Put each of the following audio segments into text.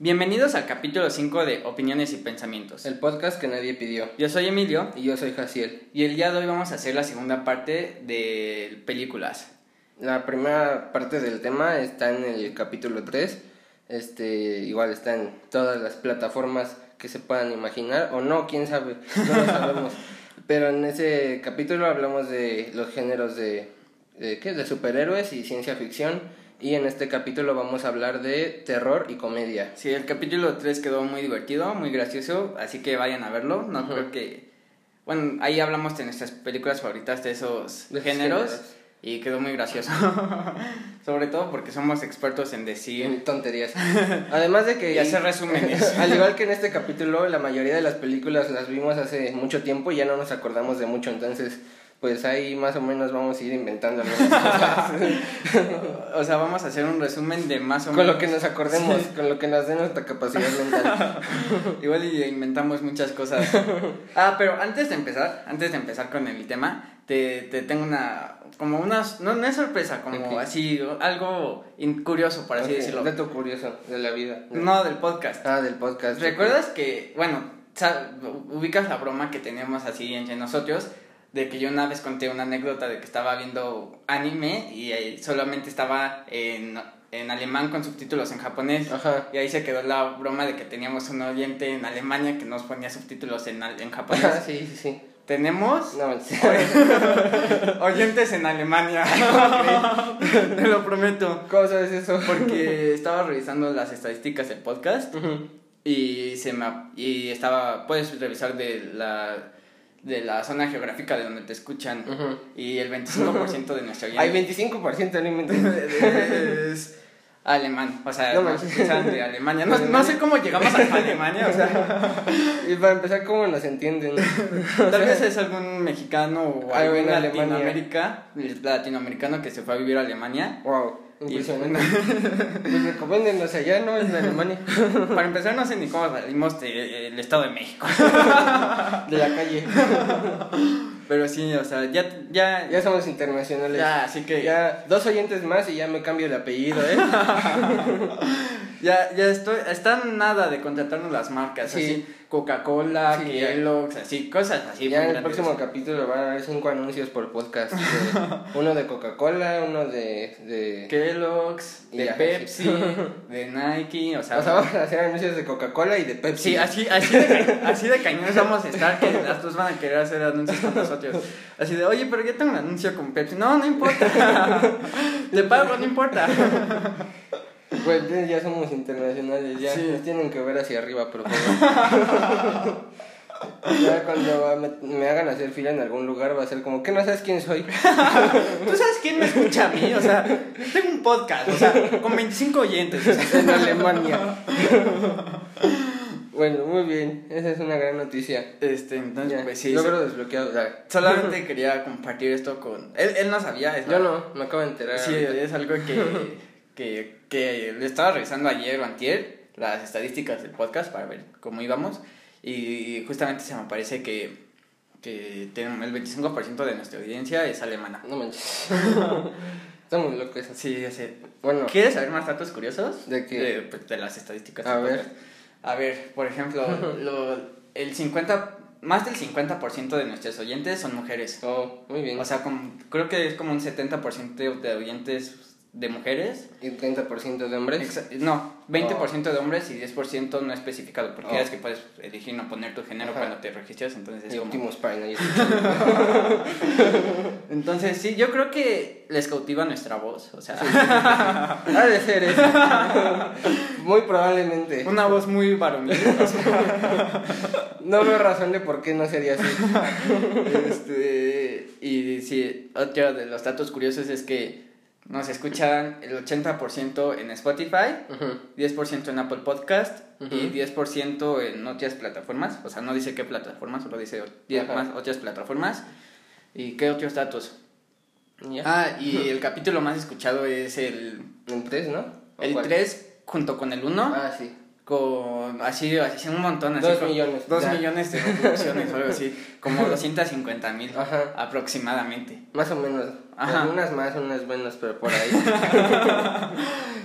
Bienvenidos al capítulo 5 de Opiniones y Pensamientos. El podcast que nadie pidió. Yo soy Emilio Y yo soy Jaciel. y el día de hoy vamos a hacer la segunda parte de películas. La primera parte del tema está en el capítulo 3. Este, igual está en todas las plataformas que se puedan imaginar, o no, quién sabe, no lo sabemos. Pero en ese capítulo hablamos de los géneros de, de, ¿qué? de superhéroes y ciencia ficción. Y en este capítulo vamos a hablar de terror y comedia. Sí, el capítulo 3 quedó muy divertido, muy gracioso, así que vayan a verlo. No Ujú. creo que... Bueno, ahí hablamos de nuestras películas favoritas de esos De géneros, géneros. y quedó muy gracioso. Sobre todo porque somos expertos en decir tonterías. Además de que... y hacer resúmenes. Al igual que en este capítulo, la mayoría de las películas las vimos hace mucho tiempo y ya no nos acordamos de mucho, entonces pues ahí más o menos vamos a ir inventando algunas cosas. o sea, vamos a hacer un resumen de más o con menos... lo que nos acordemos, con lo que nos dé nuestra capacidad mental. Igual y inventamos muchas cosas. Ah, pero antes de empezar, antes de empezar con el tema, te, te tengo una, como unas, no, no es sorpresa, como así, algo in- curioso, por así decirlo. Dato curioso de la vida. No, del podcast. Ah, del podcast. ¿Recuerdas que, bueno, ubicas la broma que teníamos así entre nosotros? De que yo una vez conté una anécdota de que estaba viendo anime y eh, solamente estaba en, en alemán con subtítulos en japonés. Ajá. Y ahí se quedó la broma de que teníamos un oyente en Alemania que nos ponía subtítulos en, al- en japonés. sí, sí, sí. Tenemos No, manches. oyentes en Alemania. Te lo prometo. ¿Cómo sabes eso? Porque estaba revisando las estadísticas del podcast Ujú. y se me y estaba puedes revisar de la de la zona geográfica de donde te escuchan y el 25% de nuestra Hay audiencia 25% de alimento. es alemán, o sea, No nos escuchan de Alemania. No, no sé cómo llegamos hasta Alemania, o sea, Y para empezar, ¿cómo nos entienden? tal vez es algún mexicano o algún. Latinoamérica, latinoamericano que se fue a vivir a Alemania. Wow, impresionante. Pues recomiéndenos allá, ¿no? En Alemania. Para empezar, no sé ni cómo salimos del Estado de México. De la calle. Pero sí, o sea, ya, ya, Ya somos internacionales. ya, así que Ya, dos oyentes más y ya me cambio el apellido, ¿eh? Ya, ya estoy, están nada de contratarnos las marcas, Sí. así, Coca-Cola, Sí. Kellogg's, así, cosas así. ya en el próximo capítulo van a haber cinco anuncios por podcast. de- uno de Coca-Cola, uno de... de... Kellogg's, de ya, Pepsi, de Nike, o sea... O sea, vamos a hacer anuncios de Coca-Cola y de Pepsi. Sí, así, así, de, así de cañones vamos a estar, que las dos van a querer hacer anuncios con nosotros. Así de, oye, pero yo tengo un anuncio con Pepsi. No, no importa. Te pago, no importa. Pues ya somos internacionales, ya Sí. nos tienen que ver hacia arriba, por favor. ya cuando me, me hagan hacer fila en algún lugar va a ser como que no sabes quién soy. ¿Tú sabes quién me escucha a mí? O sea, tengo un podcast, o sea, con 25 oyentes. o sea. en Alemania. bueno, muy bien, esa es una gran noticia. Este, entonces, Ya, pues sí. logro desbloqueado. ya. Solamente quería compartir esto con... Él, él no sabía. es Yo no, me acabo de enterar. Sí, ahorita. es algo que, que, que le estaba revisando ayer o antier, las estadísticas del podcast para ver cómo íbamos. Y justamente se me parece que, que el 25% de nuestra audiencia es alemana. No manches. Estamos locos. Sí, sí. Bueno, ¿Quieres saber más datos curiosos? ¿De qué? De, pues, de las estadísticas. A ver. podcast. A ver, por ejemplo, lo, el 50... Más del 50% de nuestros oyentes son mujeres. oh, muy bien. O sea, como- creo que es como un 70% de oyentes de mujeres. y 30% de hombres. Exa- no, 20% de hombres y 10% no especificado. Porque Oh. es que puedes elegir no poner tu género Ajá. cuando te registras. Entonces, es Y como- Optimus Prime, ahí entonces, sí, yo creo que les cautiva nuestra voz. O sea, Ha de ser eso. Muy probablemente. una voz muy varonil. No veo razón de por qué no sería así. este, y sí, otro de los datos curiosos es que nos escuchan el 80% en Spotify. Ujú. 10% en Apple Podcast y Ujú. 10% en otras plataformas. O sea, no dice qué plataformas, solo dice o- 10 Ajá. más otras plataformas. ¿Y qué otros datos? Ya. Ah, y el capítulo más escuchado es el, En tres, ¿no? ¿O el cuál? 3 junto con el 1. Ah, sí. Con así, así un montón. Así Dos con- millones, Dos ya. millones de reproducciones o algo así. Como 250 mil aproximadamente. Más o menos. Ajá. Algunas más, unas menos, pero por ahí.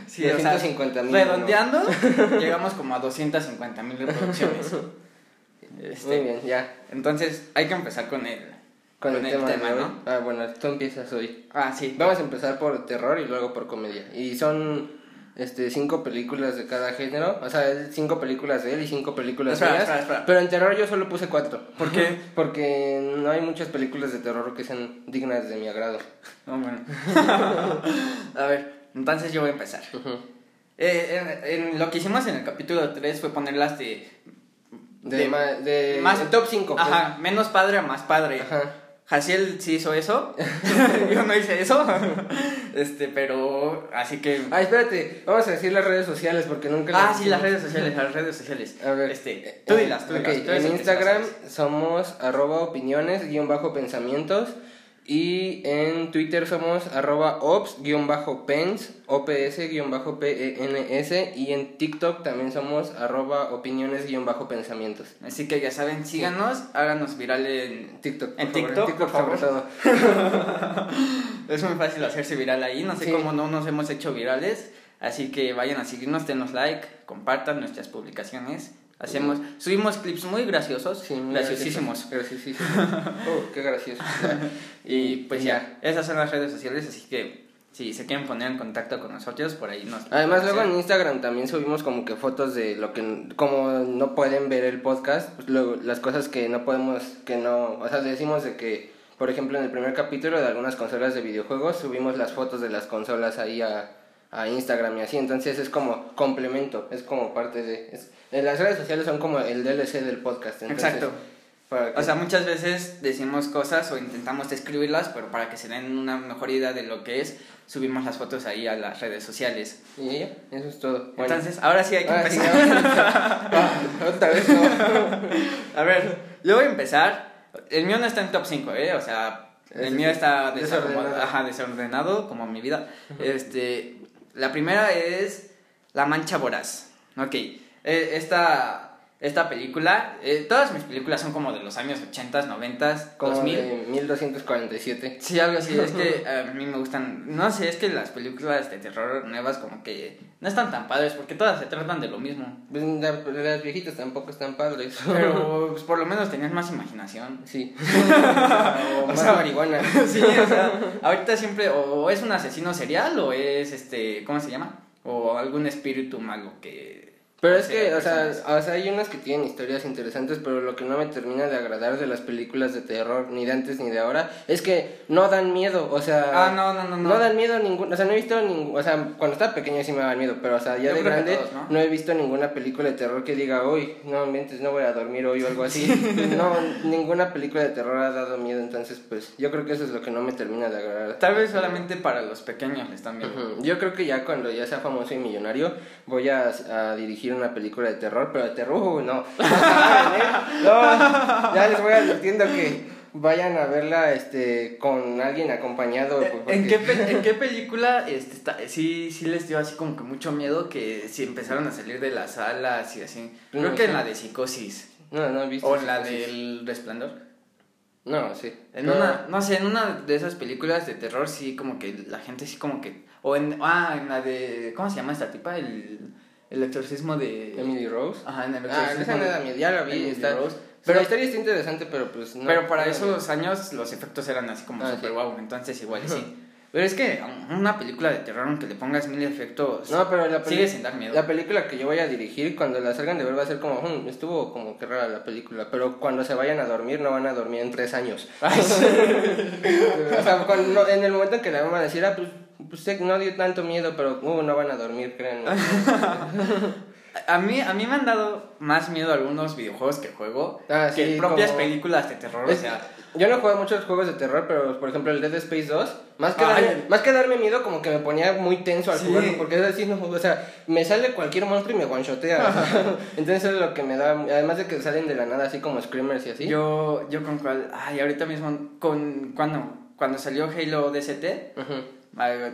Sí, o sea, 250,000, redondeando, llegamos como a 250 mil reproducciones. Este, Muy bien, ya. Entonces, hay que empezar con el, Con, el, tema, hoy. ¿no? Ah, bueno, tú empiezas hoy. Ah, sí. Vamos a empezar por terror y luego por comedia. Y son este cinco películas de cada género. O sea, cinco películas de él y cinco películas Espera, espera. Pero en terror yo solo puse cuatro. ¿Por qué? Porque no hay muchas películas de terror que sean dignas de mi agrado. No, bueno. a ver, entonces yo voy a empezar. Eh, en, en lo que hicimos en el capítulo 3 fue ponerlas de... De, ma- de más- el top 5. Ajá, menos padre a más padre. Ajá. Jaciel sí hizo eso. Yo no hice eso. este, pero. Así que. Ah, espérate, vamos a decir las redes sociales porque nunca Ah, sí, las redes sociales, las redes sociales. A ver, Este, tú eh, dilas, tú dilas. tú eres en el que se las Instagram somos arroba opiniones guion bajo pensamientos y en Twitter somos arroba ops guion bajo pens, ops guion bajo pens y en TikTok también somos arroba opiniones guion bajo pensamientos. Así que ya saben, síganos, háganos viral en. TikTok, En TikTok, por sobre favor. todo. Es muy fácil hacerse viral ahí. No sé Sí. cómo no nos hemos hecho virales. Así que vayan a seguirnos, denos like, compartan nuestras publicaciones. Hacemos, subimos clips muy graciosos, Sí, muy graciosísimos. Graciosísimos. Oh, qué gracioso. Y pues Ya. esas son las redes sociales, así que si se quieren poner en contacto con nosotros, por ahí nos... Además, luego en. Instagram también subimos como que fotos de lo que, como no pueden ver el podcast, pues luego las cosas que no podemos, que no, o sea, decimos de que, por ejemplo, en el primer capítulo de algunas consolas de videojuegos, subimos las fotos de las consolas ahí a, a Instagram y así, entonces es como complemento, es como parte de... es- las redes sociales son como el DLC del podcast. Entonces, Exacto. para que- O sea, muchas veces decimos cosas o intentamos describirlas, pero para que se den una mejor idea de lo que es, subimos las fotos ahí a las redes sociales. y ya, eso es todo. Bueno. Entonces, ahora sí hay que Ahora sí, empezar. Ah, otra vez no. A ver, yo voy a empezar. El mío no está en top 5, ¿eh? O sea, el mío está desordenado. desordenado, ajá, desordenado como mi vida. Este, la primera es La Mancha Voraz. Ok, eh, esta, esta película, eh, todas mis películas son como de los años 80, 90, Como 2000. de 1247. Sí, algo así. Es que a mí me gustan. No sé, es que las películas de terror nuevas, como que no están tan padres porque todas se tratan de lo mismo. Pues, la- las viejitas tampoco están padres. Pero pues, por lo menos tenías más imaginación. Sí. o más sea, marihuana. Sí, o sea, ahorita siempre o es un asesino serial o es este, ¿cómo se llama? O algún espíritu malo que Pero es que, o sea, o sea, hay unas que tienen historias interesantes, pero lo que no me termina de agradar de las películas de terror, ni de antes ni de ahora, es que no dan miedo, o sea... Ah, no, no, no, no. dan miedo ningún, o sea, no he visto ningún, o sea, cuando estaba pequeño sí me daban miedo, pero o sea, ya Yo de grande todos, ¿no? ¿no? he visto ninguna película de terror que diga, uy, no inventes, no voy a dormir hoy o algo así. no, ninguna película de terror ha dado miedo, entonces pues yo creo que eso es lo que no me termina de agradar. Tal vez solamente para los pequeños les están viendo. Ujú. Yo creo que ya cuando ya sea famoso y millonario voy a, a dirigir una película de terror, pero de terror, no. ¿eh? No, ya les voy advirtiendo que vayan a verla este con alguien acompañado. pues, porque- ¿En qué, pe- ¿En qué película este, está- sí, sí les dio así como que mucho miedo que si empezaron a salir de las salas y así? Creo No que en la de Psicosis. No, no he visto. O esas la del Resplandor. No, sí. En No, una, no sé, en una de esas películas de terror sí como que la gente sí como que... O en, ah, en la de... ¿Cómo se llama esta tipa? El, el exorcismo de... Emily Rose. Ajá, en el Ah, exorcismo esa no da miedo, ya la vi. Está, Rose. pero la historia está interesante, pero pues no. pero para no esos años los efectos eran así como Ah, super sí. guau, entonces igual sí. Pero es que una película de terror, aunque le pongas mil efectos, No, pero la, sigue sin dar miedo. la película que yo voy a dirigir, cuando la salgan de ver, va a ser como, "Hmm, estuvo como que rara la película, pero cuando se vayan a dormir, no van a dormir en tres años. O sea, cuando- en el momento en que la van a decir, ah, pues, pues no dio tanto miedo, pero uh, no van a dormir, créanme. A mí, a mí me han dado más miedo algunos videojuegos que juego Ah, que sí, propias como- películas de terror. Es- O sea, Yo no juego muchos juegos de terror, pero por ejemplo el Dead Space 2, más que, Ay. darme, más que darme miedo, como que me ponía muy tenso al Sí. jugarlo, porque es así, no, o sea, me sale cualquier monstruo y me sea, entonces eso es lo que me da, además de que salen de la nada así como screamers y así. yo, yo con cuál. Ay, ahorita mismo, con. Cuando, cuando salió Halo DST, Ujú. ah,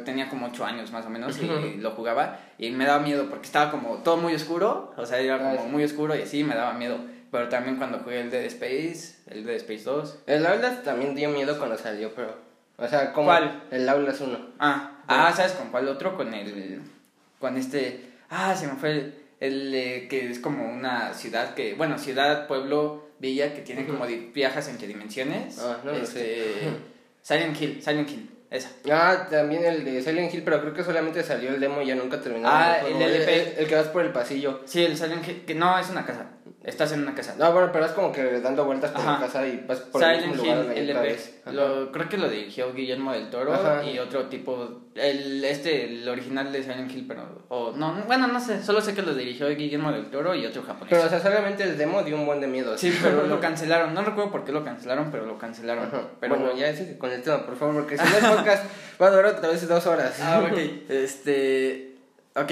tenía como 8 años más o menos y lo jugaba. Y me daba miedo porque estaba como todo muy oscuro. O sea, era como muy oscuro y así me daba miedo. Pero también cuando jugué el Dead Space, el Dead Space 2. El Outlast también dio miedo cuando salió, pero O sea, como ¿Cuál? el Aulas 1. Ah, ah, ¿sabes con cuál otro? Con el. Con este. Ah, se me fue el. el, eh, que es como una ciudad que. Bueno, ciudad, pueblo, villa que tiene como di- viajas entre dimensiones. Ah, no lo este, sé. Silent Hill, Silent Hill, esa. Ah, también el de Silent Hill, pero creo que solamente salió el demo y ya nunca terminó. Ah, juego. el LP. El, el que vas por el pasillo. Sí, el Silent Hill, que no es una casa. Estás en una casa. No, bueno, pero es como que dando vueltas por Ajá. la casa y vas por el Silent mismo lugar Hill otra LP. Lo, creo que lo dirigió Guillermo del Toro Ajá. y otro tipo. El, este, el original de Silent Hill, pero. O, no, no, bueno, no sé. Solo sé que lo dirigió Guillermo del Toro y otro japonés. Pero, o sea, solamente el demo dio un buen de miedo. Sí, pero lo cancelaron. No recuerdo por qué lo cancelaron, pero lo cancelaron. Ajá. Pero bueno, ya sigue con el tema, por favor, porque si no es podcast, va a durar otra vez dos horas. Ah, ok. Este. Ok,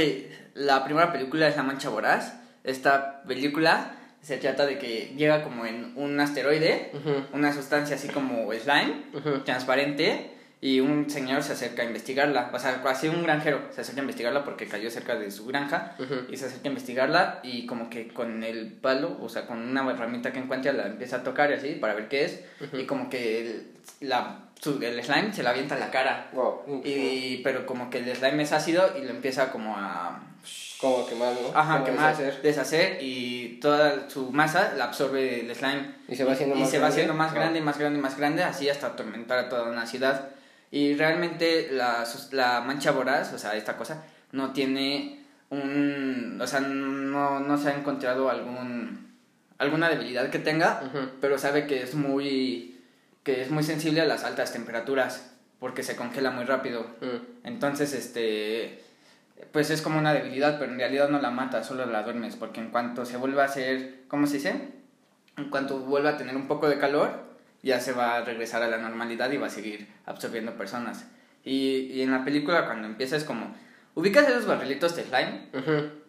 la primera película es La Mancha Voraz. Esta película se trata de que llega como en un asteroide, una sustancia así como slime, transparente, y un señor se acerca a investigarla. O sea, así un granjero se acerca a investigarla porque cayó cerca de su granja. Y se acerca a investigarla y como que con el palo, o sea, con una herramienta que encuentra, la empieza a tocar y así para ver qué es. Y como que el, la, su- el slime se la avienta a la cara. Wow. Y, pero como que el slime es ácido y lo empieza como a... Como quemar, ¿no? Ajá, Como quemar, deshacer. deshacer y toda su masa la absorbe el slime. Y se va haciendo y más se va grande. haciendo más grande, más grande, más grande, así hasta atormentar a toda una ciudad. Y realmente la, la mancha voraz, o sea, esta cosa, no tiene un... O sea, no, no se ha encontrado algún alguna debilidad que tenga, Ujú. pero sabe que es muy que es muy sensible a las altas temperaturas porque se congela muy rápido. Mm. Entonces, este pues es como una debilidad, pero en realidad no la mata, solo la duermes, porque en cuanto se vuelva a hacer, ¿cómo se dice? En cuanto vuelva a tener un poco de calor, ya se va a regresar a la normalidad y va a seguir absorbiendo personas. Y, y en la película cuando empieza es como, ubicas esos barrilitos de slime,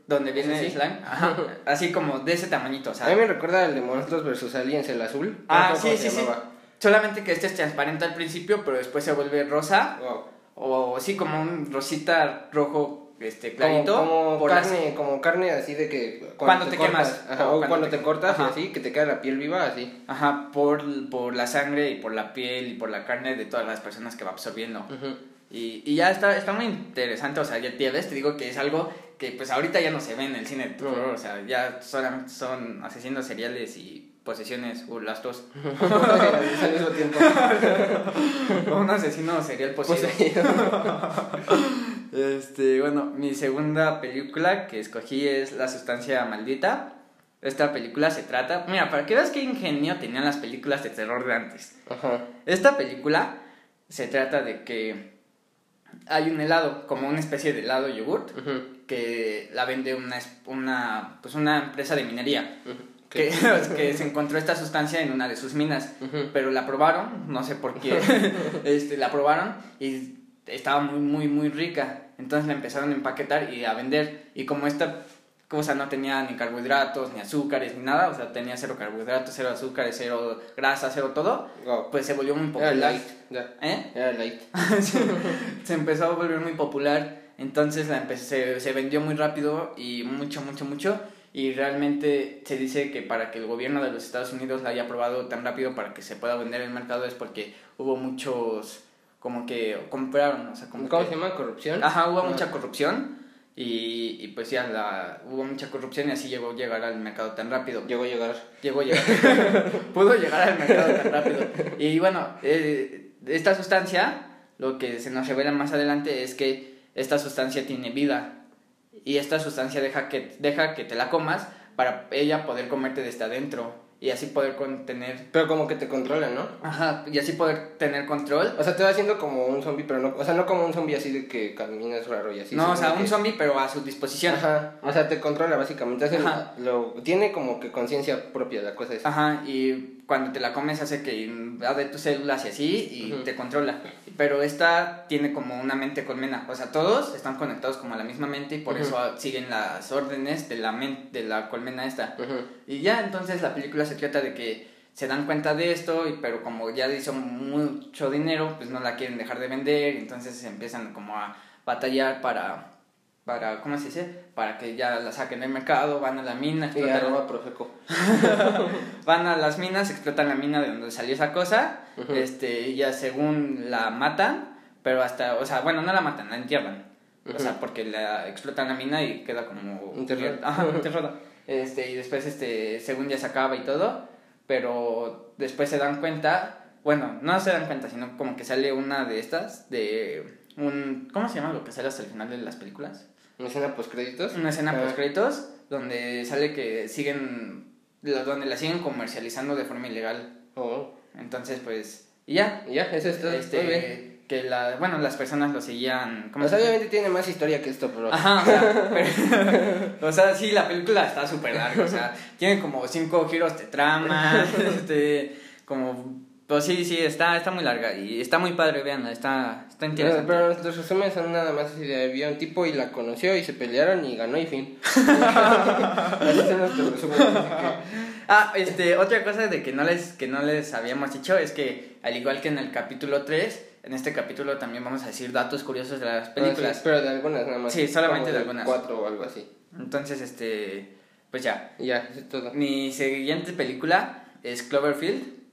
donde viene Sí, el slime, Ajá, así como de ese tamañito, o sea, A mí me recuerda el de Monstruos vs Aliens, el azul. Ah, sí, sí, sí. Solamente que este es transparente al principio, pero después se vuelve rosa. Wow. O sí, como un rosita rojo este, Como, clarito. como por las- carne, como carne así de que Cuando te cortas, quemas. ajá, O cuando cuando te- te cortas y ajá. así, que te queda la piel viva así. Ajá, por, por la sangre y por la piel y por la carne de todas las personas que va absorbiendo. Ujú. Y, y ya está, está muy interesante, o sea, ya ves, te digo que es algo que pues ahorita ya no se ve en el cine de terror, o sea, ya solamente son asesinos seriales y posesiones, o las dos. al mismo tiempo. un asesino serial poseído. Poseído. Este, bueno, mi segunda película que escogí es La sustancia maldita. Esta película se trata, mira, para que veas qué ingenio tenían las películas de terror de antes. Ajá. Esta película se trata de que hay un helado, como una especie de helado yogurt, que la vende una, es- una, pues una empresa de minería. Que, que se encontró esta sustancia en una de sus minas, pero la probaron, no sé por qué, este, la probaron y estaba muy, muy, muy rica. Entonces la empezaron a empaquetar y a vender. Y como esta cosa no tenía ni carbohidratos, ni azúcares, ni nada, o sea, tenía cero carbohidratos, cero azúcares, cero grasa, cero todo, Wow. pues se volvió muy Era popular. light. ¿Eh? Era light. se empezó a volver muy popular, entonces la se, se vendió muy rápido y mucho, mucho, mucho. Y realmente se dice que para que el gobierno de los Estados Unidos la haya aprobado tan rápido para que se pueda vender en el mercado es porque hubo muchos, como que compraron, o sea, como ¿Cómo que- se llama? ¿Corrupción? Ajá, hubo Ah. mucha corrupción y, y pues ya la, hubo mucha corrupción y así llegó a llegar al mercado tan rápido. Llegó a llegar. Llegó a llegar. Pudo llegar al mercado tan rápido. Y bueno, eh, esta sustancia, lo que se nos revela más adelante es que esta sustancia tiene vida. Y esta sustancia deja que, deja que te la comas para ella poder comerte desde adentro. Y así poder contener. Pero como que te controla, ¿no? Ajá, y así poder tener control. O sea, te va haciendo como un zombie, pero no, o sea, no como un zombie así de que caminas raro y así. no, o sea, que- un zombie, pero a su disposición. Ajá, o sea, te controla básicamente. hace- Ajá. lo, tiene como que conciencia propia la cosa esa. Ajá, y cuando te la comes hace que invade tus células y así y te controla. Pero esta tiene como una mente colmena. O sea, todos están conectados como a la misma mente y por eso siguen las órdenes de la, men- de la colmena esta. Y ya entonces la película se trata de que se dan cuenta de esto, y, pero como ya hizo mucho dinero, pues no la quieren dejar de vender, y entonces empiezan como a batallar para para, ¿cómo se dice? Para que ya la saquen del mercado, van a la mina, explotan, arroba Profeco. van a las minas, explotan la mina de donde salió esa cosa, este, y ya según la matan, pero hasta, o sea, bueno, no la matan, la entierran. O sea, porque la explotan la mina y queda como Enterrada. Ajá, enterrada. Este, y después este, según ya se acaba y todo, pero después se dan cuenta, bueno, no se dan cuenta, sino como que sale una de estas de un ¿cómo se llama lo que sale hasta el final de las películas? ¿Una escena post créditos? Una escena Ah. post créditos donde sale que siguen donde la siguen comercializando de forma ilegal. Oh. Entonces, pues y ya. Y Ya, eso es todo. Muy bien. Este, que la, bueno, las personas lo seguían ¿cómo Pues se dice? obviamente tiene más historia que esto, pero... Ajá, o sea, pero- o sea, sí, la película está súper larga, o sea, tiene como cinco giros de trama, este, como, pues sí, sí, está, está muy larga y está muy padre, veanla, está, está Pero, interesante. pero los resúmenes son nada más así de había un tipo y la conoció y se pelearon y ganó y fin. así son nuestros resúmenes. Ah, este, otra cosa de que no les, que no les habíamos dicho es que, al igual que en el capítulo 3, en este capítulo también vamos a decir datos curiosos de las películas. Ah, sí, pero de algunas nada más. Sí, solamente de algunas. Cuatro o algo así. Entonces, este, pues ya, ya, eso es todo. Mi siguiente película es Cloverfield.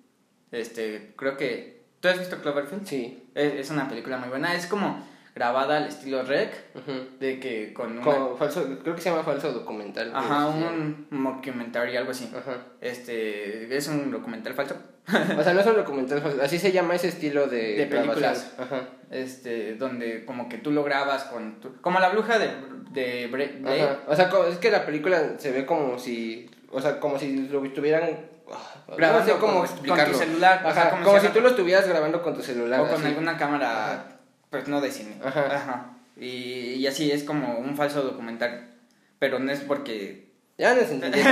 Este, creo que. ¿Tú has visto Cloverfield? Sí. Es, es una película muy buena. Es como grabada al estilo rec. Ujú. De que con. Como falso, creo que se llama falso documental. Ajá, Sí. un mockumentary, algo así. Ajá. Este, es un documental falso. O sea, no es un documental falso, así se llama ese estilo de, De películas. Ajá. Este, donde como que tú lo grabas con. tu- como la bruja de, de Bre-. Ajá. O sea, es que la película se ve como si, o sea, como si lo estuvieran Grabando no sé cómo con- tu celular, o sea, como como si- si tú lo estuvieras grabando con tu celular. O con así. alguna cámara, Ajá. pues no de cine. Ajá. Y, y así es como un falso documental. Pero no es porque. Ya entendí.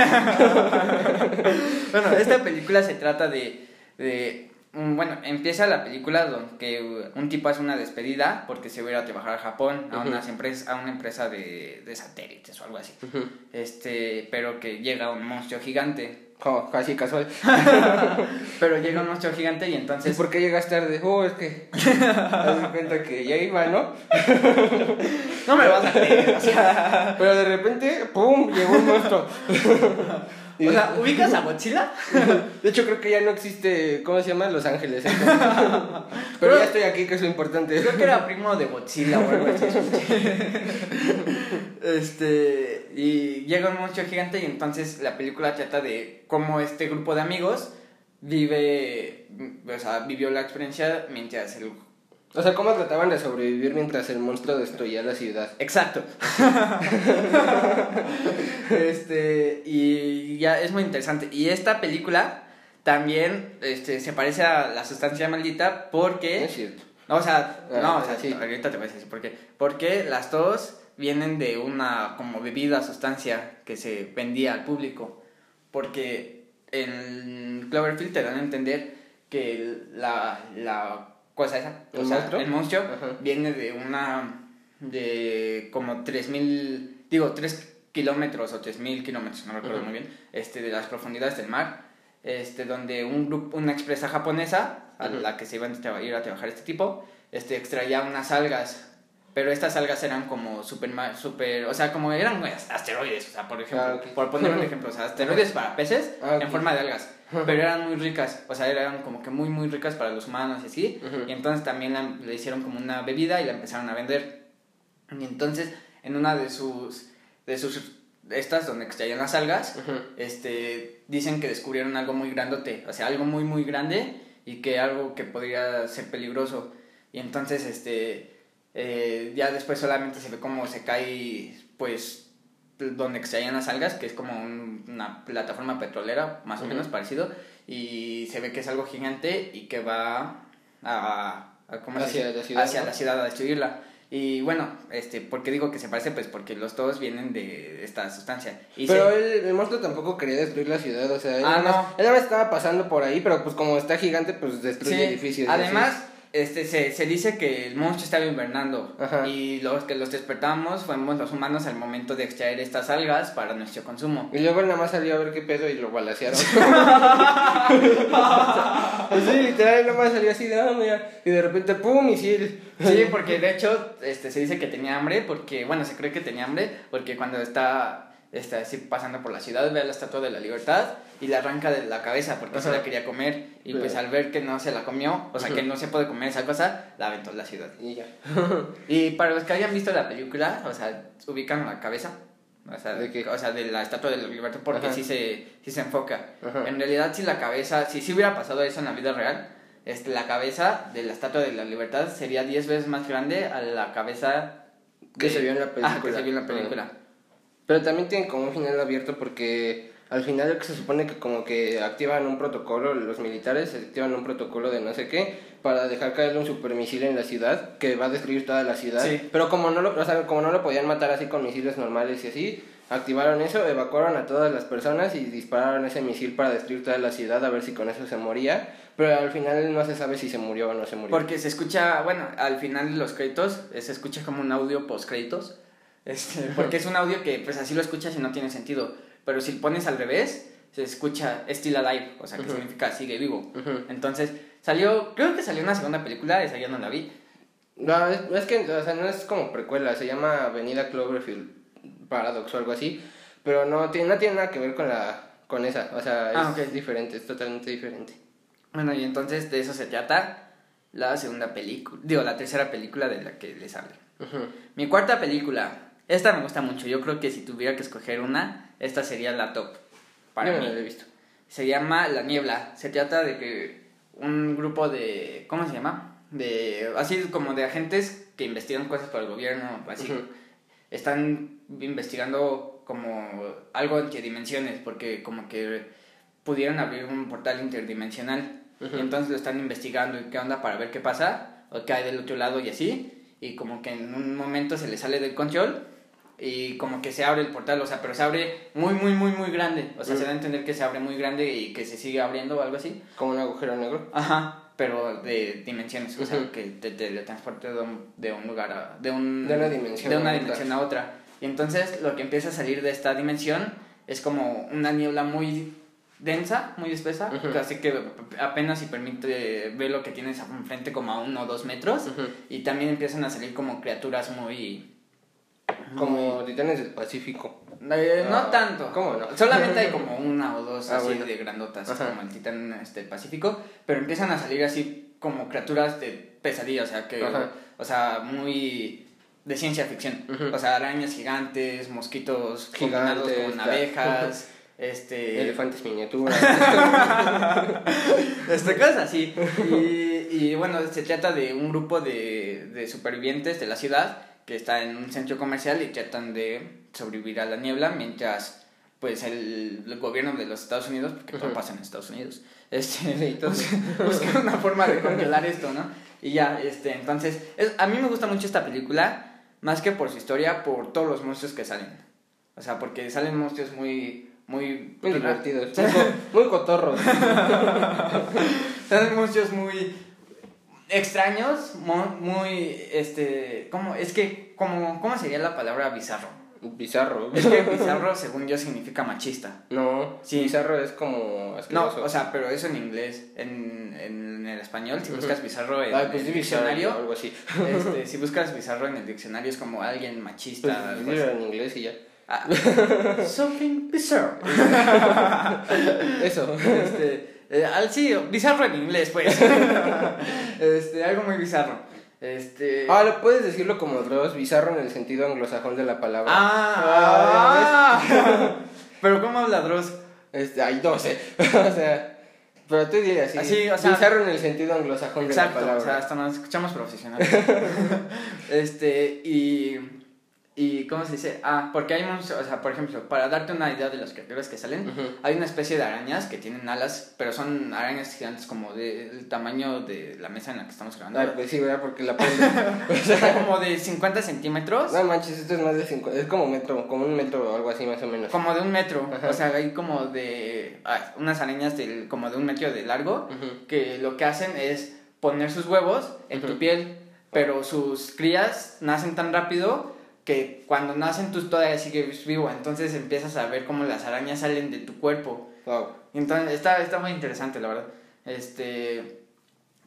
Bueno, esta película se trata de. de bueno, empieza la película donde un tipo hace una despedida porque se va a ir a trabajar a Japón, a, unas empres- a una empresa de, de satélites o algo así. Este, pero que llega un monstruo gigante. Jo, casi casual. Pero llega un monstruo gigante y ¿Y entonces. por qué llegas tarde? Oh, es que. Haz de cuenta que ya iba, ¿no? No me lo vas a creer. O sea, Pero de repente, ¡pum! Llegó un monstruo. O sea, ¿ubicas a Godzilla? De hecho, creo que ya no existe, ¿cómo se llama? Los Ángeles. ¿eh? Pero ya estoy aquí, que es lo importante. Creo que era primo de Godzilla o algo así. este. Y llega un monstruo gigante y entonces la película trata de cómo este grupo de amigos vive. O sea, vivió la experiencia mientras el. O sea, ¿cómo trataban de sobrevivir mientras el monstruo destruía la ciudad? Exacto. este. Y ya es muy interesante. Y esta película también este, se parece a La Sustancia Maldita porque. es cierto. No, o sea, Ah, no, o sea, sí. ahorita te voy a decir por qué. Porque las dos vienen de una como bebida, sustancia que se vendía al público. Porque en Cloverfield te dan a entender que la, la cosa esa, o ¿El sea, monstruo? el monstruo Ajá. viene de una, de como 3000, digo, 3 kilómetros o 3000 kilómetros, no recuerdo muy bien, este, de las profundidades del mar, este, donde un grupo, una empresa japonesa, a la que se iba a ir a trabajar este tipo, este, extraía unas algas, pero estas algas eran como super, super o sea, como eran asteroides, o sea, por ejemplo, Ah, por poner un ejemplo, o sea, asteroides para peces Ah, en forma de algas, pero eran muy ricas, o sea, eran como que muy, muy ricas para los humanos y así, y entonces también la- le hicieron como una bebida y la empezaron a vender. Y entonces, en una de sus, de sus, estas donde extraían las algas, este, dicen que descubrieron algo muy grandote, o sea, algo muy, muy grande y que algo que podría ser peligroso. Y entonces, este, eh, ya después solamente se ve cómo se cae, pues, donde extraían las algas, que es como un- una plataforma petrolera, más o menos parecido, y se ve que es algo gigante y que va a, a- ¿cómo se Hacia la ciudad, hacia ¿no? la ciudad a destruirla. Y bueno, este, ¿por qué digo que se parece? Pues porque los dos vienen de esta sustancia. Y Pero se- el, el monstruo tampoco quería destruir la ciudad, o sea, él, Ah, no. él estaba pasando por ahí, pero pues como está gigante, pues destruye Sí, edificios. además, este, se, se dice que el monstruo estaba invernando Ajá. y los que los despertamos fuimos los humanos al momento de extraer estas algas para nuestro consumo. Y luego nada más salió a ver qué pedo y lo balacearon. pues sí, literal, nada más salió así de, ah, mira. Y de repente, pum, misil. Sí, porque de hecho este, se dice que tenía hambre, porque, bueno, se cree que tenía hambre, porque cuando está, está así pasando por la ciudad ve a la Estatua de la Libertad y la arranca de la cabeza porque se Ajá. la quería comer y pues al ver que no se la comió, o sea que no se puede comer esa cosa, la aventó a la ciudad. Y ya. Y para los que hayan visto la película, o sea, ubican la cabeza. O sea, ¿De qué? o sea, de la estatua de la libertad, porque Ajá. sí se, sí se enfoca. Ajá. En realidad, si la cabeza, si sí hubiera pasado eso en la vida real, este, la cabeza de la estatua de la libertad sería 10 veces más grande a la cabeza Que de- se vio en la Ah, que película. se vio en la película. Pero también tiene como un final abierto porque al final se supone que como que activan un protocolo, los militares activan un protocolo de no sé qué para dejar caer un supermisil en la ciudad que va a destruir toda la ciudad. Sí. Pero como no lo, o sea, como no lo podían matar así con misiles normales y así, activaron eso, evacuaron a todas las personas y dispararon ese misil para destruir toda la ciudad a ver si con eso se moría. Pero al final no se sabe si se murió o no se murió. Porque se escucha, bueno, al final de los créditos, eh, se escucha como un audio post créditos. Este, porque es un audio que pues así lo escuchas y no tiene sentido. Pero si lo pones al revés, se escucha still alive, o sea, que Ujú. significa sigue vivo. Ujú. Entonces, salió, creo que salió una segunda película, esa ya no la vi. No, es, es que, o sea, no es como precuela, se llama Avenida Cloverfield Paradox o algo así, pero no tiene, no tiene nada que ver con la con esa, o sea, es Ah, ok. diferente, es totalmente diferente. Bueno, y entonces de eso se trata la segunda película, digo, la tercera película de la que les hablé. Ujú. Mi cuarta película, esta me gusta mucho, yo creo que si tuviera que escoger una, esta sería la top para Yo no mí. la he visto. Se llama La Niebla. Se trata de que un grupo de. ¿Cómo se llama? De. Así como de agentes que investigan cosas para el gobierno. Así. Están investigando como algo entre dimensiones. Porque como que pudieron abrir un portal interdimensional. Y entonces lo están investigando y qué onda para ver qué pasa. O qué hay del otro lado y así. Y como que en un momento se le sale del control. Y como que se abre el portal, o sea, pero se abre muy, muy, muy, muy grande. O sea, se da a entender que se abre muy grande y que se sigue abriendo o algo así. Como un agujero negro. Ajá, pero de dimensiones, o sea, que te teletransporte de un, de un lugar a... De, un, De una dimensión de una dimensión a otra. Y entonces lo que empieza a salir de esta dimensión es como una niebla muy densa, muy espesa, Ujú. así que apenas si permite ver lo que tienes enfrente como a uno o dos metros. Y también empiezan a salir como criaturas muy... Como titanes del Pacífico. Eh, no Ah, tanto. ¿cómo no? Solamente hay como una o dos Ah, así bueno. de grandotas, Ajá. como el titán este, Pacífico, pero empiezan a salir así como criaturas de pesadilla, o sea, que, Ajá. o sea, muy de ciencia ficción. O sea, arañas gigantes, mosquitos combinados Gigantes, con claro. abejas, este... Elefantes miniaturas. este, cosas así. Y, y bueno, se trata de un grupo de, de supervivientes de la ciudad que está en un centro comercial y tratan de sobrevivir a la niebla mientras pues el, el gobierno de los Estados Unidos, porque todo pasa en Estados Unidos, este, Sí, todo. busca, busca una forma de congelar esto, ¿no? Y ya, este, entonces, es, a mí me gusta mucho esta película, más que por su historia, por todos los monstruos que salen. O sea, porque salen monstruos muy, muy... Muy divertidos. Muy, co- muy cotorros. Son monstruos muy extraños, mo- muy, este, ¿cómo? Es que, ¿cómo, ¿cómo sería la palabra bizarro? Bizarro. Es que bizarro, según yo, significa machista. No, Sí. bizarro es como No, o sea, pero eso en inglés, en, en el español, si buscas bizarro en pues el bizarro, diccionario, algo así. este, si buscas bizarro en el diccionario es como alguien machista. Pues algo así. en inglés y ya. Ah, something bizarre. Eso. Este, eh, al- sí, bizarro en inglés, pues. Este, algo muy bizarro. Este. Ah, lo puedes decirlo como Dross, bizarro en el sentido anglosajón de la palabra. Ah, ah. Pero ¿cómo habla Dross? Este, ay, no sé. o sea, pero tú dirías así. Así, o sea- bizarro en el sentido anglosajón de la Exacto, palabra. o sea, hasta nos escuchamos profesionales. este, y. ¿Y cómo se dice? Ah, porque hay monstruos, o sea, por ejemplo, para darte una idea de las criaturas que salen, hay una especie de arañas que tienen alas, pero son arañas gigantes como del tamaño de la mesa en la que estamos grabando. Pues sí, ¿verdad? Porque la pongo. o sea, como de 50 centímetros. No manches, esto es más de 5. Es como metro, como un metro o algo así más o menos. Como de un metro, Ajá. o sea, hay como de ah, unas arañas del, como de un metro de largo que lo que hacen es poner sus huevos en tu piel, pero sus crías nacen tan rápido que cuando nacen tú todavía sigues vivo, entonces empiezas a ver cómo las arañas salen de tu cuerpo. Wow. Entonces está, está muy interesante, la verdad. Este,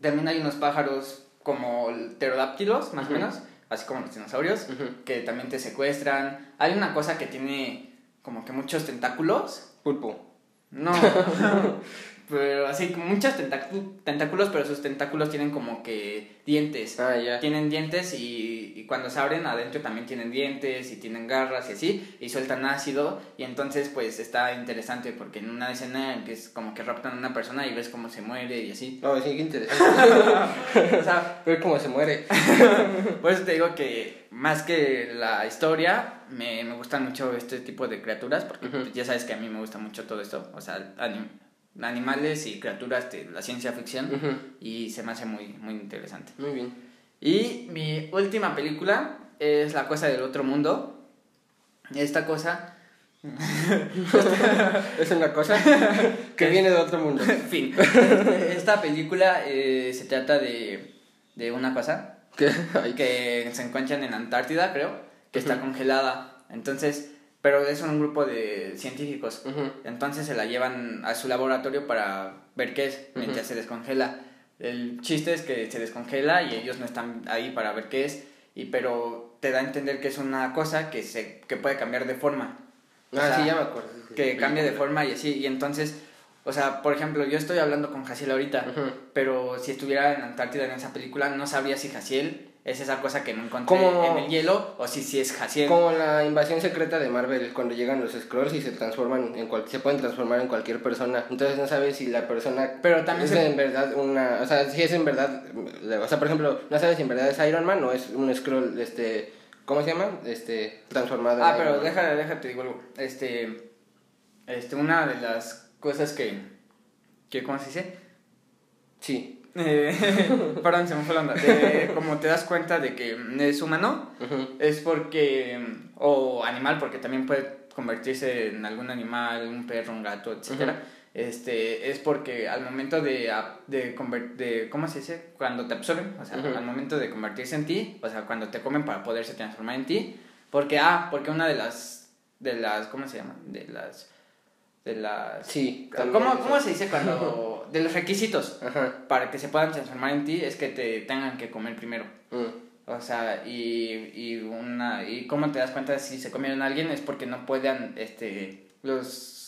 también hay unos pájaros como pterodáctilos, más o menos, así como los dinosaurios, que también te secuestran. Hay una cosa que tiene como que muchos tentáculos. Pulpo. No, pero así como muchos tentácu- tentáculos, pero sus tentáculos tienen como que dientes. Ah, ya. Tienen dientes y, y cuando se abren adentro también tienen dientes y tienen garras y así, y sueltan ácido, y entonces pues está interesante porque en una escena empiezas como que raptan a una persona y ves cómo se muere y así. No, sí, qué interesante. O sea, Ver cómo se muere. por eso te digo que más que la historia, me, me gustan mucho este tipo de criaturas, porque pues, ya sabes que a mí me gusta mucho todo esto, o sea, anim- animales y criaturas de la ciencia ficción, Ujú. y se me hace muy, muy interesante. Muy bien. Y mi última película es La cosa del otro mundo. Esta cosa. Es una cosa que viene de otro mundo. En fin. Esta película eh, se trata de, de una cosa. Ay, que se encuentran en Antártida, creo, que está congelada. Entonces, pero es un grupo de científicos. Entonces se la llevan a su laboratorio para ver qué es mientras se descongela. El chiste es que se descongela y ellos no están ahí para ver qué es, y pero te da a entender que es una cosa que se que puede cambiar de forma. O Ah, sea, sí, ya me acuerdo. Que cambia de forma y así, y entonces, o sea, por ejemplo, yo estoy hablando con Jaciel ahorita, pero si estuviera en Antártida en esa película, no sabría si Jaciel es esa cosa que no encontré Como- en el hielo o si sí es Jaciel. Como la invasión secreta de Marvel, cuando llegan los Scrolls y se transforman en cual, se pueden transformar en cualquier persona. Entonces no sabes si la persona Pero también es se- en verdad una, o sea, si es en verdad, o sea, por ejemplo, no sabes si en verdad es Iron Man o es un Scroll, este, ¿cómo se llama? Este, transformado. en Ah, Iron pero Man. déjame, déjate digo algo. Este, este, una de las cosas que, que ¿cómo se dice? Sí. Eh, perdón, se me fue la onda. De- como te das cuenta de que es humano, es porque, o animal, porque también puede convertirse en algún animal, un perro, un gato, etcétera. Este, es porque al momento de, de, de, ¿cómo se dice? Cuando te absorben, o sea, al momento de convertirse en ti, o sea, cuando te comen para poderse transformar en ti, porque, ah, porque una de las, de las, ¿cómo se llama? De las, de las... Sí. ¿Cómo. ¿Cómo se dice cuando, de los requisitos Ajá. para que se puedan transformar en ti es que te tengan que comer primero? Mm. O sea, y, y una y cómo te das cuenta si se comieron a alguien es porque no puedan este los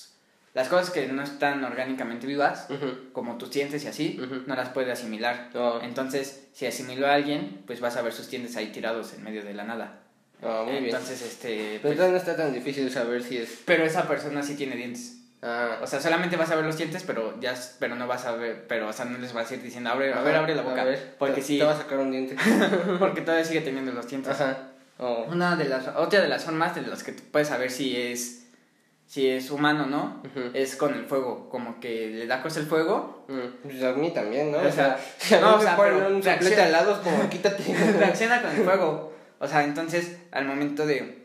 las cosas que no están orgánicamente vivas, como tus dientes y así, no las puede asimilar. Oh. Entonces, si asimiló a alguien, pues vas a ver sus dientes ahí tirados en medio de la nada. Ah, muy bien. Entonces, este Pero pues, no está tan difícil saber si es. pero esa persona sí tiene dientes. Ah. O sea, solamente vas a ver los dientes, pero ya pero no vas a ver, pero o sea, no les vas a ir diciendo, "Abre, a ver, Ajá, abre la boca", a ver, porque te, sí, Te va a sacar un diente. porque todavía sigue teniendo los dientes. Ajá. Oh. Una de las, otra de las formas de las que puedes saber si es, si es humano o no, Ujú. es con el fuego, como que le da cosa el fuego, Mm, Pues a mí también, ¿no? O sea, si a mí no, o me sea, ponen pero un reacciona. al lado, como quítate. reacciona con el fuego. O sea, entonces al momento de,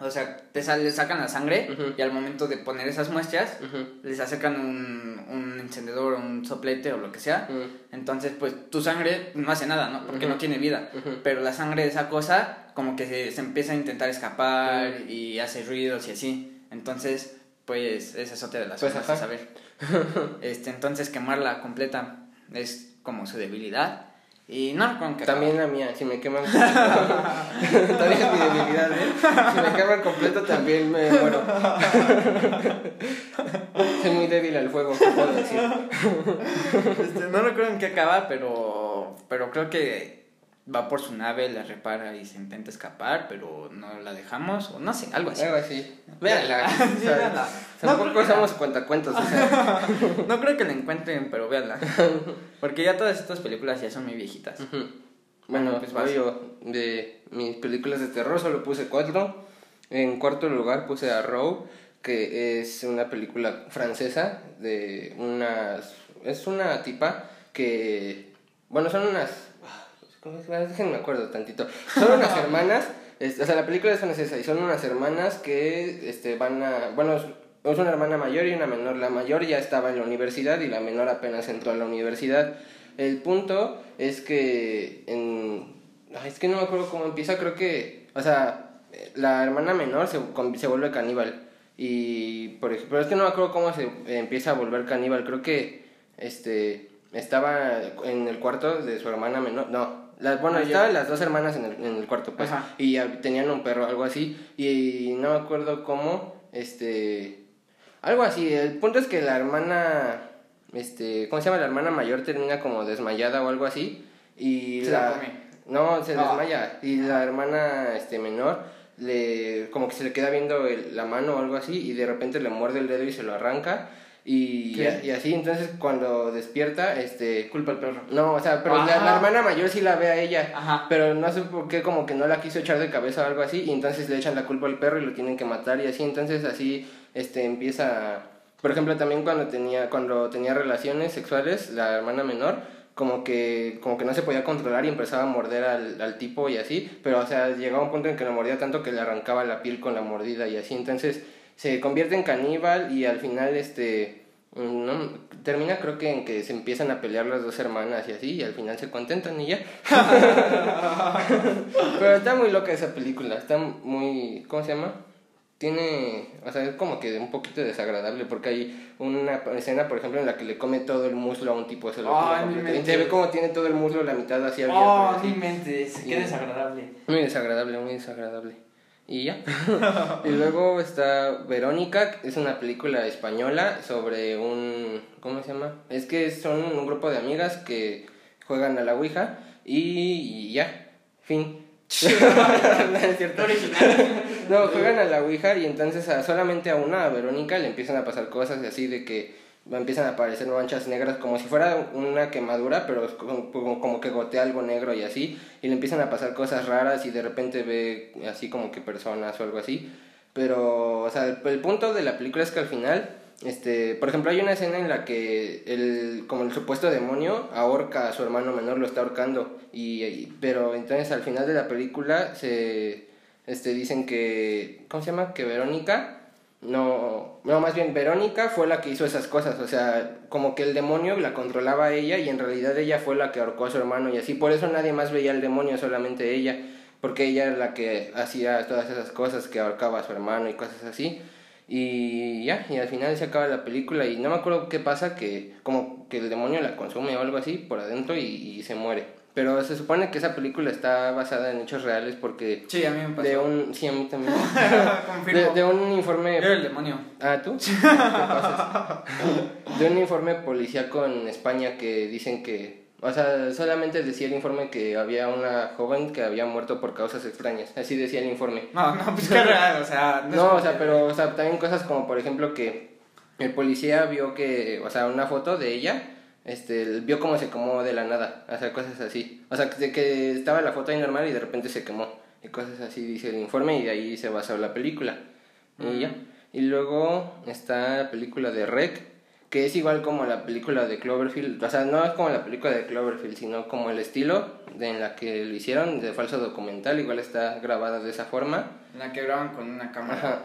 o sea, te sale, le sacan la sangre y al momento de poner esas muestras, les acercan un, un encendedor o un soplete o lo que sea. Entonces, pues tu sangre no hace nada, ¿no? Porque no tiene vida. Pero la sangre de esa cosa como que se, se empieza a intentar escapar y hace ruidos y así. Entonces, pues esa es otra de las Pues, de ajá. saber. Este, entonces quemarla completa es como su debilidad. Y no con que También la mía, si me queman También es mi debilidad, ¿eh? Si me queman completo también me muero. Soy muy débil al fuego, ¿qué puedo decir? Este, no recuerdo en qué acaba, pero, pero creo que va por su nave, la repara y se intenta escapar, pero no la dejamos, o no sé, algo así. Algo así. Véanla. Sí, Tampoco somos cuentacuentos, o sea. No creo que la encuentren, pero véanla. Porque ya todas estas películas ya son muy viejitas. Bueno, Pues pues yo de mis películas de terror solo puse cuatro. En cuarto lugar puse a Row, que es una película francesa de unas... Es una tipa que... Bueno, son unas... ¿Cómo se llama? Déjenme acuerdo tantito. Son unas hermanas, es- o sea, la película es francesa y son unas hermanas que este, van a... Bueno, es- es una hermana mayor y una menor. La mayor ya estaba en la universidad y la menor apenas entró a la universidad. El punto es que en... ay, es que no me acuerdo cómo empieza, creo que... O sea, la hermana menor se, con- se vuelve caníbal. Y, por ejemplo, pero es que no me acuerdo cómo se empieza a volver caníbal. Creo que, este, estaba en el cuarto de su hermana menor. No, las, bueno, Ah, estaban las dos hermanas en el, en el cuarto, pues. Ajá. Y tenían un perro, algo así. Y, no me acuerdo cómo, este, algo así. El punto es que la hermana, este, ¿cómo se llama? La hermana mayor termina como desmayada o algo así. Y Se la, la come. no, se Ah. desmaya. Y la hermana este, menor le como que se le queda viendo el- la mano o algo así y de repente le muerde el dedo y se lo arranca. Y, así, entonces cuando despierta, este... Culpa al perro. No, o sea, pero la hermana mayor sí la ve a ella. Ajá. Pero no sé por qué, como que no la quiso echar de cabeza o algo así. Y entonces le echan la culpa al perro y lo tienen que matar y así. Entonces así este, empieza... Por ejemplo, también cuando tenía, cuando tenía relaciones sexuales, la hermana menor, como que, como que no se podía controlar y empezaba a morder al, al tipo y así. Pero, o sea, llegaba un punto en que lo mordía tanto que le arrancaba la piel con la mordida y así. Entonces se convierte en caníbal y al final, este... No, termina creo que en que se empiezan a pelear las dos hermanas y así y al final se contentan y ya. Pero está muy loca esa película, está muy... ¿Cómo se llama? Tiene... O sea, es como que un poquito desagradable porque hay una escena, por ejemplo, en la que le come todo el muslo a un tipo. Se, lo y se ve como tiene todo el muslo, la mitad así abierto. Oh, así. ni mentes, Sí. qué desagradable. Muy desagradable, muy desagradable. Y ya. y luego está Verónica, que es una película española sobre un... ¿Cómo se llama? Es que son un grupo de amigas que juegan a la Ouija y, ya. Fin. no es cierto. No, juegan a la Ouija y entonces a- solamente a una, a Verónica, le empiezan a pasar cosas así de que empiezan a aparecer manchas negras como si fuera una quemadura, pero como, como- que gotea algo negro y así, y le empiezan a pasar cosas raras y de repente ve así como que personas o algo así. Pero, o sea, el, punto de la película es que al final, este, por ejemplo, hay una escena en la que el, como el supuesto demonio ahorca a su hermano menor, lo está ahorcando, y- pero entonces al final de la película se, este, dicen que, ¿cómo se llama? Que Verónica, no, no, más bien Verónica fue la que hizo esas cosas, o sea, como que el demonio la controlaba a ella y en realidad ella fue la que ahorcó a su hermano y así, por eso nadie más veía al demonio, solamente ella, porque ella era la que hacía todas esas cosas, que ahorcaba a su hermano y cosas así. Y ya, y al final se acaba la película y no me acuerdo qué pasa, que como que el demonio la consume o algo así por adentro y, y se muere. Pero se supone que esa película está basada en hechos reales porque Sí, a mí me pasó. de un... Sí, a mí también. De, de un informe... Yo era el demonio. Ah, ¿tú? ¿Qué pasas? De un informe policíaco en España que dicen que... O sea, solamente decía el informe que había una joven que había muerto por causas extrañas. Así decía el informe. No, no, pues qué real, o sea. No, como o sea, pero o sea, también cosas como, por ejemplo, que el policía vio que... O sea, una foto de ella... Este, vio cómo se quemó de la nada, o sea, cosas así. O sea, de que estaba la foto ahí normal y de repente se quemó. Y cosas así dice el informe y de ahí se basó la película. Y ya. Y luego está la película de Rec, que es igual como la película de Cloverfield. O sea, no es como la película de Cloverfield, sino como el estilo de en la que lo hicieron, de falso documental. Igual está grabada de esa forma. La que graban con una cámara. Ajá.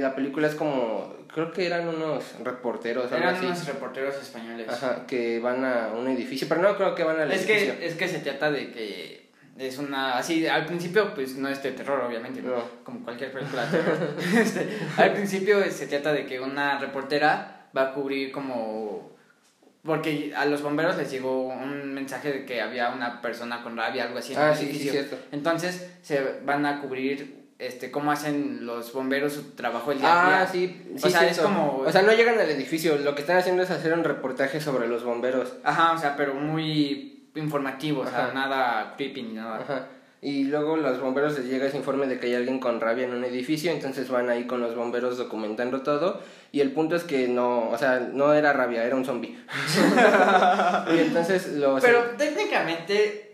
La película es como, creo que eran unos reporteros, algo Eran así. unos reporteros españoles. Ajá, que van a un edificio, pero no creo que van al Es edificio. que, es que se trata de que es una... Así, al principio, pues no es de terror, obviamente, ¿no? Como cualquier película de terror. Este, al principio se trata de que una reportera va a cubrir como... Porque a los bomberos les llegó un mensaje de que había una persona con rabia, algo así en Ah, el sí, sí, edificio. cierto. Entonces se van a cubrir este cómo hacen los bomberos su trabajo el día a día. Ah, sí, sí, O sea, es como- O sea, no llegan al edificio, lo que están haciendo es hacer un reportaje sobre los bomberos. Ajá, o sea, pero muy informativo, o sea, Ajá. nada creepy ni nada. Ajá. Y luego los bomberos les llega ese informe de que hay alguien con rabia en un edificio, entonces van ahí con los bomberos documentando todo. Y el punto es que no, o sea, no era rabia, era un zombie. y entonces los... Pero técnicamente,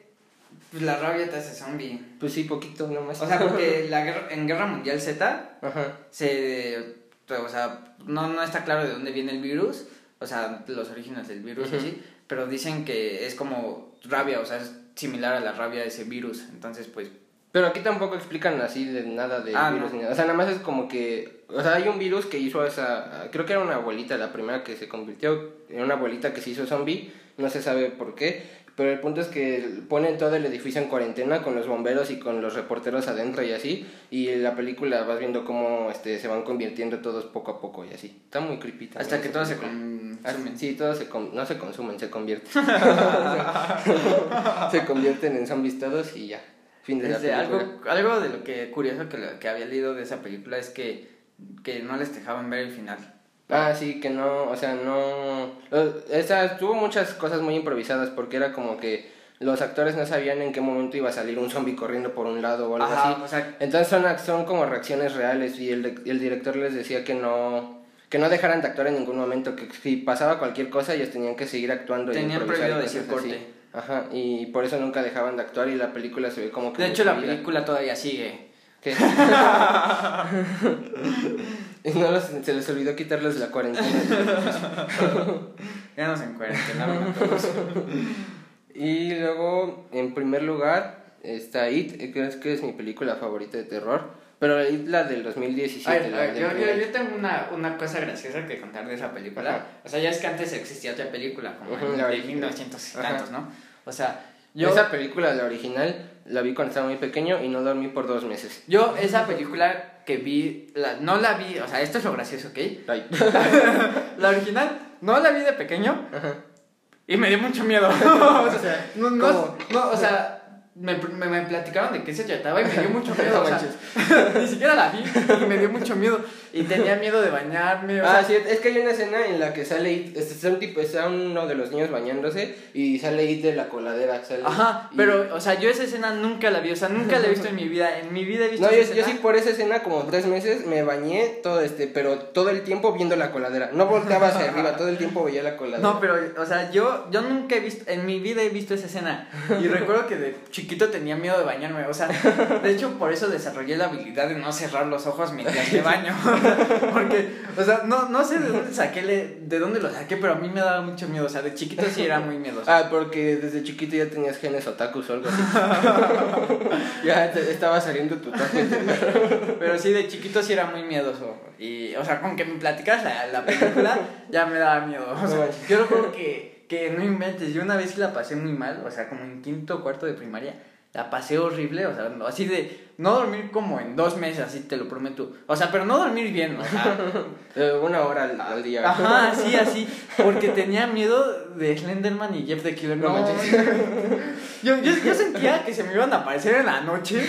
pues la rabia te hace zombie. Pues sí, poquito nomás. O sea, porque la guerra, en Guerra Mundial Z Ajá. se. O sea, no, no está claro de dónde viene el virus. O sea, los orígenes del virus así. Pero dicen que es como rabia, o sea, es similar a la rabia de ese virus. Entonces, pues, Pero aquí tampoco explican así de nada de Ah, virus no. ni nada. O sea, nada más es como que. O sea, hay un virus que hizo esa. Creo que era una abuelita la primera que se convirtió en una abuelita que se hizo zombie. No se sabe por qué. Pero el punto es que ponen todo el edificio en cuarentena con los bomberos y con los reporteros adentro y así. Y en la película vas viendo cómo este, se van convirtiendo todos poco a poco y así. Está muy creepy. también Hasta que todos se consumen. Sí, todos se con- no se consumen, se convierten. se convierten en zombies todos y ya. Fin de la algo, algo de lo que curioso que, lo- que había leído de esa película es que, que no les dejaban ver el final. Ah, sí, que no, o sea, no... Esa, tuvo muchas cosas muy improvisadas porque era como que los actores no sabían en qué momento iba a salir un zombie corriendo por un lado o algo Ajá, así. o sea, Entonces son, son como reacciones reales y el, el director les decía que no que no dejaran de actuar en ningún momento, que si pasaba cualquier cosa ellos tenían que seguir actuando y Tenían y prohibido decir así. Ajá, y por eso nunca dejaban de actuar y la película se ve como que de hecho la película todavía sigue. ¿Qué? y no los- se les olvidó quitarles la cuarentena. Ya nos en cuarentena a todos. Y luego, en primer lugar, está It, es, que es mi película favorita de terror. Pero It, la del 2017. A ver, a la del yo, yo, yo tengo una, una cosa graciosa que contar de esa película. Ajá. O sea, ya es que antes existía otra película, como Ujú, en- la de original. 1900 y Ajá. tantos, ¿no? O sea, yo, Esa película, la original, la vi cuando estaba muy pequeño y no dormí por dos meses. yo esa película que vi, la, no la vi, o sea, esto es lo gracioso, ¿ok? Ay. La original no la vi de pequeño Ajá. y me dio mucho miedo. o sea, no, no, no, o sea, me, me, me platicaron de qué se trataba y me dio mucho miedo. Sea, ni siquiera la vi y me dio mucho miedo. Y tenía miedo de bañarme. O Ah, sea, sí, es que hay una escena en la que sale It, este, un tipo, está uno de los niños bañándose y sale It de la coladera. Sale, Ajá, y- pero, o sea, yo esa escena nunca la vi, o sea, nunca la he visto en mi vida. En mi vida he visto No, yo, esa yo escena. sí por esa escena como tres meses me bañé todo este, pero todo el tiempo viendo la coladera. No volteaba hacia arriba, todo el tiempo veía la coladera. No, pero, o sea, yo, yo nunca he visto, en mi vida he visto esa escena. Y recuerdo que de chiquito tenía miedo de bañarme. O sea, de hecho, por eso desarrollé la habilidad de no cerrar los ojos mientras me baño. Porque, o sea, no, no sé de dónde saqué, de dónde lo saqué, pero a mí me daba mucho miedo. O sea, de chiquito sí era muy miedoso. Ah, porque desde chiquito ya tenías genes otakus o algo así. ya te- estaba saliendo tu toque. Pero sí, de chiquito sí era muy miedoso. Y, o sea, con que me platicas la, la película, ya me daba miedo. O sea, yo recuerdo que, que no inventes. Yo una vez sí la pasé muy mal, o sea, como en quinto o cuarto de primaria. La pasé horrible, o sea, así de no dormir como en dos meses, así te lo prometo. O sea, pero no dormir bien, o sea. Una hora al, al día. Ajá, sí, así. Porque tenía miedo de Slenderman y Jeff the Killer. No No, yo, yo, yo sentía que se me iban a aparecer en la noche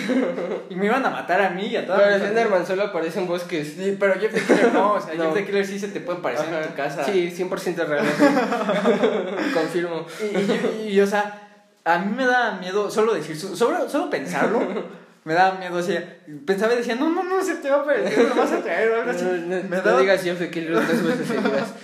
y me iban a matar a mí y a toda Pero. Slenderman solo aparece en bosques. Sí, pero Jeff the Killer no, o sea, No. Jeff the Killer sí se te puede aparecer en Ajá. tu casa. Sí, 100% real. Confirmo. Y, y, y, y, o sea, a mí me da miedo solo decir, solo, solo pensarlo, me daba miedo, o sea, pensaba y decía, no, no, no, se te va a aparecer, lo vas a traer o algo así. No, no- me, no daba, digas Jeff the Killer tres veces seguidas.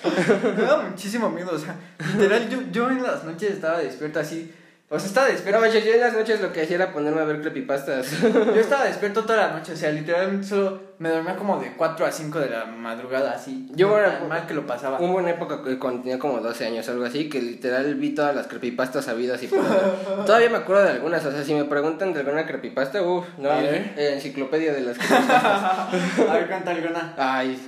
me daba muchísimo miedo, o sea, literal, yo, yo en las noches estaba despierto así, o sea, estaba despierto, manches, yo en las noches lo que hacía era ponerme a ver creepypastas. yo estaba despierto toda la noche, o sea, literalmente solo me dormía como de 4 a 5 de la madrugada, así, Yo, bueno, tan mal que lo pasaba. Hubo una época que cuando tenía como 12 años o algo así, que literal vi todas las creepypastas sabidas y por. Todavía me acuerdo de algunas, o sea, si me preguntan de alguna creepypasta, uff, no, A ver. eh, enciclopedia de las creepypastas. a ver, cuenta alguna. Ay,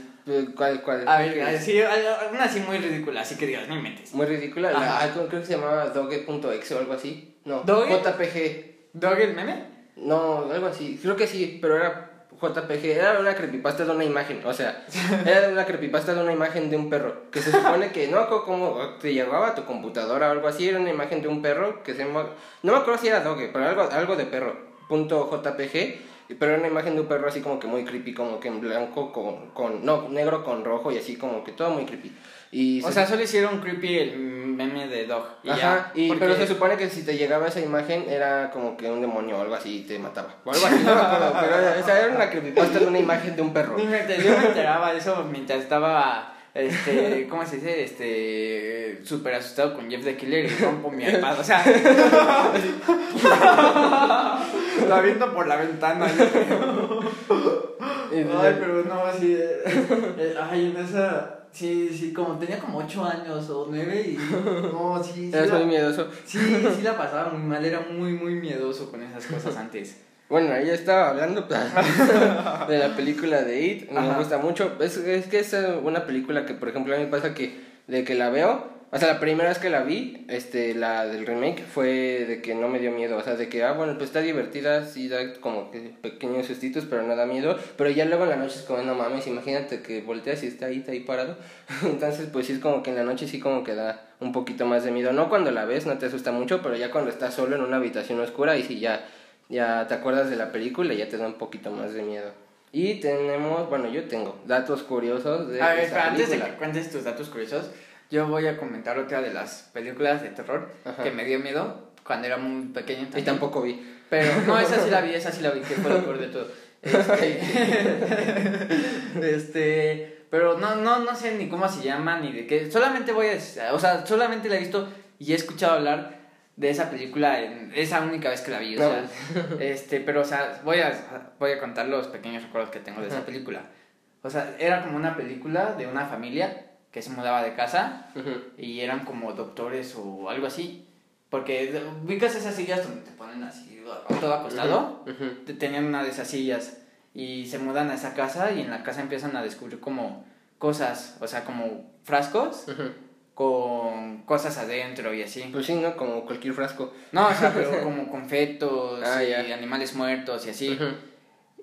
¿cuál, cuál? A ver, sí, una así muy ridícula, así que digas, no inventes. Muy ridícula. La, creo que se llamaba doge.exe o algo así. No, ¿Doge? JPG. ¿Dog el meme? No, algo así. Creo que sí, pero era JPG. Era una creepypasta de una imagen. O sea, era una creepypasta de una imagen de un perro. Que se supone que, no cómo te llegaba a tu computadora o algo así. Era una imagen de un perro que se llama. No me acuerdo si era Doge, pero algo, algo de perro. Punto JPG. Pero era una imagen de un perro así como que muy creepy, como que en blanco con, con. No, negro con rojo y así como que todo muy creepy. Y O se- sea, solo hicieron creepy el meme de Dog. Y Ajá, ya, y, porque- pero se supone que si te llegaba esa imagen era como que un demonio o algo así y te mataba. O algo así, no me acuerdo, pero esa era una creepypasta de una imagen de un perro. Ni me- yo me enteraba de eso mientras estaba, este, ¿cómo se dice? Este, súper asustado con Jeff the Killer y rompo mi iPad, o sea. la viendo por la ventana. Ay, pero no, así. eh, eh, ay, en esa. Sí, sí, como tenía como 8 años o 9 y. No, sí, sí. Eras la- muy miedoso. Sí, sí la pasaba muy mal, era muy, muy miedoso con esas cosas antes. Bueno, ella estaba hablando de la película de It, me Ajá. gusta mucho. Es, es que es eh, una película que, por ejemplo, a mí me pasa que de que la veo, o sea, la primera vez que la vi, este, la del remake, fue de que no me dio miedo. O sea, de que, ah, bueno, pues está divertida, sí da como que pequeños sustitos, pero no da miedo. Pero ya luego en la noche es como, no mames, imagínate que volteas y está ahí, está ahí parado. Entonces, pues sí es como que en la noche sí como que da un poquito más de miedo. No cuando la ves, no te asusta mucho, pero ya cuando estás solo en una habitación oscura, y sí ya, ya te acuerdas de la película y ya te da un poquito más de miedo. Y tenemos, bueno, yo tengo datos curiosos de A ver, esa espera, antes de película. que cuentes tus datos curiosos, yo voy a comentar otra de las películas de terror Ajá. que me dio miedo cuando era muy pequeño. Y también. tampoco vi. Pero no, esa sí la vi, esa sí la vi, que fue lo peor de todo. Este, este, pero no, no, no sé ni cómo se llama ni de qué. Solamente voy a, o sea, solamente la he visto y he escuchado hablar de esa película en esa única vez que la vi. O sea, este, pero o sea, voy a, voy a contar los pequeños recuerdos que tengo de esa película. O sea, era como una película de una familia que se mudaba de casa y eran como doctores o algo así. Porque ubicas esas sillas donde te ponen así todo acostado. Tenían una de esas sillas y se mudan a esa casa y en la casa empiezan a descubrir como cosas, o sea, como frascos. Con cosas adentro y así. Pues sí, ¿no? Como cualquier frasco. No, o sea, pero como con fetos Ah, y animales muertos y así.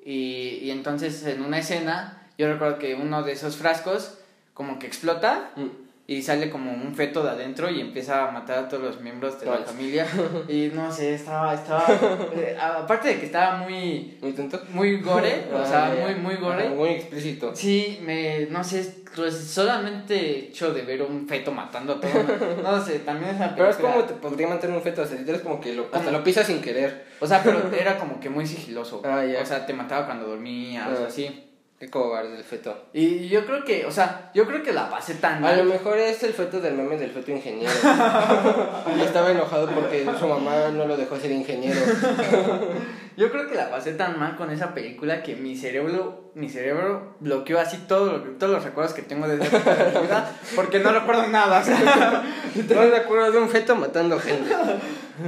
Y, y entonces en una escena, yo recuerdo que uno de esos frascos como que explota Mm. Y sale como un feto de adentro y empieza a matar a todos los miembros de la familia. Y no sé, estaba, estaba, eh, aparte de que estaba muy, Muy tonto. muy gore, o Ah, sea, ya, muy, muy gore. Muy explícito. Sí, me, no sé, pues solamente hecho de ver un feto matando a todo, no sé, también esa Pero es como te podría mantener un feto, o sea, es como que lo, hasta lo pisas sin querer. O sea, pero era como que muy sigiloso. Ah. O sea, te mataba cuando dormías o Ah. así. Qué cobarde el feto. Y yo creo que, o sea, yo creo que la pasé tan A lo mal. mejor es el feto del meme del feto ingeniero. y estaba enojado porque su mamá no lo dejó ser ingeniero. Yo creo que la pasé tan mal con esa película que mi cerebro, mi cerebro bloqueó así todo todos los recuerdos que tengo de esa vida porque no recuerdo nada. o sea, No me acuerdo de un feto matando gente.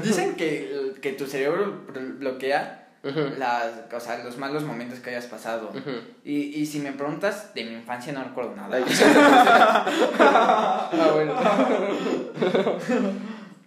dicen que, que tu cerebro bloquea Las, o sea, los malos momentos que hayas pasado. Y, y si me preguntas, de mi infancia no recuerdo nada. Ah, bueno.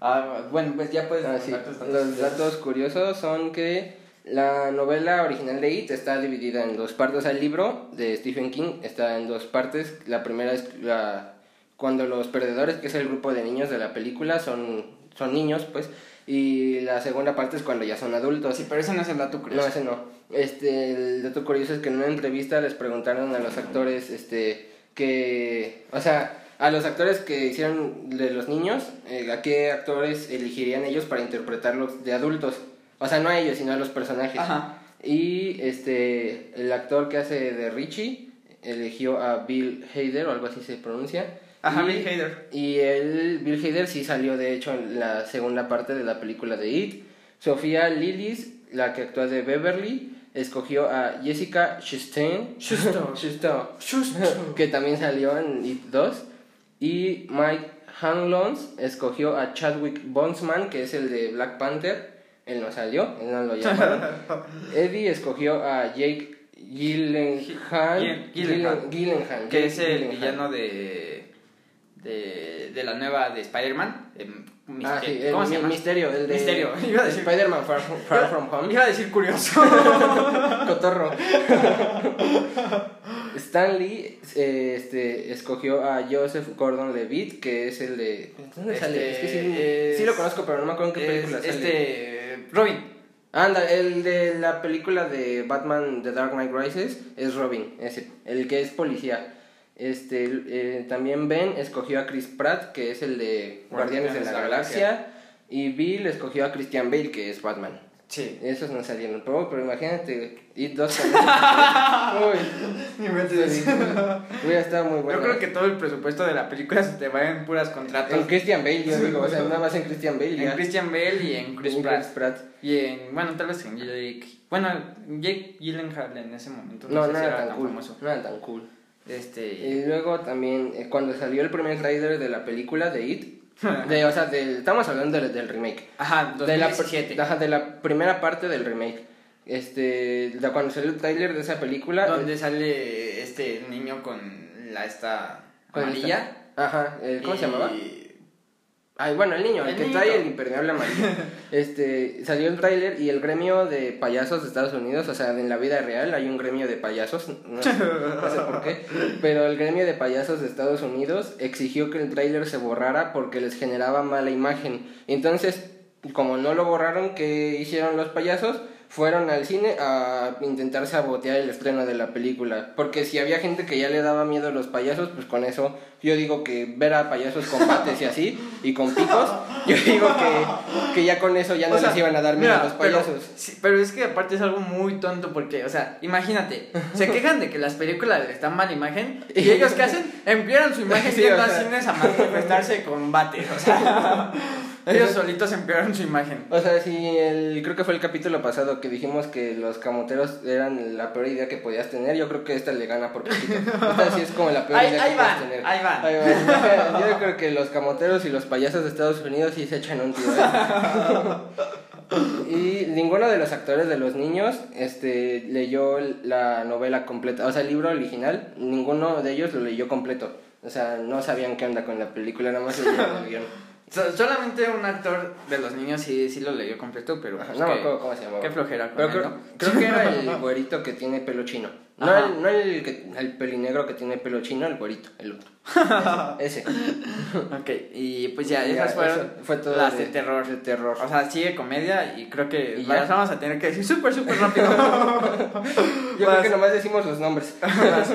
Ah, bueno, pues ya puedes Ah, sí. datos. Los datos curiosos son que la novela original de It está dividida en dos partes. El libro de Stephen King está en dos partes. La primera es la, cuando los perdedores, que es el grupo de niños de la película, son, son niños, pues. Y la segunda parte es cuando ya son adultos. Sí, pero ese no es el dato No, curioso. ese no. Este, el dato curioso es que en una entrevista les preguntaron a los actores, este, que, o sea, a los actores que hicieron de los niños, eh, a qué actores elegirían ellos para interpretarlos de adultos. O sea, no a ellos, sino a los personajes. Ajá. Y este, el actor que hace de Richie eligió a Bill Hader, o algo así se pronuncia. Ajá, Y- Bill Hader. y el Bill Hader sí salió, de hecho, en la segunda parte de la película de It. Sofía Lillis, la que actúa de Beverly, escogió a Jessica Chastain, que también salió en It 2. Y Mike Hanlons escogió a Chadwick Boseman, que es el de Black Panther. Él no salió, él no lo llamaron. Eddie escogió a Jake Gyllenhaal, Gyllen- Gyllenhaal. Gyllen- Gyllenhaal, Que es el Gyllenhaal. villano de, de, de la nueva de Spider-Man. de Mister- Ah, sí, el ¿Cómo se llama? Misterio, el de Misterio. Iba a decir- Spider-Man Far, Far From Home. Iba a decir curioso. Cotorro. Stan Lee eh, este, escogió a Joseph Gordon-Levitt, que es el de... ¿Dónde Este, sale? Es que sí, es- sí lo conozco, pero no me acuerdo en qué película Es- sale. este. Robin. Anda, el de la película de Batman The Dark Knight Rises es Robin, ese, el que es policía. Este, eh, también Ben escogió a Chris Pratt, que es el de Guardianes de la, Galaxia. Y Bill escogió a Christian Bale, que es Batman. Sí. Esos no salieron, pero, pero imagínate, 2 también. Uy, hubiera estado muy bueno. Yo creo que todo el presupuesto de la película se te va en puras contratos. En Christian Bale, yo digo, o sea, nada más en Christian Bale. En ya. Christian Bale y en Chris En Pratt. Chris Pratt. Y en, bueno, tal vez en Jake. Bueno, Jake Gyllenhaal en ese momento. No, no si era tan cool. famoso. No era tan cool. Este. Y luego también, eh, cuando salió el primer trailer de la película de It, de, o sea, del, estamos hablando del, del remake. Ajá, De la, 2017. ajá, de la primera parte del remake. Este, la- cuando salió el tráiler de esa película... Donde sale este niño con la esta ¿Cuál amarilla. Ajá, eh, ¿cómo se llamaba? Ay, bueno, el niño, el, El que trae el impermeable amarillo. este, salió el tráiler y el gremio de payasos de Estados Unidos, o sea, en la vida real hay un gremio de payasos, no, no sé por qué, pero el gremio de payasos de Estados Unidos exigió que el tráiler se borrara porque les generaba mala imagen. Entonces, como no lo borraron, ¿qué hicieron los payasos? Fueron al cine a intentar sabotear el estreno de la película. Porque si había gente que ya le daba miedo a los payasos, pues con eso yo digo que ver a payasos combates y así, y con picos, yo digo que, que ya con eso ya no O sea, les iban a dar miedo mira, a los pero- payasos. sí, Pero, es que aparte es algo muy tonto porque, o sea, imagínate, se quejan de que las películas les dan mala imagen y ellos qué hacen? Empeoran su imagen Sí, yendo o a sea. cines a manifestarse con combate, o sea, ellos solitos empeoran su imagen. O sea, si el, creo que fue el capítulo pasado que dijimos que los camoteros eran la peor idea que podías tener, yo creo que esta le gana por poquito. Esta sí es como la peor Ahí- idea ahí que van, puedes tener. ahí van. van. Yo creo que los camoteros y los payasos de Estados Unidos sí se echan un tiro. ¿eh? y ninguno de los actores de los niños este, leyó la novela completa, o sea, el libro original, ninguno de ellos lo leyó completo. O sea, no sabían qué onda con la película, nada más leyeron el guion. So- solamente un actor de los niños sí, sí lo leyó completo, pero Ajá, pues, no me acuerdo cómo se llamaba. qué flojera con Pero él, creo, ¿no? creo que era el güerito que tiene pelo chino. No el, no el, que, el pelinegro que tiene pelo chino, el güerito, el otro. Ese. Ok, y pues ya, Ya, esas fueron eso fue todo las de- de, terror. de terror. O sea, sigue comedia y creo que ¿Y las ya? vamos a tener que decir súper, súper rápido. Yo creo que nomás decimos los nombres. Vas.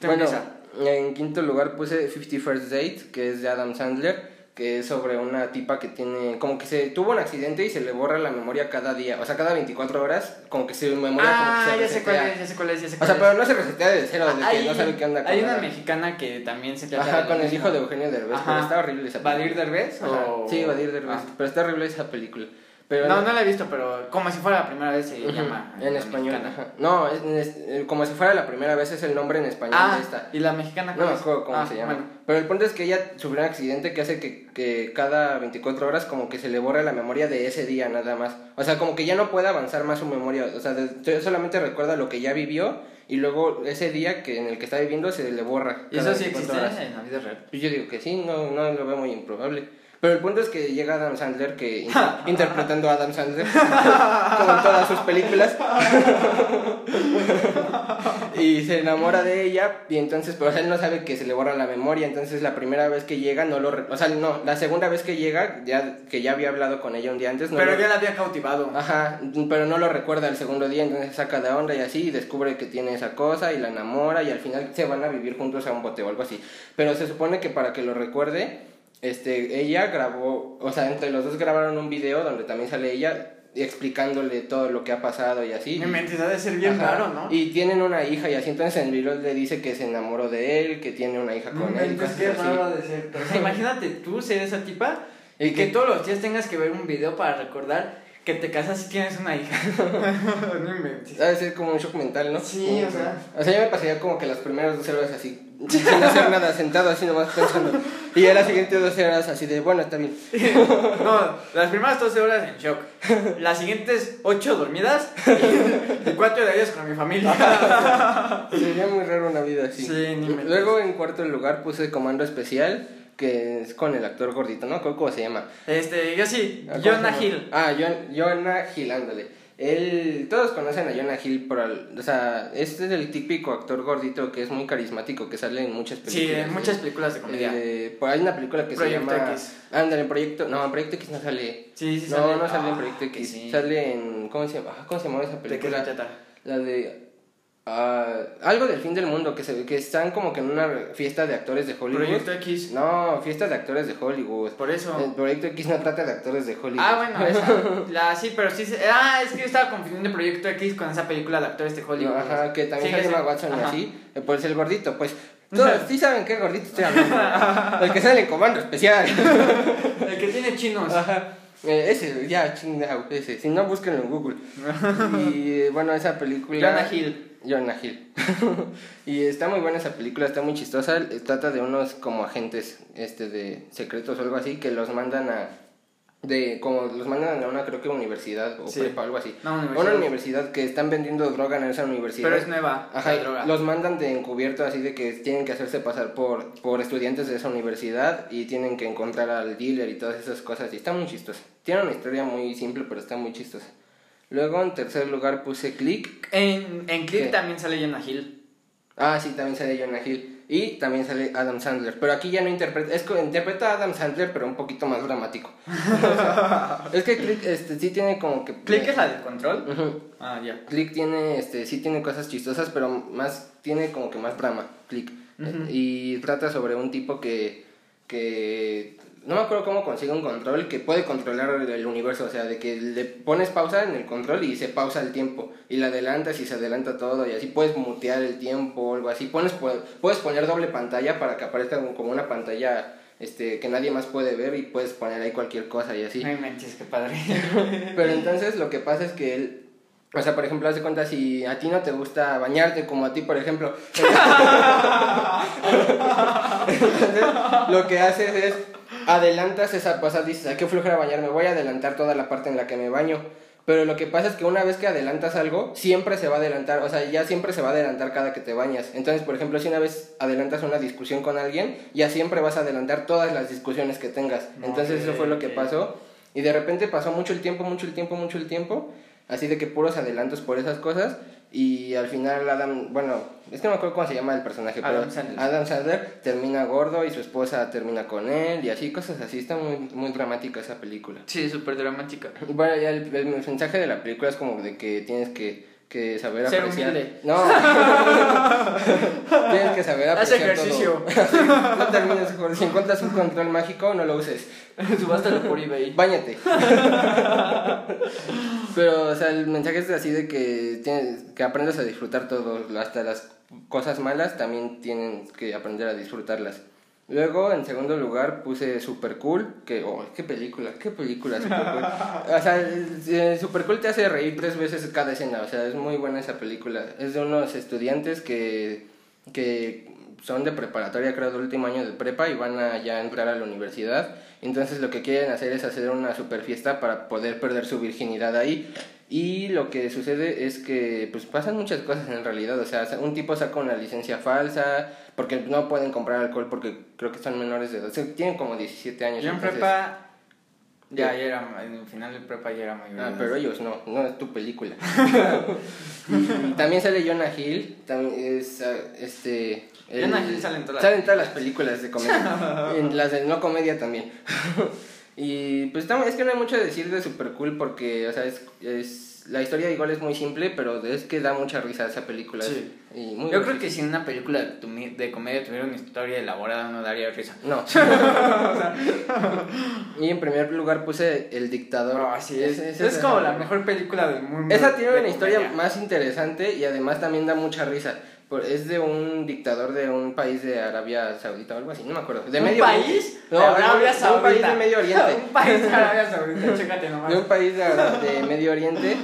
Bueno, empieza. en quinto lugar puse 50 First Date, que es de Adam Sandler, que es sobre una tipa que tiene, como que se tuvo un accidente y se le borra la memoria cada día, o sea, cada 24 horas, como que su memoria Ah, como que ya se sé cuál es, ya sé cuál es, ya sé O cuál sea, es. pero no se resetea de cero, de que Hay- no sabe qué onda con Hay una mexicana que también se trata Ajá, de con el hijo de Eugenio Derbez, Ajá. pero está horrible esa película. ¿Vadir Derbez o...? Sí, Vadir Derbez, Ah. pero está horrible esa película. Pero No, no la he visto, pero como si fuera la primera vez se llama. en español. mexicana. No, es- es- eh, como si fuera la primera vez es el nombre en español Ah, de esta. y la mexicana No cuál me es? cómo Ah, se llama. bueno. Pero el punto es que ella sufrió un accidente que hace que, que cada 24 horas como que se le borra la memoria de ese día nada más. O sea, como que ya no puede avanzar más su memoria. O sea, de- solamente recuerda lo que ya vivió y luego ese día que en el que está viviendo se le borra. ¿Y cada eso sí 24 existe horas. en la vida real? Pues yo digo que sí, no, no lo veo muy improbable. Pero el punto es que llega Adam Sandler, que inter- interpretando a Adam Sandler, como en todas sus películas, y se enamora de ella, y entonces, pero él no sabe que se le borra la memoria, entonces la primera vez que llega no lo... O sea, no, la segunda vez que llega, ya que ya había hablado con ella un día antes, no Pero lo- ya la había cautivado. Ajá, pero no lo recuerda el segundo día, entonces saca de onda y así, y descubre que tiene esa cosa y la enamora y al final se van a vivir juntos a un bote o algo así. Pero se supone que para que lo recuerde, este, ella grabó, o sea, entre los dos grabaron un video donde también sale ella explicándole todo lo que ha pasado y así. Mi mente ha de ser bien Ajá, raro, ¿no? Y tienen una hija y así, entonces en el video le dice que se enamoró de él, que tiene una hija con No él. cosas qué así. raro de ser. O sea, imagínate tú ser esa tipa Y que que- todos los días tengas que ver un video para recordar que te casas y tienes una hija. no inventes. Ha de ser como un shock mental, ¿no? Sí, Como o sea. O sea, yo me pasaría como que las primeras dos horas así, sin hacer nada, sentado así nomás pensando. Y ya las siguientes dos horas así de, bueno, está bien. No, las primeras 12 horas en shock. Las siguientes 8 dormidas y 4 de ellas con mi familia. Sería muy raro una vida así. Sí, ni me- Luego en cuarto lugar puse Comando Especial, que es con el actor gordito, ¿no? ¿Cómo cómo se llama? Este, yo sí, Ah, ¿cómo se Jonah? Hill. Ah, Jonah Hill, ándale. Él, todos conocen a Jonah Hill por, al- o sea, este es el típico actor gordito que es muy carismático, que sale en muchas películas. Sí, en muchas películas de comedia. Eh, hay una película que Proyecto se llama. X. Ándale, en Proyecto. No, en Proyecto X no sale. Sí, sí no, sale. no sale en Ah, Proyecto X. sí. Sale en. ¿Cómo se llama? Ah, ¿Cómo se llama esa ¿De qué película? se trata? La de. Ah, algo del fin del mundo, que, se, que están como que en una fiesta de actores de Hollywood. Proyecto X. No, fiesta de actores de Hollywood. Por eso. El Proyecto X no trata de actores de Hollywood. Ah, bueno, esa. La, sí, pero sí. se- Ah, es que yo estaba confundiendo Proyecto X con esa película de actores de Hollywood. No, ajá, que también Sí, ese- Emma Watson ajá. así. eh, Pues el gordito, pues. Todos sí saben qué gordito estoy hablando. el que sale en comando especial. El que tiene chinos. Ajá. Eh, ese, ya, chingado, ese. Si no, búsquenlo en Google. y eh, bueno, esa película. Jonah Hill. Jonah Hill. y está muy buena esa película, está muy chistosa. Trata de unos como agentes este de secretos o algo así que los mandan a, de como los mandan a una creo que universidad o Sí. prepa algo así No, A universidad. una universidad que están vendiendo droga en esa universidad Pero es nueva. Ajá, la y droga. los mandan de encubierto así de que tienen que hacerse pasar por, por estudiantes de esa universidad y tienen que encontrar al dealer y todas esas cosas y está muy chistosa. Tiene una historia muy simple pero está muy chistosa. Luego en tercer lugar puse Click. En, en Click también sale Jonah Hill. Ah, sí, también sale Jonah Hill. Y también sale Adam Sandler. Pero aquí ya no interpreta. Es que interpreta a Adam Sandler, pero un poquito más dramático. Es que Click este, sí tiene como que. ¿Click es la del control? Ujú. Ah, ya. Click tiene, este, sí tiene cosas chistosas, pero más, tiene como que más drama, Click. Y trata sobre un tipo que, que, no me acuerdo cómo consigue un control que puede controlar el, universo, o sea, de que le pones pausa en el control y se pausa el tiempo, y le adelantas y se adelanta todo, y así puedes mutear el tiempo o algo así, pones, pu- puedes poner doble pantalla para que aparezca como- como una pantalla este, que nadie más puede ver y puedes poner ahí cualquier cosa y así. Ay, manches, qué padre. Pero entonces lo que pasa es que él, o sea, por ejemplo, haz de cuenta si a ti no te gusta bañarte como a ti, por ejemplo. entonces, lo que haces es adelantas esa cosa, dices, ay, qué flojera bañarme, voy a adelantar toda la parte en la que me baño. Pero lo que pasa es que una vez que adelantas algo, siempre se va a adelantar, o sea, ya siempre se va a adelantar cada que te bañas. Entonces, por ejemplo, si una vez adelantas una discusión con alguien, ya siempre vas a adelantar todas las discusiones que tengas. Entonces, eso fue lo que pasó. Y de repente pasó mucho el tiempo, mucho el tiempo, mucho el tiempo. Así de que puros adelantos por esas cosas. Y al final Adam, bueno, es que no me acuerdo cómo se llama el personaje, Adam pero Sandler. Adam Sandler termina gordo y su esposa termina con él y así, cosas así. Está muy, muy dramática esa película. Sí, súper dramática. Bueno, ya el, el mensaje de la película es como de que tienes que, que saber Ser apreciar. humilde. No. tienes que saber Haz apreciar ejercicio. todo. no termines, si encuentras un control mágico, no lo uses. Subástalo por eBay. Báñate. Pero, o sea, el mensaje es así de que tienes que aprendas a disfrutar todo, hasta las cosas malas también tienen que aprender a disfrutarlas. Luego, en segundo lugar, puse Super Cool, que, oh, qué película, qué película Super Cool. O sea, eh, Super Cool te hace reír tres veces cada escena, o sea, es muy buena esa película. Es de unos estudiantes que, que son de preparatoria, creo, de último año de prepa y van a ya entrar a la universidad. Entonces lo que quieren hacer es hacer una super fiesta para poder perder su virginidad ahí. Y lo que sucede es que pues pasan muchas cosas en realidad. O sea, un tipo saca una licencia falsa porque no pueden comprar alcohol porque creo que son menores de edad. O sea, tienen como 17 años. Yo en entonces- prepa. Ya, ya era. En el final de prepa ya era mayor. Ah, pero ellos no, no es tu película. También sale Jonah Hill, también es ah, este Jonah Hill sale en todas las sale en todas las películas de comedia, en las de no comedia también. y pues es que no hay mucho que decir de Super Cool porque, o sea, es, es la historia igual es muy simple, pero es que da mucha risa esa película. Sí. Y muy Yo creo que si en una película de, comedia tuviera una historia elaborada, no daría risa. No. y en primer lugar puse El Dictador. No, así es. Ese- Es, ese como la mejor película del mundo. Esa tiene de una historia comedia. más interesante y además también da mucha risa. Por- Es de un dictador de un país de Arabia Saudita o algo así, no me acuerdo. De ¿Un Medio país? No, de Arabia de un Saudita. país de Medio Oriente. un país de Arabia Saudita, chécate nomás. De un país de, de Medio Oriente,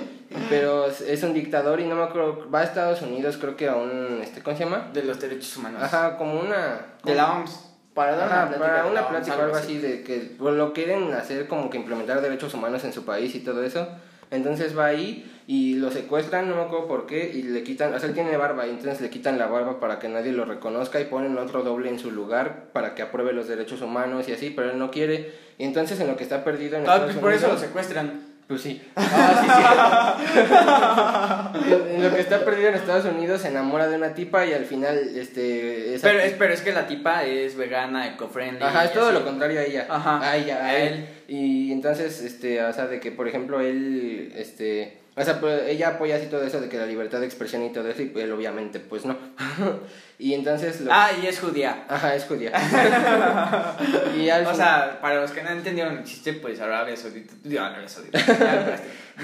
pero es- un dictador y no me acuerdo, va a Estados Unidos creo que a un, este, ¿cómo se llama? De los derechos humanos. Ajá, como una... De la OMS. Para dar Ajá, una plática. para una plática o algo así de que pues, lo quieren hacer como que implementar derechos humanos en su país y todo eso. Entonces va ahí y lo secuestran, no me acuerdo por qué, y le quitan, o sea, él tiene barba, y entonces le quitan la barba para que nadie lo reconozca y ponen otro doble en su lugar para que apruebe los derechos humanos y así, pero él no quiere. Y entonces en lo que está perdido en Ah, Estados pues por eso lo Unidos- secuestran. pues sí. Ah, sí, sí. en, lo que está perdido en Estados Unidos se enamora de una tipa y al final, este... Pero es, pero es que la tipa es vegana, eco-friendly. Ajá, es todo así. lo contrario a ella. Ajá. A ella, a A él. él. Y entonces, este, o sea, de que, por ejemplo, él, este... O sea, pues, ella apoya así todo eso de que la libertad de expresión y todo eso, y él obviamente, pues no. y entonces... Lo... Ah, y es judía. Ajá, es judía. y al O sea, para los que no entendieron el chiste, pues Arabia Saudita. Digo, Arabia Saudita.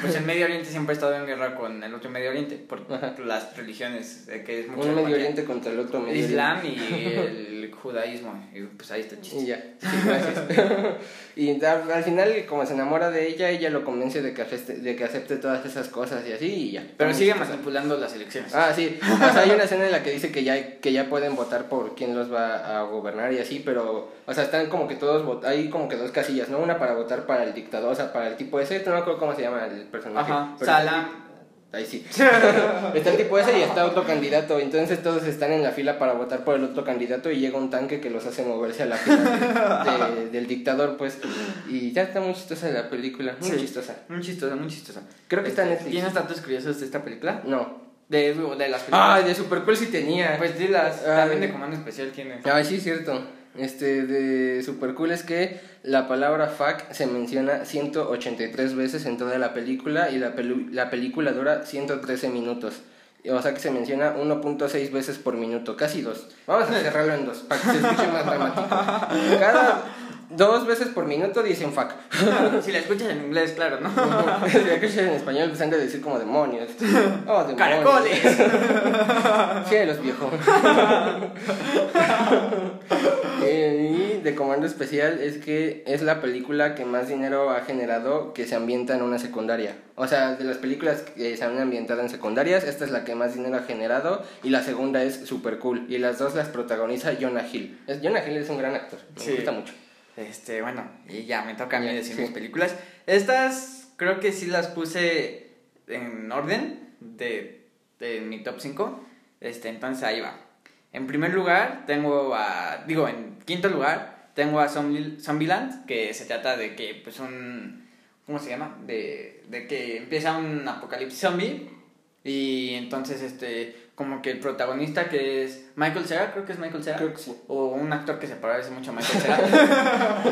pues el Medio Oriente siempre ha estado en guerra con el otro Medio Oriente. Por Ajá. las religiones, eh, que es mucho un Medio Oriente contra el otro Medio El Islam y el judaísmo. Y pues ahí está el Oriente. Y chiste. ya, sí, gracias. y al, al final, como se enamora de ella, ella lo convence de que, acepte, de que acepte todas esas cosas y así, y ya. Pero sigue manipulando las elecciones. Ah, sí. O sea, hay una escena en la que dice que ya hay que ya pueden votar por quién los va a gobernar y así, pero, o sea, están como que todos, hay como que dos casillas, ¿no? Una para votar para el dictador, o sea, para el tipo ese, no me acuerdo cómo se llama el personaje. Ajá, Salam. Ahí sí. está el tipo ese y está otro candidato. Entonces todos están en la fila para votar por el otro candidato y llega un tanque que los hace moverse a la fila de- del dictador, pues. Y ya está muy chistosa la película. Muy Sí. chistosa. Muy chistosa, muy chistosa. Creo que está en Este, Netflix. ¿Tienes datos curiosos de esta película? No. De, de las películas. Ah, de Super Cool sí tenía. Pues dilas, Ah, también de- de Comando Especial tienes. Ay, sí, es cierto. Este, de Super Cool es que la palabra fuck se menciona 183 veces en toda la película y la, pelu- la película dura 113 minutos. O sea que se menciona 1.6 veces por minuto, casi dos. Vamos a cerrarlo en dos, para que se escuche más dramático. Cada dos veces por minuto dicen fuck. si la escuchas en inglés, claro, ¿no? Si la escuchas en español, pues han de decir como demonios. Oh, demonios. ¡Caracoles! Cielos, viejo. Eh, y de Comando Especial es que es la película que más dinero ha generado que se ambienta en una secundaria. O sea, de las películas que se han ambientado en secundarias, esta es la que más dinero ha generado y la segunda es Super Cool. Y las dos las protagoniza Jonah Hill. Es, Jonah Hill es un gran actor, me Sí. gusta mucho. Este, bueno, y ya me toca a mí decir sí. mis películas. Estas creo que sí las puse en orden de, de mi top 5. Este, entonces ahí va. En primer lugar tengo a, digo, en quinto lugar tengo a Zombie- Zombieland, que se trata de que, pues, un, ¿cómo se llama? De, de que empieza un apocalipsis zombie y entonces, este, como que el protagonista que es Michael Cera, creo que es Michael Cera. Creo que sí. O un actor que se parece mucho a Michael Cera.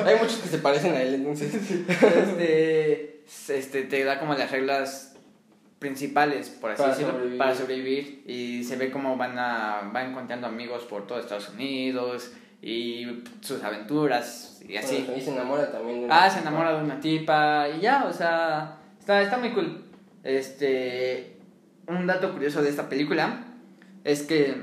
Hay muchos que se parecen a él, entonces. este, este, te da como las reglas principales, por así Para decirlo, sobrevivir. para sobrevivir. Y se ve cómo van, a, van encontrando amigos por todo Estados Unidos y sus aventuras y así. Bueno, y se enamora también de una Ah, se enamora de una tipa y ya, o sea, está, está muy cool. Este, un dato curioso de esta película es que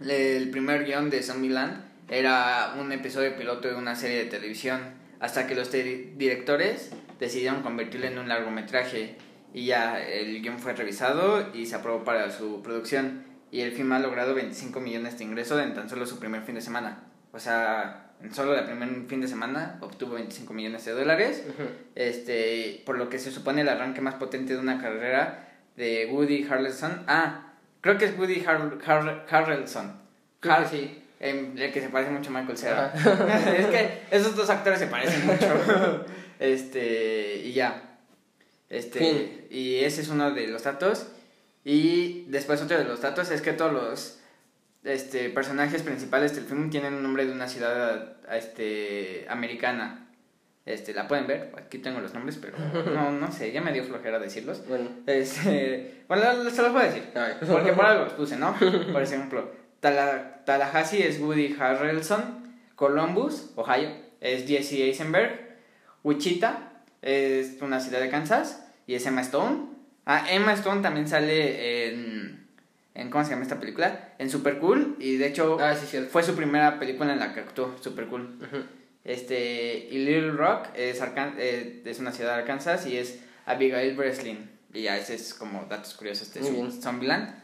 el primer guion de Zombieland era un episodio piloto de una serie de televisión, hasta que los te- directores decidieron convertirlo en un largometraje y ya el guion fue revisado y se aprobó para su producción y el film ha logrado 25 millones de ingresos en tan solo su primer fin de semana. O sea, en solo el primer fin de semana obtuvo 25 millones de dólares este, por lo que se supone el arranque más potente de una carrera de Woody Harrelson. Ah, creo que es Woody Har Har Harrelson. Har- sí. em, el que se parece mucho a Michael Cera. es que esos dos actores se parecen mucho. este, y ya. Este, y ese es uno de los datos. Y después otro de los datos es que todos los este, personajes principales del film tienen un nombre de una ciudad este, americana. Este, la pueden ver, aquí tengo los nombres, pero no, no sé, ya me dio flojera decirlos. Bueno. Este, bueno, se los voy a decir. Porque por algo los puse, ¿no? Por ejemplo, Tala- Tallahassee es Woody Harrelson, Columbus, Ohio, es Jesse Eisenberg, Wichita es una ciudad de Kansas y es Emma Stone. Ah, Emma Stone también sale en, en ¿cómo se llama esta película? En Super Cool y de hecho Ah, sí, fue su primera película en la que actuó, Super Cool. Este, y Little Rock es, Arkan- eh, es una ciudad de Arkansas y es Abigail Breslin. Y ya, ese es como datos curiosos de. Zombieland.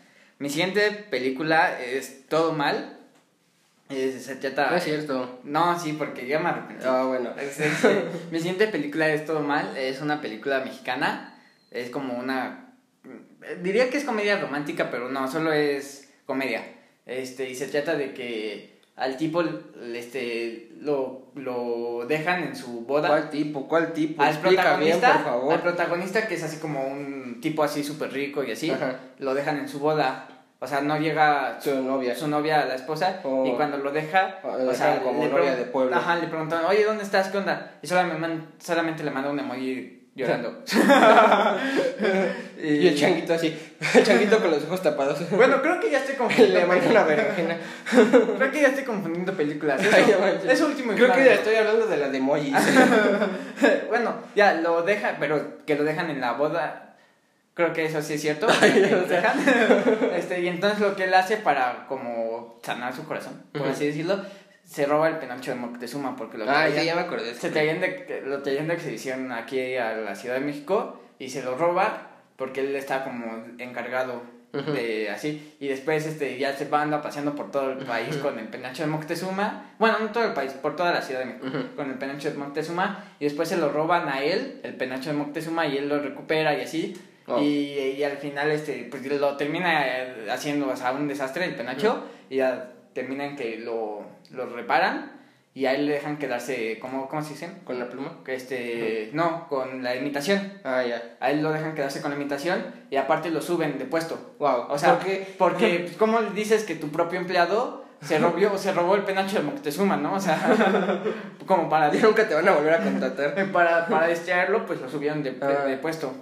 Mi siguiente película es Todo Mal. Es- se trata... No es cierto. No, sí, porque ya me arrepentí. Ah, bueno. Es- es- mi siguiente película es Todo Mal. Es una película mexicana. Es como una... Diría que es comedia romántica, pero no, solo es comedia. Este, y se trata de que al tipo este, lo, lo dejan en su boda. ¿Cuál tipo? ¿Cuál tipo? Al Explica bien, protagonista, por favor. al protagonista que es así como un tipo así súper rico y así, Ajá. lo dejan en su boda. O sea, no llega Su novia. su novia, la esposa, Oh. y cuando lo deja, Oh, o sea, como le novia de pueblo. Ajá, le preguntan, oye, ¿dónde estás? ¿Qué onda? Y solamente, solamente le manda un emoji llorando. Y el changuito así. El changuito con los ojos tapados. Bueno, creo que ya estoy Le confundiendo. una berenjena. creo que ya estoy confundiendo películas. Ay, Eso, manches. eso último Creo que ya estoy hablando de la de emojis. bueno, ya lo deja, pero que lo dejan en la boda. Creo que eso sí es cierto. Ay, o sea. dejan. este, y entonces lo que él hace para como sanar su corazón, por así decirlo, se roba el penacho de Moctezuma porque lo Ay, traían- ya me acordé. se traían de, lo traían de exhibición aquí a la Ciudad de México y se lo roba porque él está como encargado de así. Y después este, ya se anda paseando por todo el país con el penacho de Moctezuma. Bueno, no todo el país, por toda la ciudad de México, con el penacho de Moctezuma. Y después se lo roban a él, el penacho de Moctezuma, y él lo recupera y así. Oh. Y, y al final este, pues lo termina eh, haciendo o sea, un desastre el penacho. Y ya termina en que lo, lo reparan. Y a él le dejan quedarse, ¿cómo, cómo se dice? ¿Con la pluma? Que este, no, con la imitación. Ah, ya. A él lo dejan quedarse con la imitación y aparte lo suben de puesto. Wow. O sea, ¿Por qué? porque pues, ¿cómo dices que tu propio empleado se robó, se robó el penacho de Moctezuma, ¿no? O sea, como para, Nunca te van a volver a contratar. para, para distraerlo, pues lo subieron de, de- Ah. de puesto.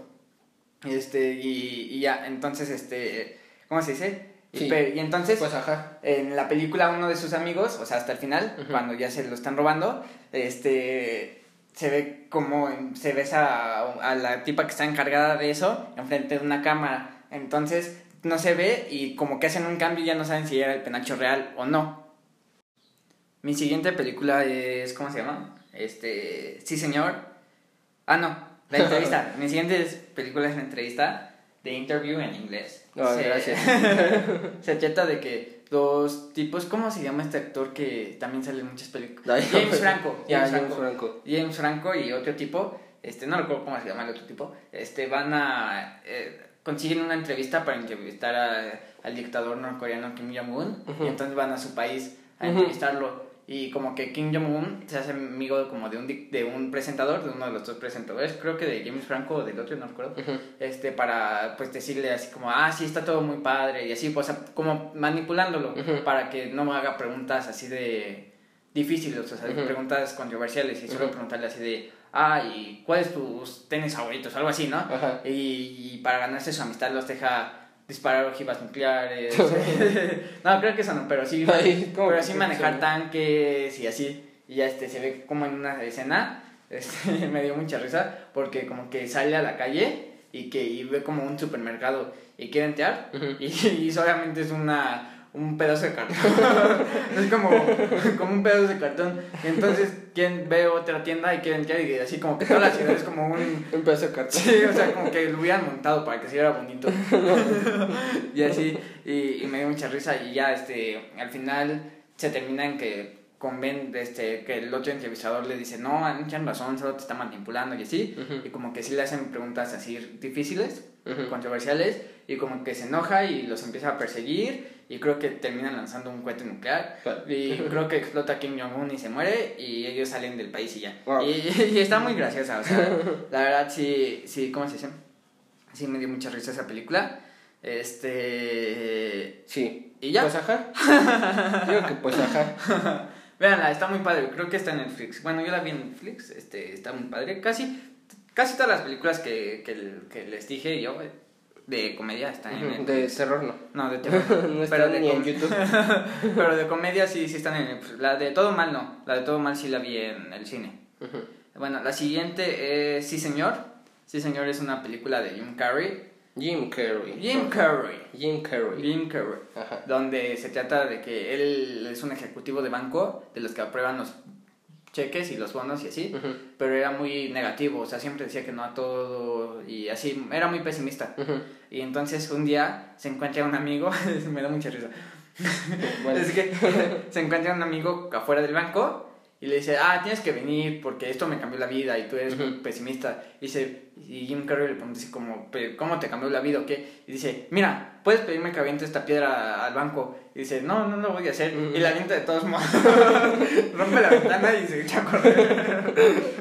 Este, y, y ya, entonces, este, ¿cómo se dice? Y, Sí. y entonces, Pues ajá. en la película uno de sus amigos, o sea, hasta el final, cuando ya se lo están robando, este se ve como se besa a, a la tipa que está encargada de eso enfrente de una cámara. Entonces no se ve y como que hacen un cambio y ya no saben si era el penacho real o no. Mi siguiente película es ¿cómo se llama? Este, sí señor. Ah, no, la entrevista. Mi siguiente película es la entrevista de interview en inglés. No, Se- gracias. se trata de que dos tipos, ¿cómo se llama este actor que también sale en muchas películas? James Franco. James Franco. Franco. James Franco y otro tipo, este, no recuerdo cómo se llama el otro tipo, este, van a, eh, consiguen una entrevista para entrevistar a- al dictador norcoreano Kim Jong-un, y entonces van a su país a entrevistarlo, y como que Kim Jong-un se hace amigo como de un, de un presentador, de uno de los dos presentadores, creo que de James Franco o del otro, no recuerdo, Ujú. este, para pues decirle así como, ah, sí, está todo muy padre, y así, pues como manipulándolo, para que no me haga preguntas así de difíciles, o sea, Ujú. preguntas controversiales, y solo preguntarle así de, ah, ¿y cuáles tus tenis favoritos? Algo así, ¿no? Y, y para ganarse su amistad los deja disparar ojivas nucleares. no, creo que eso no, pero sí, Ay, ¿cómo pero que sí sí manejar tanques y así. Y ya este, se ve como en una escena, este, me dio mucha risa, porque como que sale a la calle y que y ve como un supermercado y quiere entrar Ujú. y, y solamente es una un pedazo de cartón es como, como un pedazo de cartón y entonces quien ve otra tienda y quiere entrar y así como que toda la ciudad es como un Un pedazo de cartón. Sí, o sea, como que lo hubieran montado para que se viera bonito. y así, y, y me dio mucha risa. Y ya, este, al final se termina en que conven, este, que el otro entrevistador le dice, no, tienen razón, solo te está manipulando y así. Y como que sí le hacen preguntas así difíciles, controversiales, y como que se enoja y los empieza a perseguir. Y creo que terminan lanzando un cohete nuclear. Y creo que explota Kim Jong-un y se muere y ellos salen del país y ya. Wow. Y, y está muy graciosa, o sea, la verdad sí, sí, ¿cómo se dice? Sí me dio mucha risa esa película. Este... Sí. ¿Y ya? Pues ajá. Digo que pues ajá. Véanla, está muy padre, creo que está en Netflix. Bueno, yo la vi en Netflix, este, está muy padre. Casi, casi todas las películas que, que, que les dije yo eh, de comedia están en. Netflix. De terror no. No, de terror. No Pero de ni en YouTube. Pero de comedia sí, sí están en Netflix. La de Todo Mal no, la de Todo Mal sí la vi en el cine. Bueno, la siguiente es Sí Señor. Sí Señor es una película de Jim Carrey. Jim Carrey. Jim Carrey. Jim Carrey. Jim Carrey. Ajá. Donde se trata de que él es un ejecutivo de banco, de los que aprueban los cheques y los bonos y así, pero era muy negativo, o sea, siempre decía que no a todo y así, era muy pesimista. Y entonces un día se encuentra un amigo, me da mucha risa, Bueno. es que se encuentra un amigo afuera del banco y le dice, ah, tienes que venir porque esto me cambió la vida y tú eres muy pesimista. Y, dice, y Jim Carrey le pregunta así como, "¿Pero ¿cómo te cambió la vida o qué? Y dice, mira, puedes pedirme que aviente esta piedra al banco. Y dice, no, no lo voy a hacer. Y la avienta de todos modos. Rompe la ventana y se echa a correr.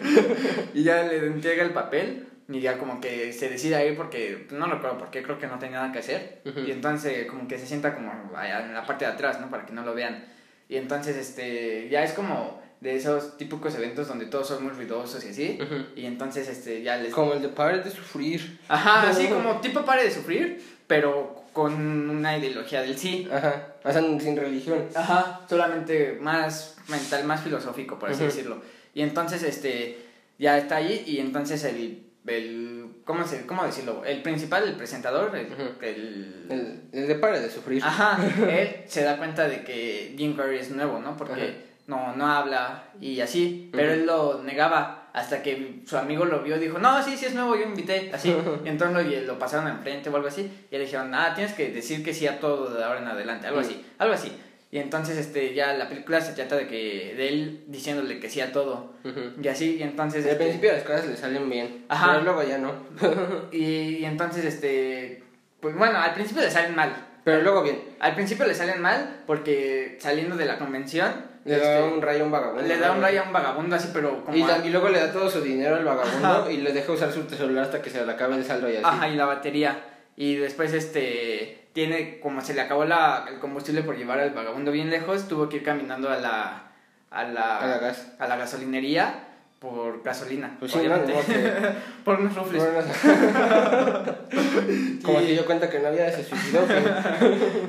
y ya le entrega el papel. Y ya como que se decide a ir porque no recuerdo por qué, creo que no tenía nada que hacer. Y entonces como que se sienta como en la parte de atrás, ¿no? Para que no lo vean. Y entonces este ya es como de esos típicos eventos donde todos son muy ruidosos y así. Y entonces este ya les... Como el de Pare de Sufrir. Ajá, así como tipo pare de sufrir, pero con una ideología del sí. Ajá. O sea, sin religión. Ajá, solamente más mental, más filosófico, por así decirlo. Y entonces, este, ya está ahí y entonces el, el ¿cómo, se, ¿cómo decirlo? El principal, el presentador, el, el- El, el de Pare de Sufrir. Ajá, él se da cuenta de que Jim Carrey es nuevo, ¿no? Porque Ajá. No, no habla y así, pero él lo negaba hasta que su amigo lo vio y dijo, no, sí, sí es nuevo, yo invité, así. Y entonces lo, lo pasaron enfrente o algo así. Y le dijeron, ah, tienes que decir que sí a todo de ahora en adelante, algo así, algo así. Y entonces este ya la película se trata de que de él diciéndole que sí a todo. Y así, y entonces Al este, principio las cosas le salen bien, Ajá. pero luego ya no. y, y entonces este pues bueno, al principio le salen mal. pero luego bien. Al principio le salen mal porque saliendo de la convención Le este, da un rayo a un vagabundo. le da un rayo a un vagabundo así, pero como Y, la- a- y luego le da todo su dinero al vagabundo Ajá. y le deja usar su celular hasta que se le acabe el saldo y así. Ajá, y la batería. Y después, este, tiene, como se le acabó la, el combustible por llevar al vagabundo bien lejos, tuvo que ir caminando a la, a la, A la gas. a la gasolinería por gasolina, Pues sí, obviamente. no, por unos rufles. Como Y- se dio cuenta que no había, se suicidó. que-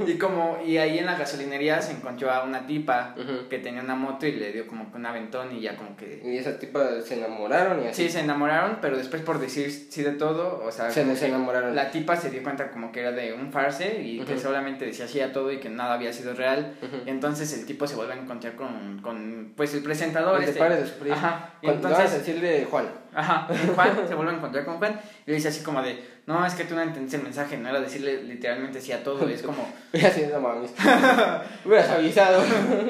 Y como, y ahí en la gasolinería se encontró a una tipa Ujú. que tenía una moto y le dio como que un aventón y ya como que... Y esa tipa se enamoraron y así. Sí, se enamoraron, pero después por decir sí de todo, o sea... Se que desenamoraron. La tipa se dio cuenta como que era de un farce y que Ujú. solamente decía sí a todo y que nada había sido real. Ujú. Entonces el tipo se vuelve a encontrar con, con pues el presentador. Te este. de. Ajá. A entonces, decirle Juan. ajá, Juan se vuelve a encontrar con Juan y le dice así como de, no, es que tú no entendiste el mensaje, no era decirle literalmente sí a todo, es como, Y así, no mames. Hubieras avisado.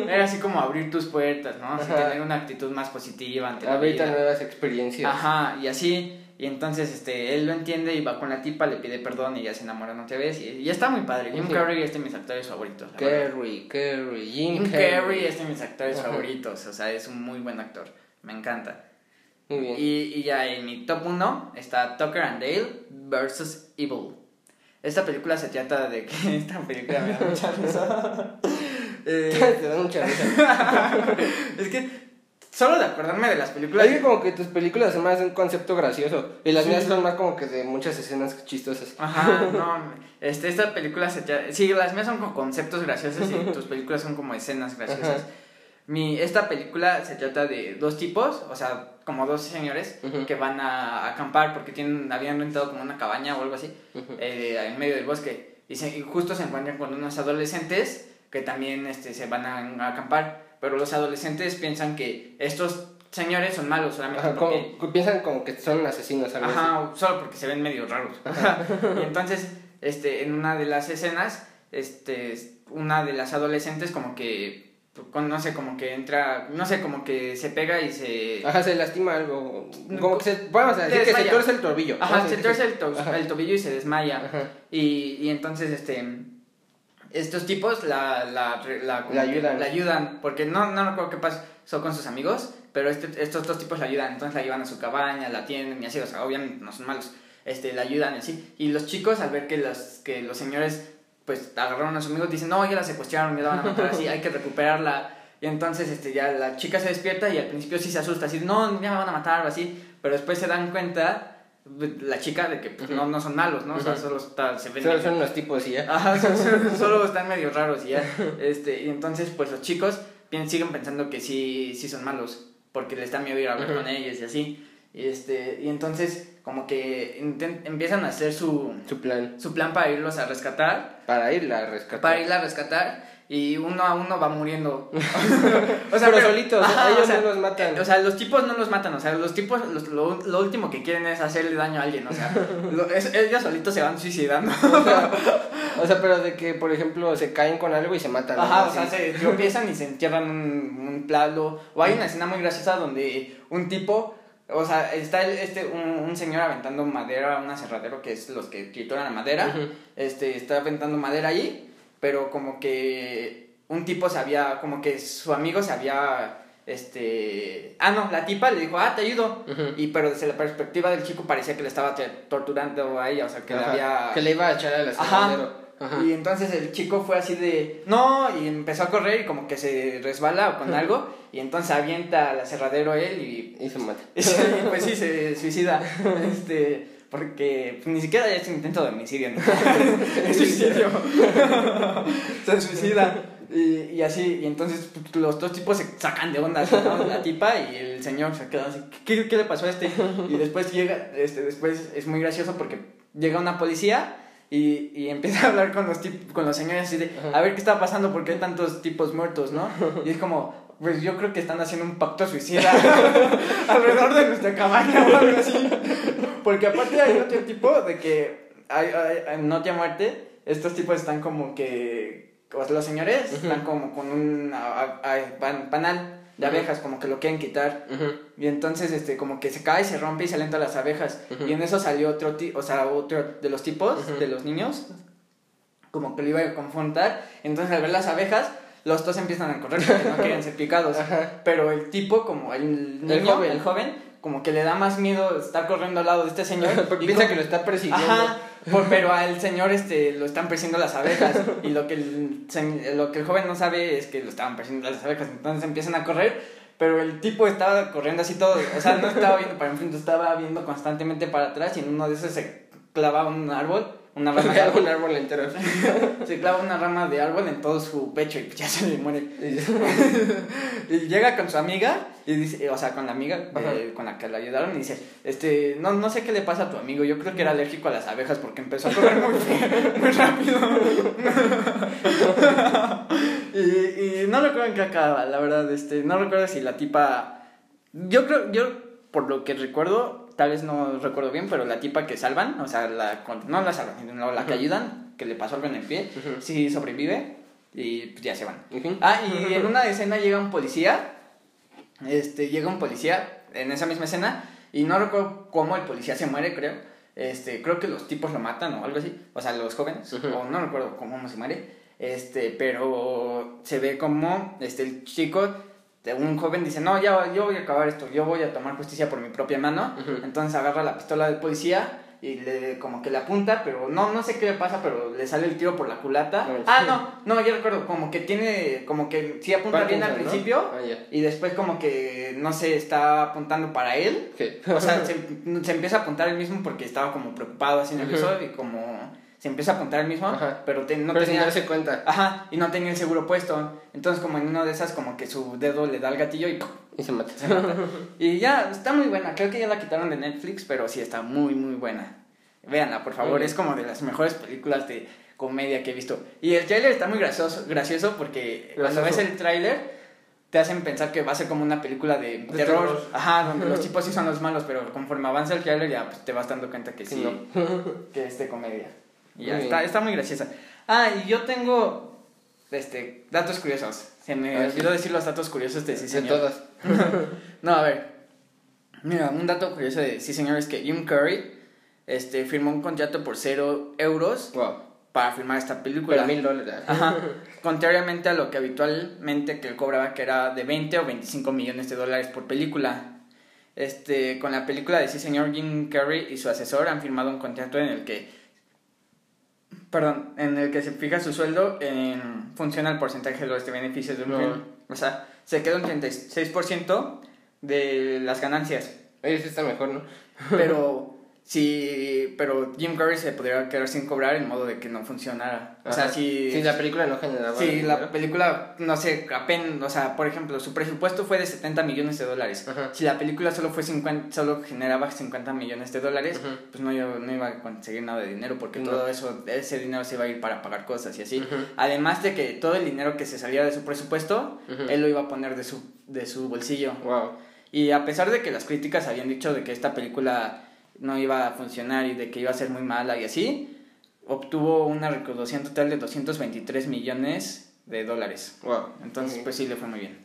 era así como abrir tus puertas, ¿no? Así Ajá. tener una actitud más positiva ante la vida. nuevas experiencias. Ajá, y así, y entonces este, él lo entiende y va con la tipa, le pide perdón y ya se enamoran otra vez. Y, y está muy padre. Jim Ujú. Carrey es de mis actores favoritos. Carrey, Carrey, Jim, Jim Carrey. Carrey es de mis actores Ajá. favoritos, o sea, es un muy buen actor. Me encanta. Muy bien. Y, y ya en mi top 1 está Tucker and Dale versus Evil. Esta película se trata de que. Esta película me da mucha risa. Eh, Te da mucha risa. es que. Solo de acordarme de las películas. Es que como que tus películas son más de un concepto gracioso. Y las Sí. mías son más como que de muchas escenas chistosas. Ajá, no, este, esta película se trata, sí, las mías son como conceptos graciosos y tus películas son como escenas graciosas. Ajá. Mi, esta película se trata de dos tipos, o sea, como dos señores Ujú. que van a acampar porque tienen, habían rentado como una cabaña o algo así Ujú. eh, en medio del bosque y, se- y justo se encuentran con unos adolescentes que también este, se van a, a acampar, pero los adolescentes piensan que estos señores son malos solamente Ajá, porque... como, piensan como que son asesinos, algo así. Ajá, solo porque se ven medio raros. y entonces, este, en una de las escenas, este, una de las adolescentes como que, con- no sé, como que entra, no sé, como que se pega y se... Ajá, se lastima algo. Como que se. Vamos a decir que se tuerce el tobillo. Ajá, se torce el, to- Ajá. el tobillo y se desmaya. Ajá. Y, y entonces, este, estos tipos la, la, la, ayudan. La ayudan, porque no, no recuerdo qué pasó con sus amigos, pero este, estos dos tipos la ayudan. Entonces la llevan a su cabaña, la atienden y así, o sea, obviamente no son malos. Este, la ayudan y así. Y los chicos, al ver que los, que los señores, pues, agarraron a sus amigos, dicen, no, ya la secuestraron, ya la van a matar así, hay que recuperarla. Y entonces, este, ya la chica se despierta y al principio sí se asusta, así, no, ya me van a matar o así. Pero después se dan cuenta, la chica, de que pues, no, no son malos, ¿no? O sea, Ujú. solo está- se ven Solo medio- son unos tipos y ya. Ajá, son- son- solo están medio raros y ya. Este, y entonces, pues los chicos siguen pensando que sí, sí son malos, porque les da miedo ir a hablar con ellos y así. Y, este, y entonces, como que empiezan a hacer su, Su plan. su plan para irlos a rescatar, Para irla a rescatar. para irla a rescatar, y uno a uno va muriendo. o Pero solitos, ajá, ellos o sea, no los matan. O sea, los tipos no los matan, o sea, los tipos los- lo, lo último que quieren es hacerle daño a alguien, o sea, lo- es- ellos solitos se van suicidando. O sea, o sea, pero de que, por ejemplo, se caen con algo y se matan. Ajá, o sea, se tropiezan y se entierran un, un. O hay una escena muy graciosa donde un tipo, o sea, está el- este un, un señor aventando madera a un aserradero que es los que trituran la madera. Este, está aventando madera ahí, pero como que un tipo se había, como que su amigo se había, este, ah no, la tipa le dijo, ah, te ayudo. Y pero desde la perspectiva del chico parecía que le estaba torturando a ella, o sea, que le había... Que le iba a echar al Ajá. aserradero. Ajá. Y entonces el chico fue así de, no, y empezó a correr y como que se resbala o con algo, y entonces avienta al aserradero él y, Y se mata. y pues sí, se suicida, este, porque pues, ni siquiera es un intento de homicidio, ¿no? es suicidio, se suicida. Y, y así, y entonces pues, los dos tipos se sacan de onda, ¿no? la tipa y el señor se queda así, ¿qué, qué le pasó a este? Y después llega, este, después es muy gracioso porque llega una policía y, y empieza a hablar con los, tip- con los señores así de, a ver qué está pasando, porque hay tantos tipos muertos, ¿no? Y es como, pues yo creo que están haciendo un pacto suicida alrededor de nuestra cabaña o algo así. Porque aparte hay otro tipo de que hay, hay, a Muerte, estos tipos están como que, los señores están como con un a- a- pan- panal de Ujú. abejas, como que lo quieren quitar. Ujú. Y entonces, este, como que se cae, se rompe y salen todas las abejas. Y en eso salió otro, ti o sea, otro de los tipos, de los niños, como que lo iba a confrontar. Entonces, al ver las abejas, los dos empiezan a correr porque no quieren ser picados. Ajá. Pero el tipo, como el niño, joven. el joven, como que le da más miedo estar corriendo al lado de este señor. Porque piensa como- que lo está persiguiendo. Ajá, por- pero al señor este lo están persiguiendo las abejas y lo que el lo que el joven no sabe es que lo estaban persiguiendo las abejas, entonces empiezan a correr, pero el tipo estaba corriendo así todo, o sea, no estaba viendo para enfrente, estaba viendo constantemente para atrás y en uno de esos se clava un árbol, una rama de árbol, un árbol entero. se clava una rama de árbol en todo su pecho y ya se le muere. Y llega con su amiga, y dice, o sea, con la amiga Ajá. con la que le ayudaron, y dice, este, no, no sé qué le pasa a tu amigo, yo creo que era alérgico a las abejas porque empezó a correr muy, muy rápido. y, y no recuerdo en qué acaba, la verdad, este, no recuerdo si la tipa, yo creo, yo por lo que recuerdo, tal vez no recuerdo bien, pero la tipa que salvan, o sea, la, no la salvan, sino la que ayudan, que le pasó algo en el pie, Ujú. sí sobrevive y pues, ya se van. Ah, y en una escena llega un policía. Este, llega un policía en esa misma escena. Y no recuerdo cómo el policía se muere, creo. Este, creo que los tipos lo matan o algo así. O sea, los jóvenes. O no recuerdo cómo se muere. Este, pero se ve como este, el chico, un joven dice, no, ya, yo voy a acabar esto. Yo voy a tomar justicia por mi propia mano. Entonces agarra la pistola del policía y le, como que le apunta, pero no, no sé qué le pasa, pero le sale el tiro por la culata. Ah, sí. no, no, yo recuerdo, como que tiene, como que sí apunta bien al principio Ah, y después como que, no sé, está apuntando para él. ¿Qué? O sea, se, se empieza a apuntar él mismo porque estaba como preocupado, así nervioso y como se empieza a apuntar él mismo, Ajá. pero te- no Pero sin tenía... darse cuenta. Ajá, y no tenía el seguro puesto. Entonces como en una de esas como que su dedo le da el gatillo y. Y se mata. se mata. Y ya, está muy buena. Creo que ya la quitaron de Netflix, pero sí está muy, muy buena. Véanla, por favor. Es como de las mejores películas de comedia que he visto. Y el tráiler está muy gracioso, gracioso porque cuando ves Gracioso. el tráiler te hacen pensar que va a ser como una película de, terror. terror. Ajá, donde los tipos sí son los malos, pero conforme avanza el tráiler ya pues, te vas dando cuenta que Sí, sí, no. que es de comedia. Y ya Muy está, está muy graciosa. Ah, y yo tengo este datos curiosos. Se me Ah, sí. olvidó decir los datos curiosos de sí, De señor. todas. No, a ver. Mira, un dato curioso de sí, señor, es que Jim Curry este, firmó un contrato por cero euros Wow. para filmar esta película. Pero mil dólares. Ajá. Contrariamente a lo que habitualmente que él cobraba, que era de 20 o 25 millones de dólares por película. Este, con la película de sí, señor, Jim Carrey y su asesor han firmado un contrato en el que, perdón, en el que se fija su sueldo en función al porcentaje de los de beneficios de un No. O sea, se queda un 36% de las ganancias. Sí está mejor, ¿no? Pero sí, pero Jim Carrey se podría quedar sin cobrar en modo de que no funcionara. O sea, si Si la película no generaba. Sí, la dinero. película, no sé, apenas, o sea, por ejemplo, su presupuesto fue de 70 millones de dólares. Ajá. Si la película solo fue 50, solo generaba 50 millones de dólares, pues no, yo no iba a conseguir nada de dinero porque No. todo eso, ese dinero se iba a ir para pagar cosas y así. Además de que todo el dinero que se salía de su presupuesto, él lo iba a poner de su, de su bolsillo. Wow. Y a pesar de que las críticas habían dicho de que esta película no iba a funcionar y de que iba a ser muy mala y así, obtuvo una recaudación total de 223 millones de dólares. Wow. Entonces, Ok. pues sí le fue muy bien.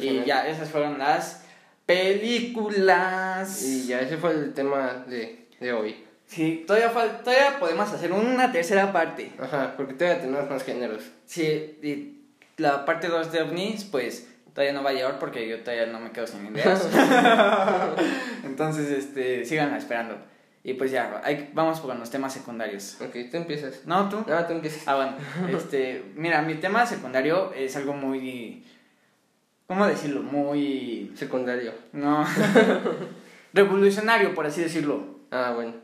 Y ya, esas fueron las películas. Y ya ese fue el tema de, de hoy. Sí, todavía, todavía podemos hacer una tercera parte. Ajá, porque todavía tenemos más géneros. Sí, y la parte 2 de OVNIs, pues todavía no va a llegar porque yo todavía no me quedo sin ideas. Entonces, este, síganla esperando. Y pues ya, vamos con los temas secundarios. Ok, tú empiezas. ¿No, tú? No, tú empiezas. Ah, bueno, este, mira, mi tema secundario es algo muy, ¿cómo decirlo? Muy, Secundario. no, revolucionario, por así decirlo. Ah, bueno.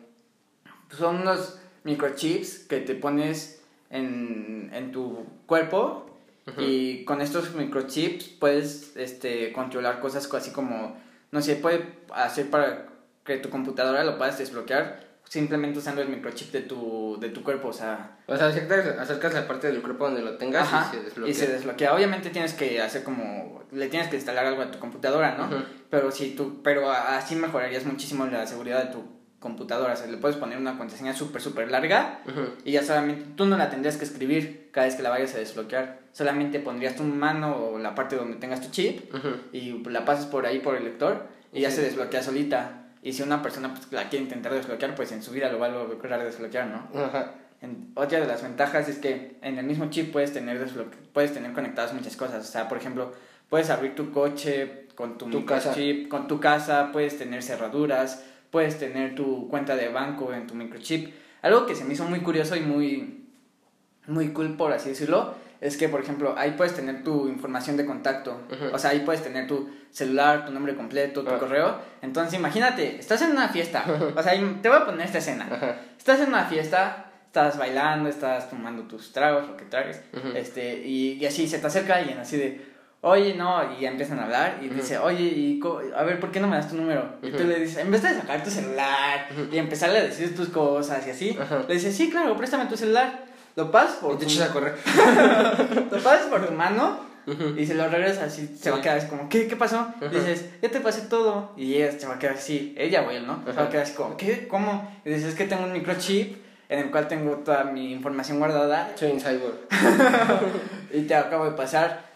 Son unos microchips que te pones en, en tu cuerpo Y con estos microchips puedes este, controlar cosas co- así como, no sé, puede hacer para que tu computadora lo puedas desbloquear simplemente usando el microchip de tu, de tu cuerpo, o sea... O sea, acercas, la parte del cuerpo donde lo tengas Ajá, y se desbloquea. y se desbloquea. Obviamente tienes que hacer como... Le tienes que instalar algo a tu computadora, ¿no? Pero si tú... Pero así mejorarías muchísimo la seguridad de tu computadora. O sea, le puedes poner una contraseña súper, súper larga y ya solamente... Tú no la tendrías que escribir cada vez que la vayas a desbloquear. Solamente pondrías tu mano o la parte donde tengas tu chip y la pasas por ahí por el lector y ya se desbloquea solita. Y si una persona pues, la quiere intentar desbloquear, pues en su vida lo va a lograr desbloquear, ¿no? Ajá. En- otra de las ventajas es que en el mismo chip puedes tener puedes tener conectadas muchas cosas. O sea, por ejemplo, puedes abrir tu coche con tu, Tu casa. con tu casa, puedes tener cerraduras, puedes tener tu cuenta de banco en tu microchip. Algo que se me hizo muy curioso y muy, muy cool, por así decirlo, es que, por ejemplo, ahí puedes tener tu información de contacto. O sea, ahí puedes tener tu celular, tu nombre completo, tu Ah. correo. Entonces, imagínate, estás en una fiesta. O sea, te voy a poner esta escena. Estás en una fiesta, estás bailando, estás tomando tus tragos, lo que tragues, este, y, y así se te acerca alguien, así de, oye, no, y ya empiezan a hablar, y dice, oye, y a ver, ¿por qué no me das tu número? Y tú le dices, en vez de sacar tu celular y empezarle a decir tus cosas y así, le dices, sí, claro, préstame tu celular, lo pasas Y por, te tu, echas a correr. lo pasas por tu mano y se lo regresas así, se va a quedar así como, ¿qué, qué pasó? Ajá. Dices, ya te pasé todo. Y ella se va a quedar así, ella o él, ¿no? Se va a quedar así como, ¿qué? ¿Cómo? Y dices, es que tengo un microchip en el cual tengo toda mi información guardada Soy un cyborg. y te acabo de pasar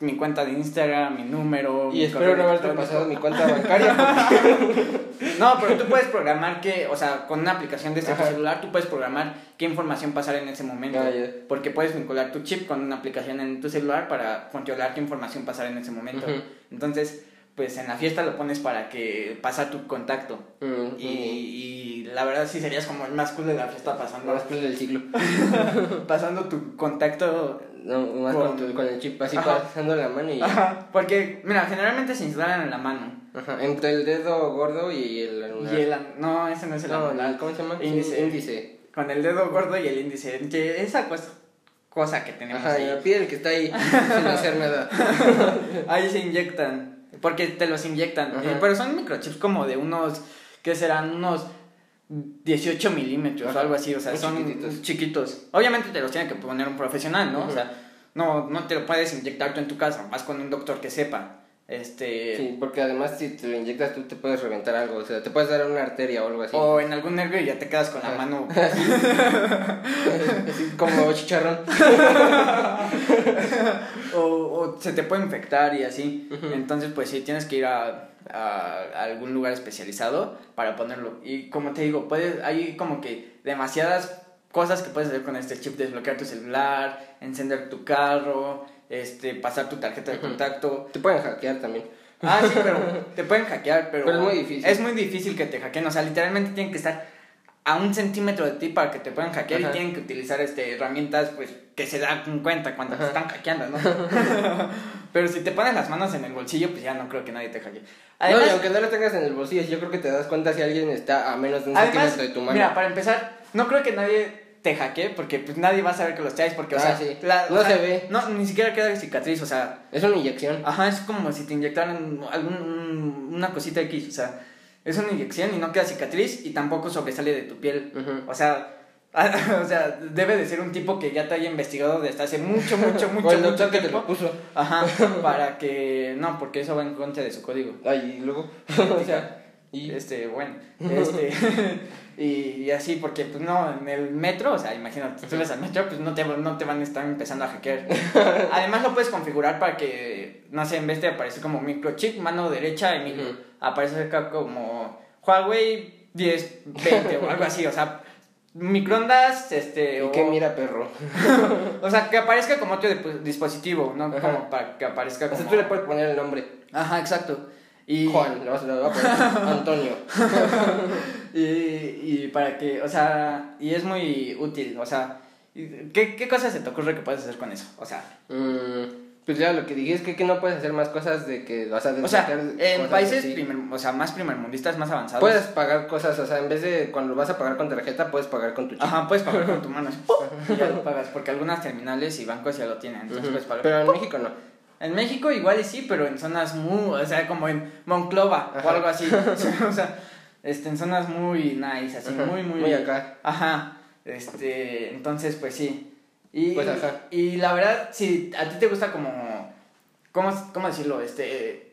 mi cuenta de Instagram, mi número. Y mi espero no haberte pasado mi cuenta bancaria. No, pero tú puedes programar que, o sea, con una aplicación de este Ajá. celular, tú puedes programar qué información pasar en ese momento. Ah. Porque puedes vincular tu chip con una aplicación en tu celular para controlar qué información pasar en ese momento. Entonces, pues en la fiesta lo pones para que pasa tu contacto. Mm, Y, y la verdad sí serías como el más cool de la fiesta pasando, Más cool del siglo. pasando tu contacto. No, más Con- con, tu- con el chip así Ajá. pasando la mano y. Ajá, porque, mira, generalmente se instalan en la mano. Ajá. Entre el dedo gordo y el anular. Y el, no, ese no es el No, anular. el- ¿cómo se llama? Índice. Índice. Con el dedo gordo y el índice. Que esa cosa, cosa que tenemos Ajá, y ahí. la piel que está ahí sin hacer nada. Ahí se inyectan. Porque te los inyectan. Eh, pero son microchips como de unos. que serán? Unos 18 milímetros o algo así. O sea, Muy son chiquititos. chiquitos. Obviamente te los tiene que poner un profesional, ¿no? O sea, no, no te lo puedes inyectar tú en tu casa. Vas con un doctor que sepa. Este. Sí, porque además si te lo inyectas tú te puedes reventar algo, o sea, te puedes dar una arteria o algo así. O en algún nervio y ya te quedas con la mano. Así como chicharrón. o, o se te puede infectar y así. Entonces, pues sí, tienes que ir a, a algún lugar especializado para ponerlo. Y como te digo, puedes, hay como que demasiadas cosas que puedes hacer con este chip, desbloquear tu celular, encender tu carro, este, pasar tu tarjeta de contacto. Te pueden hackear también. Ah, sí, pero te pueden hackear, pero, Pero es muy difícil. Es muy difícil que te hackeen, o sea, literalmente tienen que estar a un centímetro de ti para que te puedan hackear Ajá. y tienen que utilizar este, herramientas pues que se dan cuenta cuando te están hackeando, ¿no? pero si te pones las manos en el bolsillo, pues ya no creo que nadie te hackee. no, y aunque no lo tengas en el bolsillo, yo creo que te das cuenta si alguien está a menos de un además, centímetro de tu mano. mira, para empezar, no creo que nadie te hackee porque pues nadie va a saber que los traes porque, o Ah, sea, sí. la- o No sea, se ve. No, ni siquiera queda cicatriz, o sea, Es una inyección. Ajá, es como si te inyectaran algún, un- una cosita X, o sea, es una inyección y no queda cicatriz y tampoco sobresale de tu piel. O sea, o sea, debe de ser un tipo que ya te haya investigado desde hace mucho, mucho, mucho, o el mucho que te lo puso. Ajá, para que no, porque eso va en contra de su código. Ay, y luego. o sea, y. Este, bueno, este, y, y así, porque pues no, en el metro, o sea, imagínate, tú subes al metro, pues no te, no te van a estar empezando a hackear. Además lo puedes configurar para que, no sé, en vez de aparecer como microchip, mano derecha y micro, aparece acá como Huawei 10, 20 o algo así, o sea, microondas, este, ¿Y o, qué mira, perro? o sea, que aparezca como otro dispositivo, ¿no? Ajá. Como para que aparezca O como... sea, tú le puedes poner el nombre. Ajá, exacto. Y... Juan, le vas, a poner Antonio. y, y para que, o sea, y es muy útil, o sea, ¿qué, ¿qué cosas se te ocurre que puedes hacer con eso? O sea, Mm, pues ya lo que dije es que, que no puedes hacer más cosas de que o sea desbloquear en cosas países primer, o sea, más primermundistas, más avanzados. Puedes pagar cosas, o sea, en vez de cuando vas a pagar con tarjeta, puedes pagar con tu chip. Ajá, puedes pagar con tu mano. y ya lo pagas, porque algunas terminales y bancos ya lo tienen, entonces Ujú. puedes pagar. Pero en México no. En México igual y sí, pero en zonas muy, o sea, como en Monclova o algo así. o sea, este, en zonas muy nice, así, Ajá, muy, muy... muy acá. Ajá, este, entonces, pues sí. Y, Pues, ajá. y la verdad, si a ti te gusta como, ¿cómo, cómo decirlo? Este,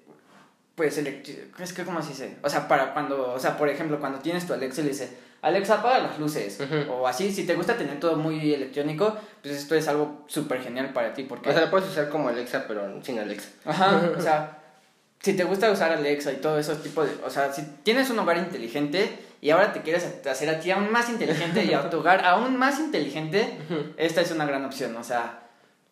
pues, electri- es que, ¿cómo se dice? O sea, para cuando, o sea, por ejemplo, cuando tienes tu Alexa y le dices, Alexa, apaga las luces, o así, si te gusta tener todo muy electrónico, pues esto es algo súper genial para ti, porque... O sea, la puedes usar como Alexa, pero sin Alexa. Ajá, o sea, si te gusta usar Alexa y todo esos tipos de... O sea, si tienes un hogar inteligente y ahora te quieres hacer a ti aún más inteligente y a tu hogar aún más inteligente, esta es una gran opción. O sea,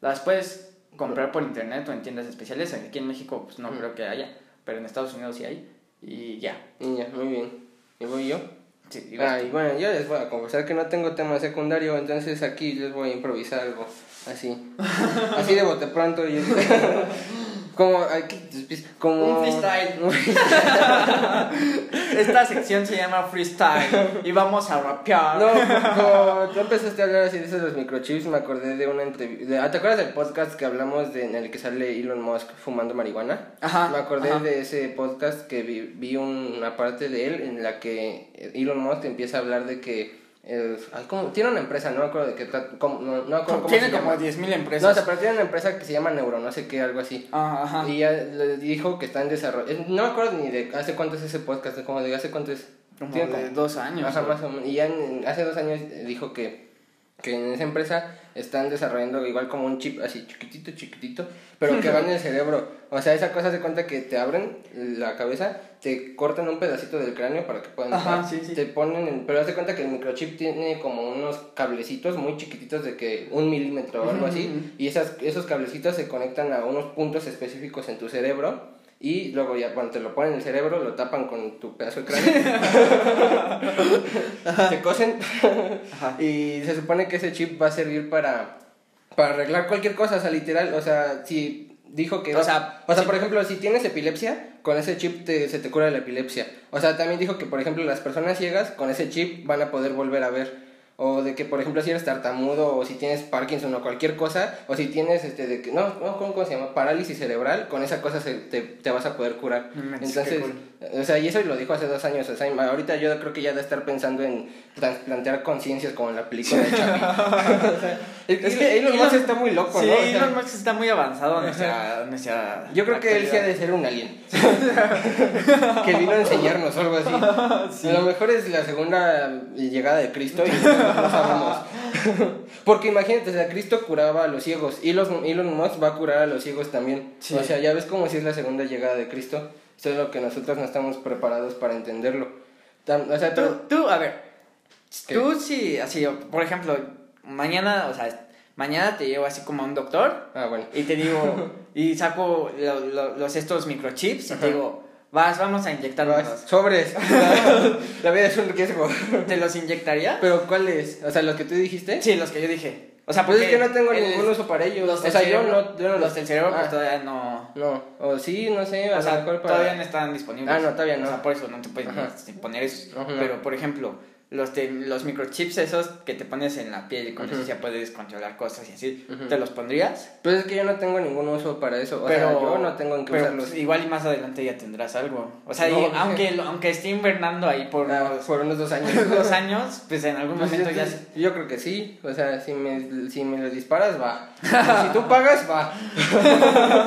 las puedes comprar por internet o en tiendas especiales. Aquí en México pues no creo que haya, pero en Estados Unidos sí hay. Y ya. Y ya, muy bien. ¿Y voy yo? Sí, igual. Ah, y bueno, yo les voy a confesar que no tengo tema secundario, entonces aquí les voy a improvisar algo así. Así de bote pronto. Y... como, como... Un freestyle. Esta sección se llama Freestyle y vamos a rapear. No, como tú empezaste a hablar así de esos los microchips, me acordé de una entrevista. ¿Te acuerdas del podcast que hablamos de, en el que sale Elon Musk fumando marihuana? Ajá. Me acordé ajá. de ese podcast que vi, vi una parte de él en la que Elon Musk empieza a hablar de que. Eh, ay, ¿cómo? Tiene una empresa, no me acuerdo de qué. cómo- no, no me acuerdo cómo Tiene se como llama. 10.000 No, o empresas. sea, pero tiene una empresa que se llama Neuro, no sé qué, algo así. Ah, ajá. Y ya le dijo que está en desarrollo. eh, No me acuerdo ni de hace cuánto es ese podcast, como de hace cuánto es. Como Tiene de dos años. Ajá, más o menos. Y ya en- hace dos años dijo que, que en esa empresa están desarrollando igual como un chip así chiquitito, chiquitito, pero que va en el cerebro. O sea, esa cosa se cuenta que te abren la cabeza, te cortan un pedacito del cráneo para que puedan Ajá, sí, sí. te ponen, en- pero hace cuenta que el microchip tiene como unos cablecitos muy chiquititos de que un milímetro o algo así, y esas, esos cablecitos se conectan a unos puntos específicos en tu cerebro. Y luego ya cuando te lo ponen en el cerebro, lo tapan con tu pedazo de cráneo. te cosen Ajá. y se supone que ese chip va a servir para, para arreglar cualquier cosa, o sea, literal, o sea, si dijo que... O sea, o sea sí. por ejemplo, si tienes epilepsia, con ese chip te, se te cura la epilepsia. O sea, también dijo que, por ejemplo, las personas ciegas con ese chip van a poder volver a ver. O de que, por ejemplo, si eres tartamudo o si tienes Parkinson o cualquier cosa, o si tienes, este, de que, no, no ¿cómo, se llama? Parálisis cerebral, con esa cosa se, te, te vas a poder curar. Entonces, cool. o sea, y eso lo dijo hace dos años. O sea, ahorita yo creo que ya debe estar pensando en trasplantear conciencias como en la película de. O sea, es que Elon Musk está muy loco, sí, ¿no? Sea, Elon Musk está muy avanzado en nuestra yo creo que él sí ha de ser un alien. que vino a enseñarnos algo así. A lo mejor es la segunda llegada de Cristo y no sabemos. Porque imagínate, o sea, Cristo curaba a los ciegos y los, Elon Musk va a curar a los ciegos también. Sí. O sea, ya ves como si es la segunda llegada de Cristo. Eso es lo que nosotros no estamos preparados para entenderlo. O sea, tú, tú, a ver, ¿Qué? tú sí, así, por ejemplo, mañana, o sea, mañana te llevo así como a un doctor Ah, bueno. y te digo, y saco lo- lo- los estos microchips y Ajá. te digo, vas, vamos a inyectarnos. Vas, Sobres. la vida es un riesgo. ¿Te los inyectaría? Pero ¿cuáles? O sea, los que tú dijiste. Sí, los que yo dije. O sea, Pues es que no tengo el- ningún uso para ellos. Los o sea, yo cerebro, no, yo no los del cerebro pues Ah, todavía no... No, o sí, no sé, O sea, para- todavía no están disponibles. Ah, no, todavía no. O sea, por eso no te puedes Ajá. este, poner eso. Ajá. Pero, por ejemplo, los, de, los microchips esos que te pones en la piel y con eso ya puedes controlar cosas y así. ¿te los pondrías? Pues es que yo no tengo ningún uso para eso. O pero sea, yo no tengo en qué usarlos. pues, igual y más adelante ya tendrás algo. O sea, No, y sé. aunque, lo- aunque esté invernando ahí por Ah, unos por unos dos años. dos años, pues en algún Pues momento yo, ya... yo creo que sí. O sea, si me, si me lo disparas, va. Si tú pagas, va.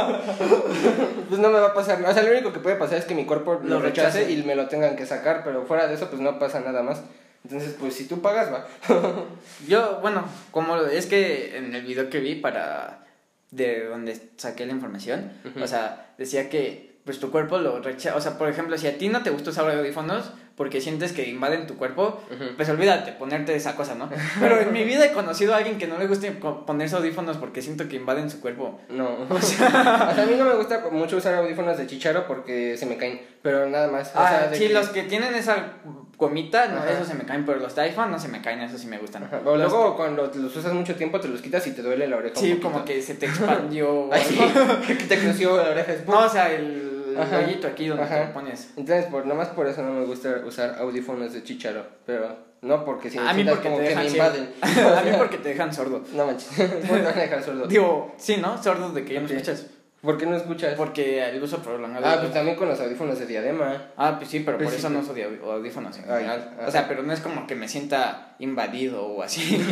pues no me va a pasar. O sea, lo único que puede pasar es que mi cuerpo lo, Lo rechace, rechace. y me lo tengan que sacar. Pero fuera de eso, pues no pasa nada más. Entonces, pues si tú pagas, va. Yo, bueno, como es que en el video que vi para de donde saqué la información, Ujú. o sea, decía que pues tu cuerpo lo rechaza, o sea, por ejemplo, si a ti no te gusta usar audífonos porque sientes que invaden tu cuerpo, pues olvídate ponerte esa cosa, ¿no? Pero en mi vida he conocido a alguien que no le guste co- ponerse audífonos porque siento que invaden su cuerpo. No. O sea, a mí no me gusta mucho usar audífonos de chicharo porque se me caen. Pero nada más. O Ah, sea, de sí, que- los que tienen esa gomita, no, esos se me caen, pero los de iPhone no se me caen, esos sí me gustan. Ajá, O Los- luego cuando los usas mucho tiempo te los quitas y te duele la oreja. Sí, como que se te expandió. Ay, sí, que te creció la oreja. es No, o sea, el Ajá. hoyito aquí donde Ajá. te lo pones. Entonces, por, nada más por eso no me gusta usar audífonos de chicharo. Pero no porque si a mí porque como te que me dejan ciego. invaden. A mí porque te dejan sordo. No manches, ¿cómo te dejar sordo? Digo, sí, ¿no? Sordo de que ya no escuchas. ¿Por qué no escuchas? Porque el uso prolongado. Ah, pues también con los audífonos de diadema. Ah, pues sí, pero Pues por sí, eso no uso audífonos en Ay. O sea, pero no es como que me sienta invadido o así.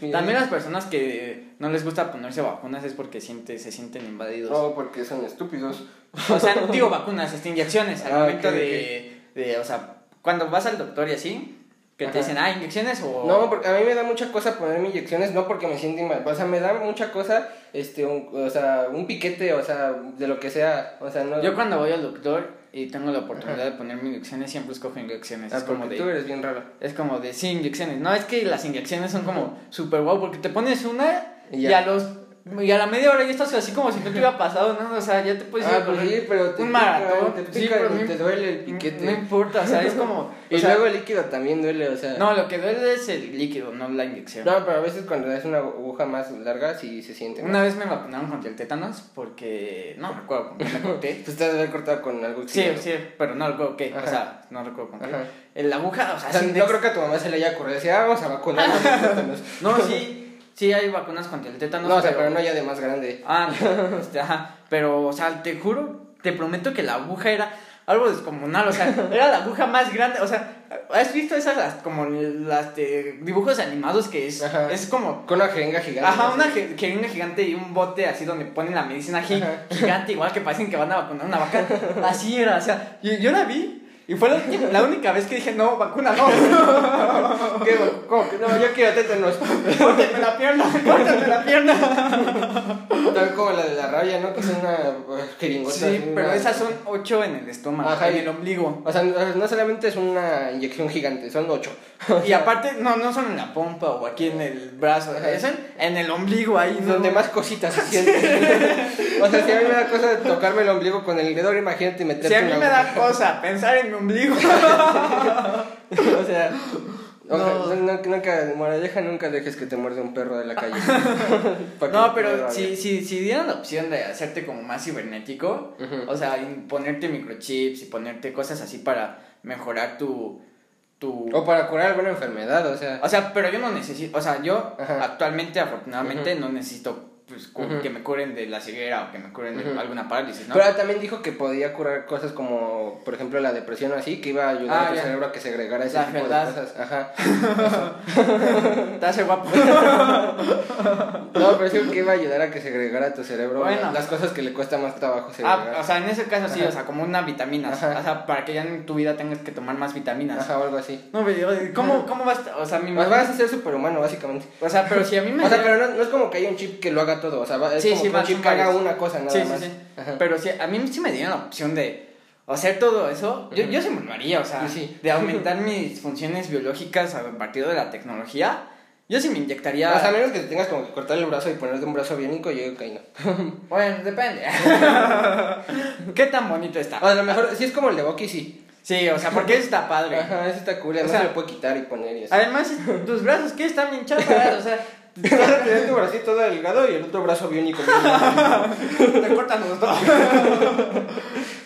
También las personas que no les gusta ponerse vacunas es porque siente, se sienten invadidos. No, porque son estúpidos. O sea, no digo vacunas, este, inyecciones. Al Ah, momento de, de, o sea, cuando vas al doctor y así, que Ajá. te dicen, ah, inyecciones o... No, porque a mí me da mucha cosa ponerme inyecciones, no porque me sienta mal, o sea, me da mucha cosa, este, un, o sea, un piquete, o sea, de lo que sea, o sea, no... Yo cuando voy al doctor y tengo la oportunidad de ponerme inyecciones, siempre escojo inyecciones. Ah, es como de... tú eres bien raro. Es como de, sí, inyecciones. No, es que las inyecciones son como super guau, porque te pones una Y a los... Y a la media hora ya estás así como si no te hubiera pasado, ¿no? O sea, ya te puedes ir Ah, a pues correr sí, pero te un maratón. te Sí, pica pero y no te im- duele el piquete. No importa, o sea, es como... Y o sea, luego el líquido también duele, o sea... No, lo que duele es el líquido, no la inyección. No, pero a veces cuando es una aguja más larga sí se siente. Una vez me vacunaron contra el tétanos porque... No recuerdo con qué me corté. Pues te has de haber cortado con algo Sí, sí, pero no recuerdo qué. O Ajá. sea, no recuerdo con qué. La aguja, o sea, O sea, sí, no creo que a tu mamá se le haya ocurrido decir, ah, vamos a vacunarnos. No, sí, sí hay vacunas contra el tétanos. no, o sea, pero no ya de más grande. Ah, no, este, ajá. Pero, o sea, te juro, te prometo que la aguja era algo descomunal. O sea, era la aguja más grande. O sea, ¿has visto esas las, como las de dibujos animados que es, Ajá. es como. Con una jeringa gigante. Ajá, una je- jeringa gigante y un bote así donde ponen la medicina Ajá. gigante, igual que parecen que van a vacunar una vaca. Así era, o sea, yo, yo la vi y fue la, la única vez que dije, no, vacuna no. ¿Qué? ¿Cómo que no? Yo quiero tétanos. Córtenme la pierna, córtenme la pierna. Tal como la de la rabia, ¿no? Que es una eh, jeringota. Sí, pero esas son ocho en el estómago, Ajá, en y- el ombligo. O sea, no no solamente es una inyección gigante, son ocho. Y aparte, no, no son en la pompa o aquí en el brazo, Ajá. es en, en el ombligo ahí. ¿no? Donde más cositas se sienten. o sea, si a mí me da cosa tocarme el ombligo con el dedo, imagínate meterte Si a mí me da cosa pensar en mi ombligo. o sea, No. nunca, moraleja, nunca dejes que te muerde un perro de la calle. No, pero si, si, si dieran la opción de hacerte como más cibernético, o sea, ponerte microchips y ponerte cosas así para mejorar tu... tu... O para curar alguna enfermedad, o sea. O sea, pero yo no necesito, o sea, yo Ajá. actualmente, afortunadamente, no necesito pues, que me curen de la ceguera o que me curen de alguna parálisis, ¿no? Pero también dijo que podía curar cosas como, por ejemplo, la depresión o así, que iba a ayudar Ah, a tu cerebro a que segregara ese La tipo verdad. de cosas. Ajá. Te hace guapo. No, pero sí que iba a ayudar a que segregara tu cerebro Bueno. las cosas que le cuesta más trabajo segregar. Ah, o sea, en ese caso sí, Ajá. o sea, como una vitamina. O sea, para que ya en tu vida tengas que tomar más vitaminas. Ajá, o algo así. No, pero ¿cómo, cómo vas a, o sea, mi Pues vas a ser superhumano, básicamente. O sea, pero si a mí me O sea, pero no, no es como que haya un chip que lo haga todo, o sea, va- es Sí, como sí, que un chip que haga una cosa nada Sí, sí, más. sí. Ajá. Pero si a mí sí me dieron la opción de hacer todo eso, yo, yo sí me lo haría, o sea, Sí, sí. de aumentar mis funciones biológicas a partir de la tecnología. Yo sí me inyectaría. O sea, a menos que te tengas como que cortar el brazo y ponerte un brazo biónico, yo digo que no. Bueno, depende. ¿Qué tan bonito está? O a lo mejor, si es como el de Bucky, sí. Sí, o sea, porque eso está padre. Ajá, ese está cool, además O sea, se lo puede quitar y poner y así. Además, tus brazos, ¿qué? Están bien chafas, o sea, Vas a tener tu bracito todo delgado y el otro brazo biónico. te cortan los dos.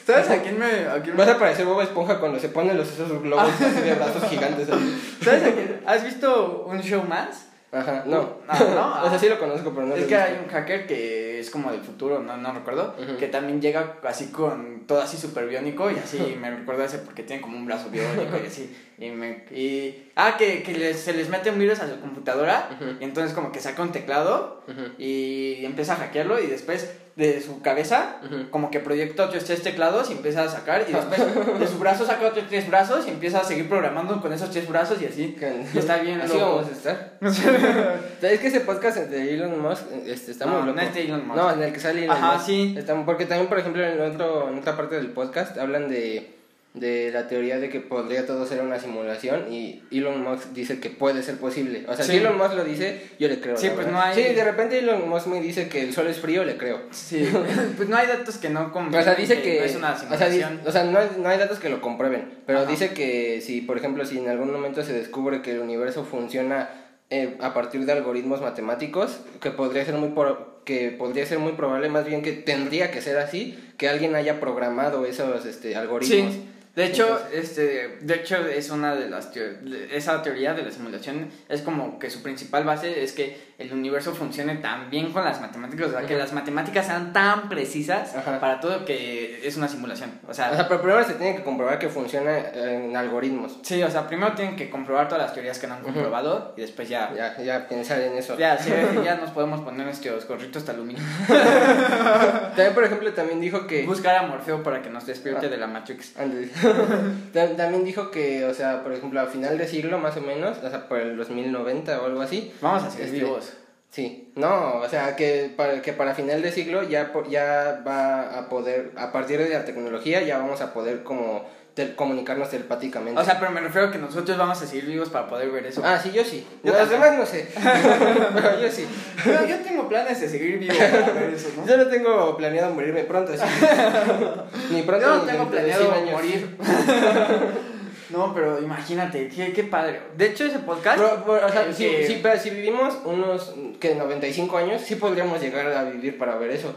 ¿Sabes a quién me.? A quién me- Vas a parecer Bob Esponja cuando se ponen los esos globos así de brazos gigantes. así. ¿Sabes a quién? ¿Has visto un show más? Ajá, no. Ah, ¿no? o sea, sí lo conozco, pero no es que visto. hay un hacker que es como del futuro, no, no recuerdo, que también llega así con todo así súper biónico y así me recuerdo ese porque tiene como un brazo biónico y así. Y me, y, ah, que, que les- se les mete un virus a su computadora y entonces como que saca un teclado y empieza a hackearlo y después de su cabeza como que proyecta otros tres teclados y empieza a sacar y después de su brazo saca otros tres brazos y empieza a seguir programando con esos tres brazos y así. Y está bien Así loco. vamos a estar. es que ese podcast de Elon Musk este, está No, muy loco. no es de Elon Musk. No, en el que sale Elon Ajá, Musk. sí. Está- porque también, por ejemplo, en, otro, en otra parte del podcast hablan de, de la teoría de que podría todo ser una simulación y Elon Musk dice que puede ser posible. O sea, Sí. si Elon Musk lo dice, yo le creo. Sí, pues verdad. no hay- Sí, de repente Elon Musk me dice que el sol es frío, le creo. Sí, pues no hay datos que no O sea, dice que, no es una o sea, o no, hay, no hay datos que lo comprueben, pero Ajá. dice que si, por ejemplo, si en algún momento se descubre que el universo funciona eh, a partir de algoritmos matemáticos, que podría ser muy por- que podría ser muy probable, más bien que tendría que ser así, que alguien haya programado esos este, algoritmos. Sí. De hecho, este, de hecho es una de las teo- esa teoría de la simulación es como que su principal base es que el universo funcione tan bien con las matemáticas, o sea, que las matemáticas sean tan precisas Ajá. para todo que es una simulación. O sea, O sea, pero primero se tiene que comprobar que funciona en algoritmos. sí, o sea, primero tienen que comprobar todas las teorías que no han comprobado y después ya Ya, ya pensar en eso. ya, sí, ya nos podemos poner nuestros gorritos de aluminio. También, por ejemplo, también dijo que... Buscar a Morfeo para que nos despierte de la Matrix. Ándale. Tam- También dijo que, o sea, por ejemplo, a final de siglo más o menos, o sea, por el 2090 o algo así. Vamos a seguir Este, vivos. Sí, no, o sea, que para, que para final de siglo ya, ya va a poder, a partir de la tecnología, ya vamos a poder como comunicarnos telepáticamente. O sea, pero me refiero a que nosotros vamos a seguir vivos para poder ver eso. ah, sí, yo sí. Yo Los demás no sé. Pero yo sí. Yo, yo tengo planes de seguir vivo para ver eso, ¿no? Yo no tengo planeado morirme pronto, sí. Ni pronto Yo no ni tengo planeado 100 años. morir. No, pero imagínate, qué, qué padre. De hecho, ese podcast. Pero, pero, o sea, el si, que- si- pero si vivimos unos que 95 años, sí podríamos llegar a vivir para ver eso.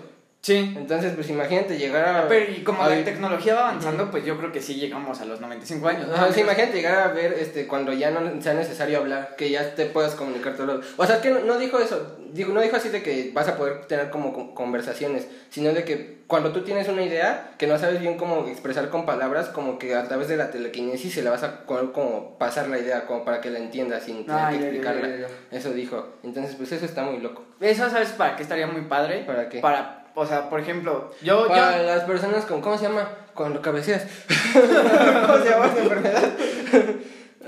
Sí. Entonces, pues imagínate llegar a. Pero y como a la tecnología va avanzando, pues yo creo que sí llegamos a los 95 años. Ajá, sí, imagínate llegar a ver este cuando ya no sea necesario hablar, que ya te puedas comunicar todo. O sea, que no, no dijo eso, digo, no dijo así de que vas a poder tener como con- conversaciones, sino de que cuando tú tienes una idea que no sabes bien cómo expresar con palabras, como que a través de la telequinesis se la vas a co- como pasar la idea como para que la entiendas sin tener Ah, que ya, ya, explicarla. ya, ya. Eso dijo. Entonces, pues eso está muy loco. Eso, ¿sabes para qué estaría muy padre? ¿Para qué? Para, o sea, por ejemplo, yo. Para yo las personas con ¿cómo se llama? Cuando cabeceas. ¿Cómo se llama esa enfermedad?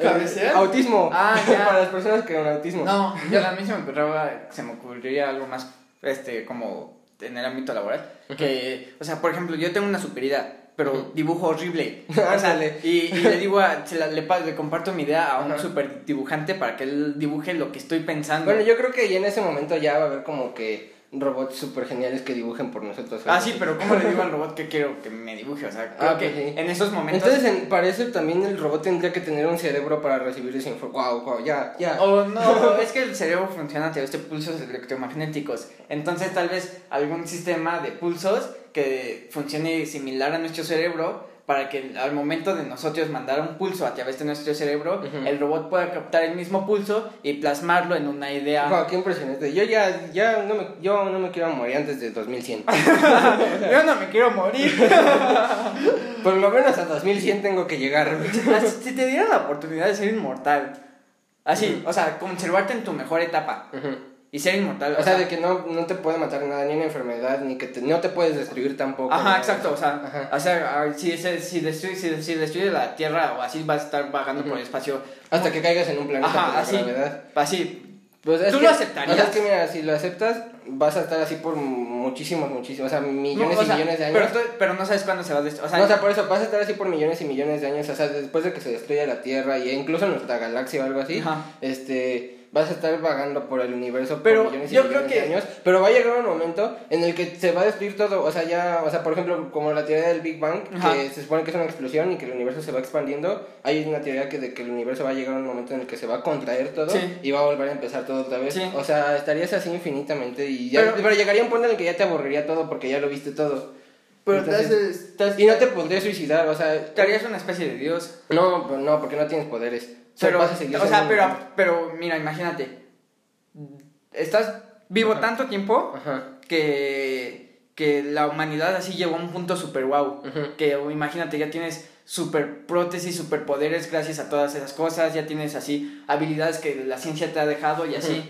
¿Cabeceas? Eh, autismo. Ah, ya. Para las personas con autismo. No, yo a mí se me ocurrió, se me ocurriría algo más, este, como en el ámbito laboral. Que, o sea, por ejemplo, yo tengo una super idea, pero dibujo horrible. O sea, y, y le digo, a, se la- le, pa- le comparto mi idea a un Ajá. super dibujante para que él dibuje lo que estoy pensando. Bueno, yo creo que ya en ese momento ya va a haber como que robots súper geniales que dibujen por nosotros. Ah, sí, pero ¿cómo le digo al robot que quiero que me dibuje? O sea, creo Ah, que pues sí. en esos momentos... Entonces, en- eso también el robot tendría que tener un cerebro para recibir esa información. Wow, wow, ya, ya. O no, es que el cerebro funciona a través de pulsos electromagnéticos. Entonces, tal vez algún sistema de pulsos que funcione similar a nuestro cerebro para que al momento de nosotros mandar un pulso a través de nuestro cerebro, el robot pueda captar el mismo pulso y plasmarlo en una idea. Wow, qué impresionante. Yo ya, ya no me, yo no me quiero morir antes de 2100. Yo no me quiero morir. Por lo menos a 2100 tengo que llegar. si te dieran la oportunidad de ser inmortal, así, o sea, conservarte en tu mejor etapa Ujú. Y ser inmortal. O sea, de que no, no te puede matar nada, ni una enfermedad, ni que te- no te puedes destruir tampoco. Ajá, exacto, o sea, Ajá. o sea si, si, si, destruye, si, si destruye la Tierra o así vas a estar vagando por el espacio. Hasta que caigas en un planeta Ajá, por la así, gravedad. así. Pues es ¿Tú que- lo aceptarías? O sea, es que mira, si lo aceptas, vas a estar así por muchísimos, muchísimos, o sea, millones No, o sea, y millones de años. Pero, tú- pero no sabes cuándo se va a destruir. O sea, no, o sea, por eso vas a estar así por millones y millones de años, o sea, después de que se destruya la Tierra y incluso nuestra galaxia o algo así, Ajá. este, vas a estar vagando por el universo Pero por millones y yo millones creo de que- años, pero va a llegar un momento en el que se va a destruir todo, o sea, ya, o sea, por ejemplo, como la teoría del Big Bang, Ajá. que se supone que es una explosión y que el universo se va expandiendo, hay una teoría que de que el universo va a llegar a un momento en el que se va a contraer todo Sí. y va a volver a empezar todo otra vez. Sí. O sea, estarías así infinitamente y ya, Pero- pero, llegaría un punto en el que ya te aburriría todo porque ya lo viste todo. pero Entonces- te haces- y no te podrías suicidar, o sea, te harías una especie de Dios. no, pues no, porque no tienes poderes. O sea, Pero, o sea, pero, pero mira, imagínate. Estás vivo Ajá. tanto tiempo Ajá. que, que la humanidad así llegó a un punto super wow. Que imagínate, ya tienes super prótesis, super poderes gracias a todas esas cosas, ya tienes así habilidades que la ciencia te ha dejado y así.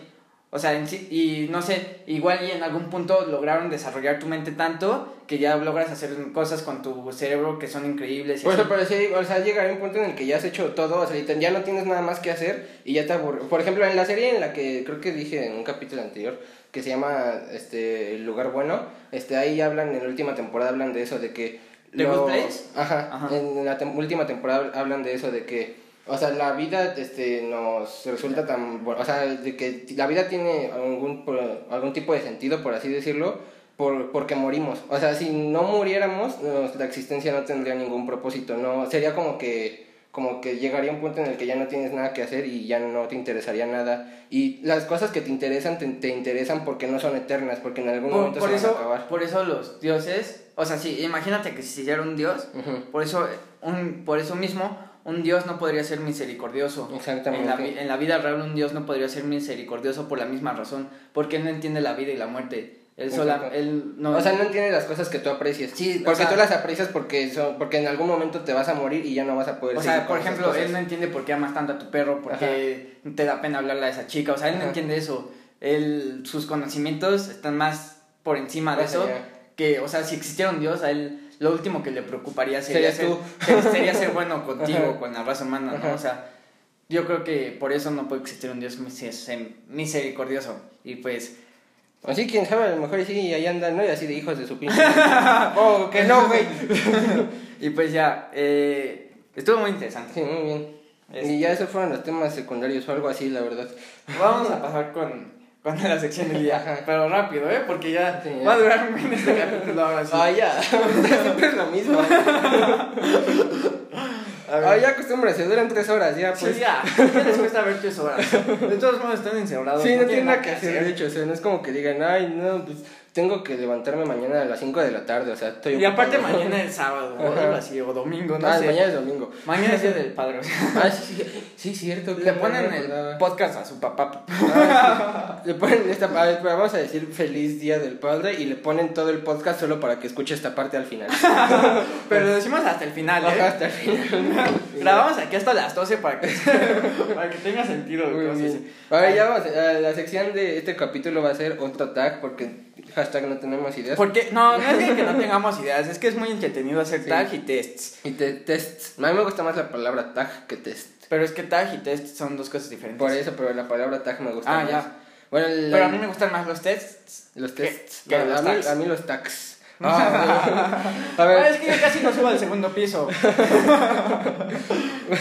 O sea, en sí, y no sé, igual y en algún punto lograron desarrollar tu mente tanto que ya logras hacer cosas con tu cerebro que son increíbles. y Por así. eso, pero sí, o sea, llegará un punto en el que ya has hecho todo, o sea, ya no tienes nada más que hacer y ya te aburre. Por ejemplo, en la serie en la que creo que dije en un capítulo anterior, que se llama este El lugar bueno, este ahí hablan, en la última temporada hablan de eso, de que... ¿The Good Place? Ajá, Ajá. en la última temporada hablan de eso, de que... O sea, la vida este, nos resulta tan... O sea, de que la vida tiene algún, algún tipo de sentido, por así decirlo, por, porque morimos. O sea, si no muriéramos, nos- la existencia no tendría ningún propósito. No, sería como que como que llegaría un punto en el que ya no tienes nada que hacer y ya no te interesaría nada. Y las cosas que te interesan, te, te interesan porque no son eternas, porque en algún Por, momento por se eso, van a acabar. por eso los dioses, o sea, sí, imagínate que si hiciera un dios, Ujú. por eso, un, por eso mismo, un dios no podría ser misericordioso. Exactamente. En la, vi- en la vida real un dios no podría ser misericordioso por la misma razón, porque él no entiende la vida y la muerte. Él sola, él no... O sea, no entiendes las cosas que tú aprecias. Sí, o porque sea- tú las aprecias porque son, porque en algún momento te vas a morir y ya no vas a poder O sea, por ejemplo, él no entiende por qué amas tanto a tu perro, por qué te da pena hablarle a esa chica. O sea, él no entiende eso. Él, sus conocimientos están más por encima de eso. Que, o sea, si existiera un dios, a él lo último que le preocuparía sería, tú. ser, ser- sería ser bueno contigo, con la raza humana, ¿no? O sea, yo creo que por eso no puede existir un dios miser- misericordioso. Y pues, Así, quién sabe, a lo mejor sí, y ahí andan, ¿no? Y así de hijos de su pinche. oh, que no, güey. y pues ya, eh, estuvo muy interesante. Sí, muy bien. Este- Y ya esos fueron los temas secundarios o algo así, la verdad. Vamos a pasar con, con la sección del día. Pero rápido, ¿eh? Porque ya Sí, va a durar un este capítulo ahora sí. Ah, ya. Siempre es lo mismo. Ah, ya acostumbra, se duran tres horas, ya pues. Sí, ya. ¿Qué les cuesta ver tres horas? De todos modos están encerrados. Sí, no tienen nada que hacer, de hecho, o sea, no es como que digan, ay, no, pues tengo que levantarme mañana a las 5 de la tarde, o sea, estoy Y aparte ocupado. mañana es sábado o algo así, o domingo, no Ah, sé. mañana es domingo. Mañana es día del padre. o sea, Ah, sí, sí, cierto. le ponen el podcast a su papá. Ah, sí. Le ponen esta a ver, pero vamos a decir feliz día del padre y le ponen todo el podcast solo para que escuche esta parte al final. Pero lo decimos hasta el final, ¿eh? hasta el final. Grabamos aquí hasta las 12 para que, para que tenga sentido lo que Muy vamos a bien. decir. A ver, ya vamos, a- la sección de este capítulo va a ser otro tag porque hashtag no tenemos ideas. Porque, no, no es que, no tengamos ideas, es que es muy entretenido hacer Sí. tag y tests. Y te, tests. A mí me gusta más la palabra tag que test. Pero es que tag y test son dos cosas diferentes. Por eso, pero la palabra tag me gusta Ah, más. ya. Bueno, la- Pero a mí me gustan más los tests. los que- tests. que No, los a, mí, a mí los tags. Ah, a ver, Ah, es que yo casi no subo al segundo piso.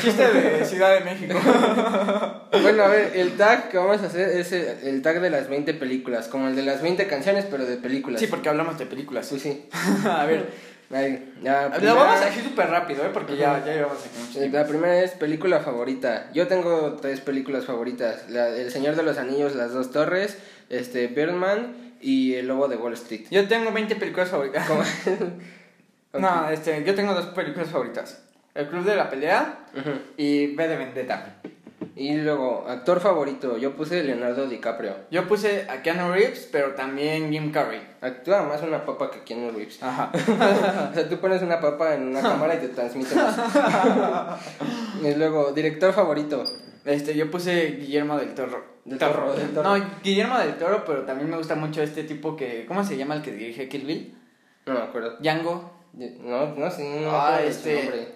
Chiste de Ciudad de México. Bueno, a ver, el tag que vamos a hacer es el, el tag de las 20 películas, como el de las 20 canciones, pero de películas. Sí, porque hablamos de películas. Pues sí. a ver, Ahí, ya, lo primera- vamos a decir súper rápido, ¿eh? Porque ya, ya llevamos aquí. La primera es película favorita. Yo tengo tres películas favoritas. La, el Señor de los Anillos, Las Dos Torres, este, Birdman y El Lobo de Wall Street. Yo tengo 20 películas favoritas. No, este, yo tengo dos películas favoritas. El Club de la Pelea y B de Vendetta. Y luego, actor favorito. Yo puse Leonardo DiCaprio. Yo puse a Keanu Reeves, pero también Jim Carrey. Actúa más una papa que Keanu Reeves. Ajá. O sea, tú pones una papa en una cámara y te transmite más. y luego, director favorito. Este, yo puse Guillermo del Toro. Del Toro, del Toro. No, Guillermo del Toro, pero también me gusta mucho este tipo que... ¿Cómo se llama el que dirige Kill Bill? No me acuerdo. Django. No, no sé, no Ah, este- nombre.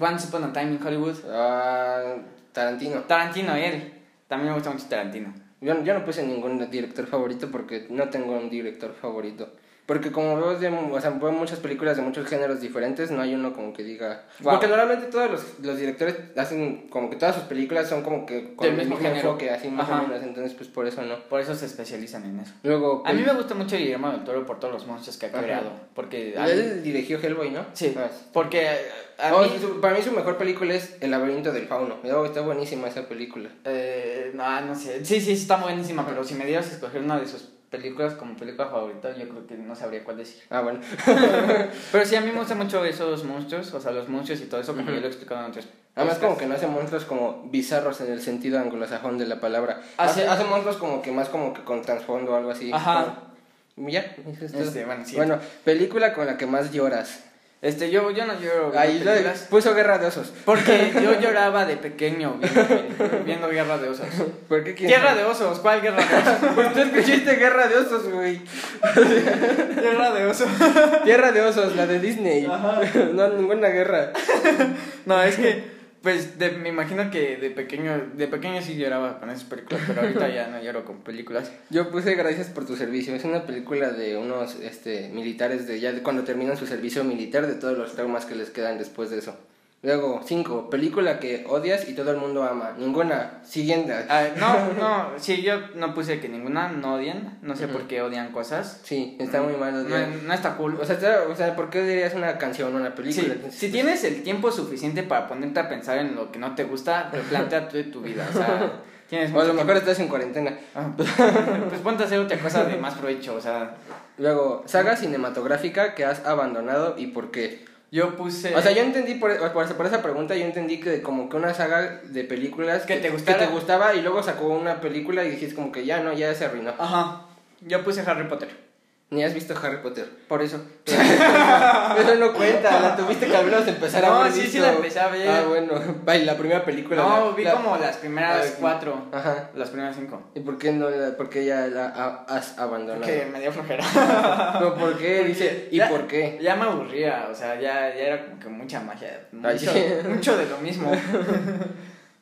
Once Upon a Time in Hollywood. Ah, Tarantino. Tarantino, él. También me gusta mucho Tarantino. Yo, yo no puse ningún director favorito porque no tengo un director favorito. Porque como veo, de, o sea, veo muchas películas de muchos géneros diferentes, no hay uno como que diga... Wow. Porque normalmente todos los, los directores hacen como que todas sus películas son como que con Del el mismo mismo género. enfoque, así más Ajá. o menos, entonces pues por eso no. Por eso se especializan en eso. Luego... A mí pel- me gusta mucho Guillermo del Toro por todos los monstruos que ha creado. Porque... Él dirigió Hellboy, ¿no? Sí, Ah, porque a Oh, mí... su- para mí su mejor película es El laberinto del fauno. Oh, está buenísima esa película. Eh, no, no sé. Sí, sí, está buenísima, pero si me dieras a escoger una de sus películas como película favorita, yo creo que no sabría cuál decir. Ah, bueno. Pero sí, a mí me gustan mucho esos monstruos, o sea, los monstruos y todo eso, como yo lo he explicado en otros Además como que no hace monstruos como bizarros en el sentido anglosajón de la palabra. Hace- Hace, hace monstruos como que más como que con trasfondo o algo así. Ajá. Como- Ya. Este, bueno, sí. Bueno, película con la que más lloras. Este, yo, yo no lloro Ahí puso Guerra de Osos. porque yo lloraba de pequeño viendo, viendo Guerra de Osos. ¿Por qué? Guerra de Osos, ¿cuál Guerra de Osos? Pues tú escuchaste Guerra de Osos, güey. Guerra de Osos. Tierra de Osos, la de Disney. Ajá. No, ninguna guerra. No, es que, pues, de- me imagino que de pequeño, de pequeño sí lloraba con esas películas, pero ahorita ya no lloro con películas. Yo puse Gracias por tu servicio. Es una película de unos este, militares de ya de cuando terminan su servicio militar, de todos los traumas que les quedan después de eso. Luego, 5. Película que odias y todo el mundo ama. Ninguna. Siguiente. Ah, no, no, sí, yo no puse que ninguna no odien. No sé por qué odian cosas. Sí, está muy mal. No, odiar. no está cool. O sea, está- o sea, ¿por qué dirías una canción o una película? Sí, si tienes el tiempo suficiente para ponerte a pensar en lo que no te gusta, replantea tu, tu vida. O sea, tienes O a lo mejor tiempo. estás en cuarentena. Ah, pues ponte a hacer otra cosa de más provecho. O sea, Luego, saga cinematográfica que has abandonado y por qué. Yo puse. O sea, yo entendí por, por, por esa pregunta, yo entendí que como que una saga de películas Que te gustara. que te gustaba y luego sacó una película y dijiste como que ya no, ya se arruinó. Ajá. Yo puse Harry Potter. Ni has visto Harry Potter. Por eso. Eso no cuenta, la tuviste que al menos empezar a No, ver. sí, sí visto. la empecé a ver. Ah, bueno, vaya, la primera película. No, la- vi la- como las primeras cuatro. Ajá. Las primeras cinco. ¿Y por qué no por qué ya la ha- has abandonado? Que me dio flojera. No, ¿por qué? Dice, ¿y Ya- por qué? Ya me aburría, o sea, ya, ya era como que mucha magia. Mucho, sí. mucho de lo mismo.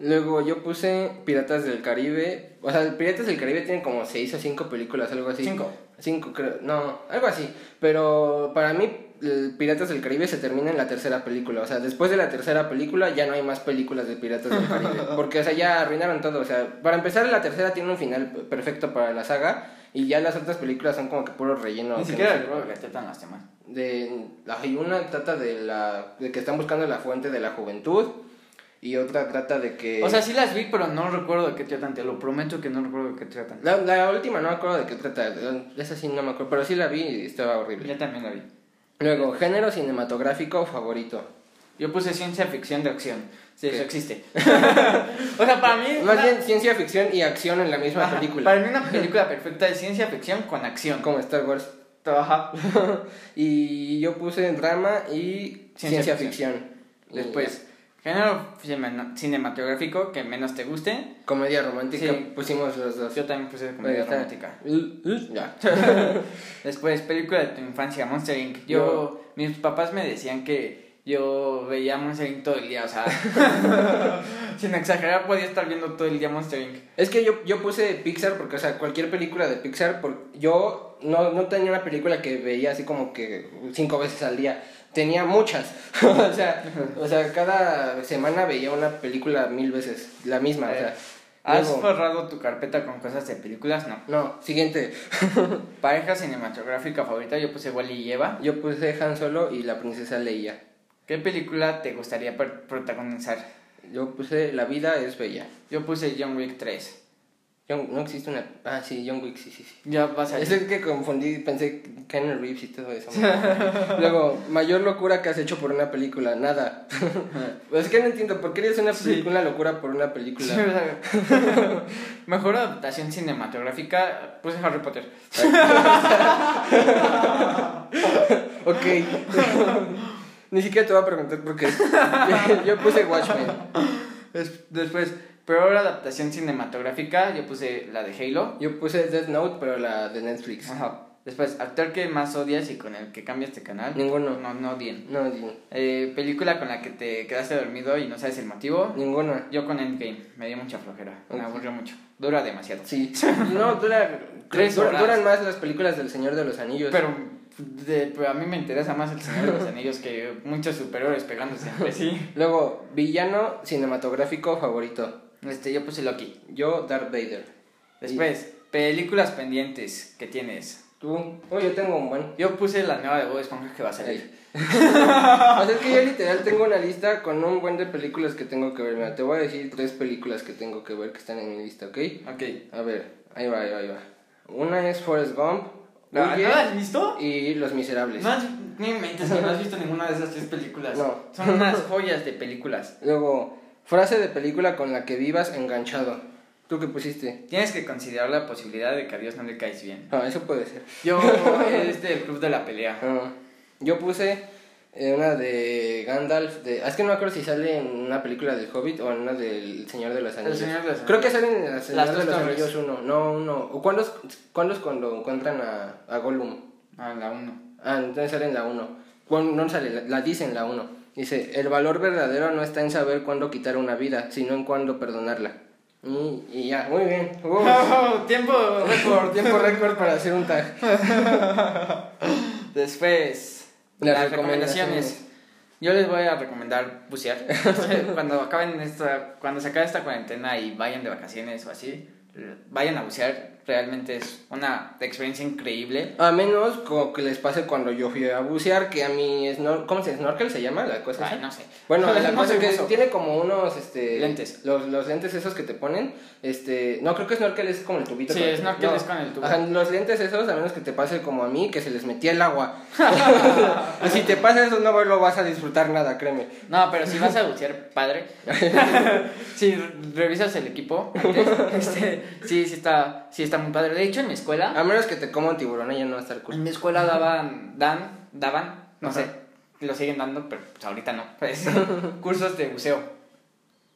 Luego yo puse Piratas del Caribe. O sea, Piratas del Caribe tienen como seis o cinco películas, algo así. Cinco. Cinco, creo. No, algo así. Pero para mí, Piratas del Caribe se termina en la tercera película. O sea, después de la tercera película ya no hay más películas de Piratas del Caribe. Porque, o sea, ya arruinaron todo. O sea, para empezar, la tercera tiene un final perfecto para la saga. Y ya las otras películas son como que puro relleno. Ni siquiera no sé. recuerdo que tratan las temas. de hay una trata de la de que están buscando la fuente de la juventud y otra trata de que O sea, sí las vi, pero no recuerdo de qué tratan. Te lo prometo que no recuerdo de qué tratan. la, la última no me acuerdo de qué trata esa sí no me acuerdo pero sí la vi y estaba horrible Yo también la vi. luego género cinematográfico favorito Yo puse ciencia ficción de acción. Sí, ¿Qué? eso existe. o sea, para mí. más una- bien ciencia ficción y acción en la misma Ajá, película Para mí, una película perfecta es ciencia ficción con acción. como Star Wars Ajá. y yo puse drama y Ciencia ciencia, ficción. Después, género cine- cinematográfico que menos te guste. comedia romántica Sí. pusimos los dos Yo también puse comedia romántica. Ya Después, película de tu infancia, Monster Inc. Yo, mis papás me decían que yo veía Monster Inc. todo el día, o sea, sin exagerar, podía estar viendo todo el día Monster Inc. Es que yo, yo puse Pixar porque, o sea, cualquier película de Pixar, por, yo no, no tenía una película que veía así como que cinco veces al día. Tenía muchas. o, sea, o sea, cada semana veía una película mil veces, la misma. O sea, ¿Has luego- forrado tu carpeta con cosas de películas? No. no, siguiente. Pareja cinematográfica favorita, yo puse Wally y Eva. Yo puse Han Solo y la princesa Leia. ¿Qué película te gustaría protagonizar? Yo puse La vida es bella. Yo puse John Wick 3. John- no existe una... Ah, sí, John Wick, sí, sí, sí. Ya vas a Es el que confundí, pensé Keanu Reeves y todo eso. Luego, mayor locura que has hecho por una película, nada. es que no entiendo, ¿por qué eres una, Sí. una locura por una película? Mejor adaptación cinematográfica, puse Harry Potter. ok. Ni siquiera te voy a preguntar por qué. Yo puse Watchmen. Des- Después, peor adaptación cinematográfica, yo puse la de Halo. Yo puse Death Note, pero la de Netflix. Ajá. Después, actor que más odias y con el que cambias de canal. Ninguno. No, no odien. No, ni- Eh, película con la que te quedaste dormido y no sabes el motivo. ninguna. Yo con Endgame, me dio mucha flojera. Me aburrió mucho. Dura demasiado. Sí. No, dura... Tres horas. duran más las películas del Señor de los Anillos. Pero, de- pero a mí me interesa más el Señor de los Anillos que muchos superiores pegándose entre sí. Luego, villano cinematográfico favorito. Este, yo puse Loki. Yo, Darth Vader. Después, películas pendientes que tienes. Tú, oh, yo tengo un buen. Yo puse la nueva de Bob Esponja que va a salir. o sea, es que yo literal tengo una lista con un buen de películas que tengo que ver. Mira, te voy a decir tres películas que tengo que ver que están en mi lista, ¿ok? Ok. A ver, ahí va, ahí va, ahí va. Una es Forrest Gump, ¿No, Huye ¿no la has visto? y Los Miserables. No, has- ni me mentes que no has visto ninguna de esas tres películas. No. Son unas joyas de películas. Luego, frase de película con la que vivas enganchado. ¿Tú qué pusiste? Tienes que considerar la posibilidad de que a Dios no le caes bien. Ah, eso puede ser. Yo, este, el club de la pelea. Ah, yo puse eh, una de Gandalf. De, ah, es que no me acuerdo si sale en una película del Hobbit o en una del Señor de los Anillos. Señor de los Creo que salen en el Señor Las de los torres. Anillos uno. No, uno. ¿O cuándo es, cuándo es cuando encuentran a, a Gollum? Ah, la uno. Ah, entonces sale en la 1. No sale, la, la dice en la 1. Dice, el valor verdadero no está en saber cuándo quitar una vida, sino en cuándo perdonarla. Y, y ya, muy bien. Uh, tiempo récord, tiempo récord para hacer un tag. Después, Las las, recomendaciones. recomendaciones. Yo les voy a recomendar bucear. cuando acaben esta, cuando se acabe esta cuarentena y vayan de vacaciones o así, vayan a bucear realmente es una experiencia increíble. A menos como que les pase cuando yo fui a bucear, que a mí es ¿cómo se snorkel se llama la cosa? Ay, no sé. Bueno, la No cosa que eso. tiene como unos este Lentes. Los, los lentes esos que te ponen, este, no creo que snorkel es como el tubito. Sí, con- snorkel no. es con el tubo. Ajá, los lentes esos, a menos que te pase como a mí, que se les metía el agua. y si te pasa eso, no lo vas a disfrutar nada, créeme. No, pero si vas a bucear, padre. si revisas el equipo antes, este, sí, sí está, sí está muy padre. De hecho, en mi escuela, A menos que te coma un tiburón, ella no va a estar cool. en mi escuela daban, dan, daban, no Ajá. sé, lo siguen dando, pero pues, ahorita no. Pues, cursos de buceo.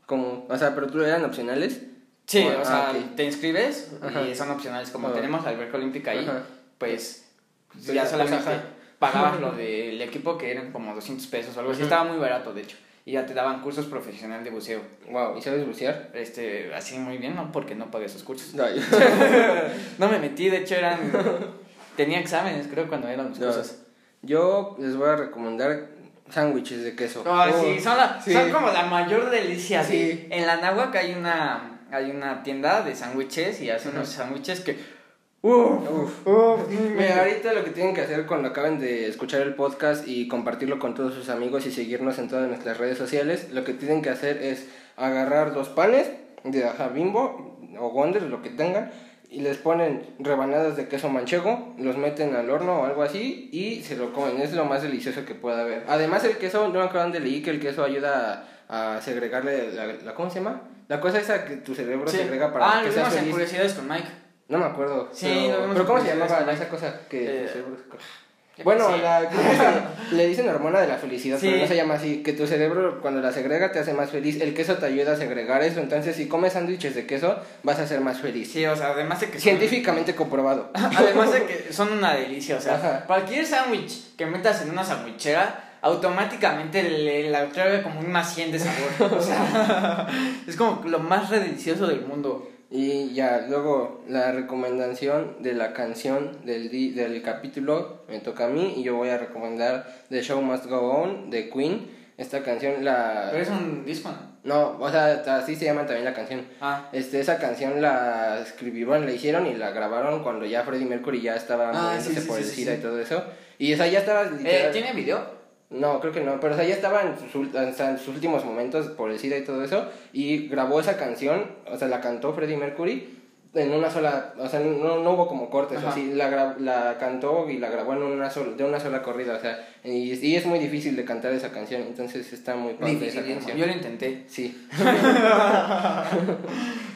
Como, o sea, pero tú eran opcionales. Sí, Ah, o sea, ok. te inscribes Ajá. y son opcionales. Como Ah. tenemos la alberca olímpica ahí, pues ya solamente pues, ajá. pagabas lo del equipo que eran como 200 pesos o algo así. Estaba muy barato, de hecho. Y ya te daban cursos profesionales de buceo. Wow, ¿y sabes bucear? Este, así muy bien, ¿no? Porque no pagué esos cursos. No, yo- no me metí, de hecho eran... Tenía exámenes, creo, cuando eran los No. cursos. Yo les voy a recomendar sándwiches de queso. Oh, sí, son, la- sí. son como la mayor delicia. Sí. En la Náhuac hay una, hay una tienda de sándwiches y hace unos sándwiches que... Uf, Uf. uf, Mira, ahorita lo que tienen que hacer cuando acaben de escuchar el podcast y compartirlo con todos sus amigos y seguirnos en todas nuestras redes sociales, lo que tienen que hacer es agarrar dos panes de ajá, bimbo o Wonder, lo que tengan, y les ponen rebanadas de queso manchego, los meten al horno o algo así y se lo comen. Es lo más delicioso que pueda haber. Además, el queso, no me acuerdo dónde leí que el queso ayuda a, a segregarle la, la- ¿Cómo se llama? La cosa esa que tu cerebro Sí. segrega para ah, que lo seas feliz. Curiosidades con Mike. No me acuerdo. Sí, pero, vimos pero ¿cómo se llamaba esa cosa que Eh, Bueno, sí. la, le dicen hormona de la felicidad, pero no se llama así. Que tu cerebro cuando la segrega te hace más feliz. El queso te ayuda a segregar eso. Entonces, si comes sándwiches de queso, vas a ser más feliz. Sí, o sea, además de que... son- Científicamente comprobado. Además de que son una delicia, o sea, Ajá. cualquier sándwich que metas en una sandwichera, automáticamente le, la trae como un más 100 de sabor. O sea, es como lo más delicioso del mundo. Y ya, luego la recomendación de la canción del, di- del capítulo me toca a mí y yo voy a recomendar The Show Must Go On de Queen. Esta canción la... Pero es un disco, ¿no? No, o sea, así se llama también la canción. Ah, Este, esa canción la escribieron, la hicieron y la grabaron cuando ya Freddie Mercury ya estaba Ah, muriéndose sí, sí, por sí, el SIDA y todo eso. Y o sea, ya estaba eh, ¿tiene video? No, creo que no, pero o sea, ya estaba en sus, en sus últimos momentos por el SIDA y todo eso y grabó esa canción, o sea, la cantó Freddie Mercury en una sola, o sea, no, no hubo como cortes, Ajá. así, la, la cantó y la grabó en una sola, de una sola corrida, o sea, y, y es muy difícil de cantar esa canción, entonces está muy padre esa Dificilísimo. canción. Yo lo intenté. Sí,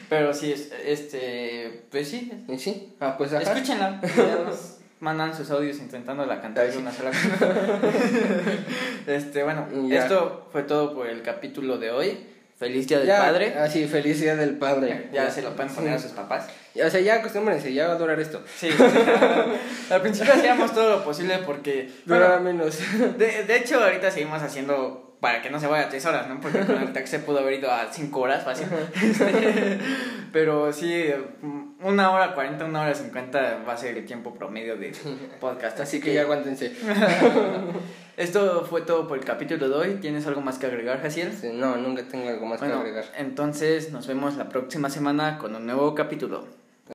Pero sí, es- este, pues sí. ¿Y sí, ah, pues ajá. Escúchenla. Mandan sus audios intentando la cantar de una sola Este, bueno, Ya. esto fue todo por el capítulo de hoy. Feliz Día del Ya, Padre. Ah, sí, feliz día del padre. Ya se lo pueden poner a sus papás. O sea, ya acostúmbrense, ya va a durar esto. Sí. Al principio hacíamos todo lo posible porque. Bueno, menos. de, de hecho, ahorita seguimos haciendo para que no se vaya a tres horas, ¿no? Porque con el taxi se pudo haber ido a cinco horas fácil. Este, pero sí, una hora cuarenta, una hora cincuenta va a ser el tiempo promedio de podcast. Así que ya aguántense. Esto fue todo por el capítulo de hoy. ¿Tienes algo más que agregar, Jaciel? No, nunca tengo algo más Bueno, que agregar. entonces nos vemos la próxima semana con un nuevo capítulo.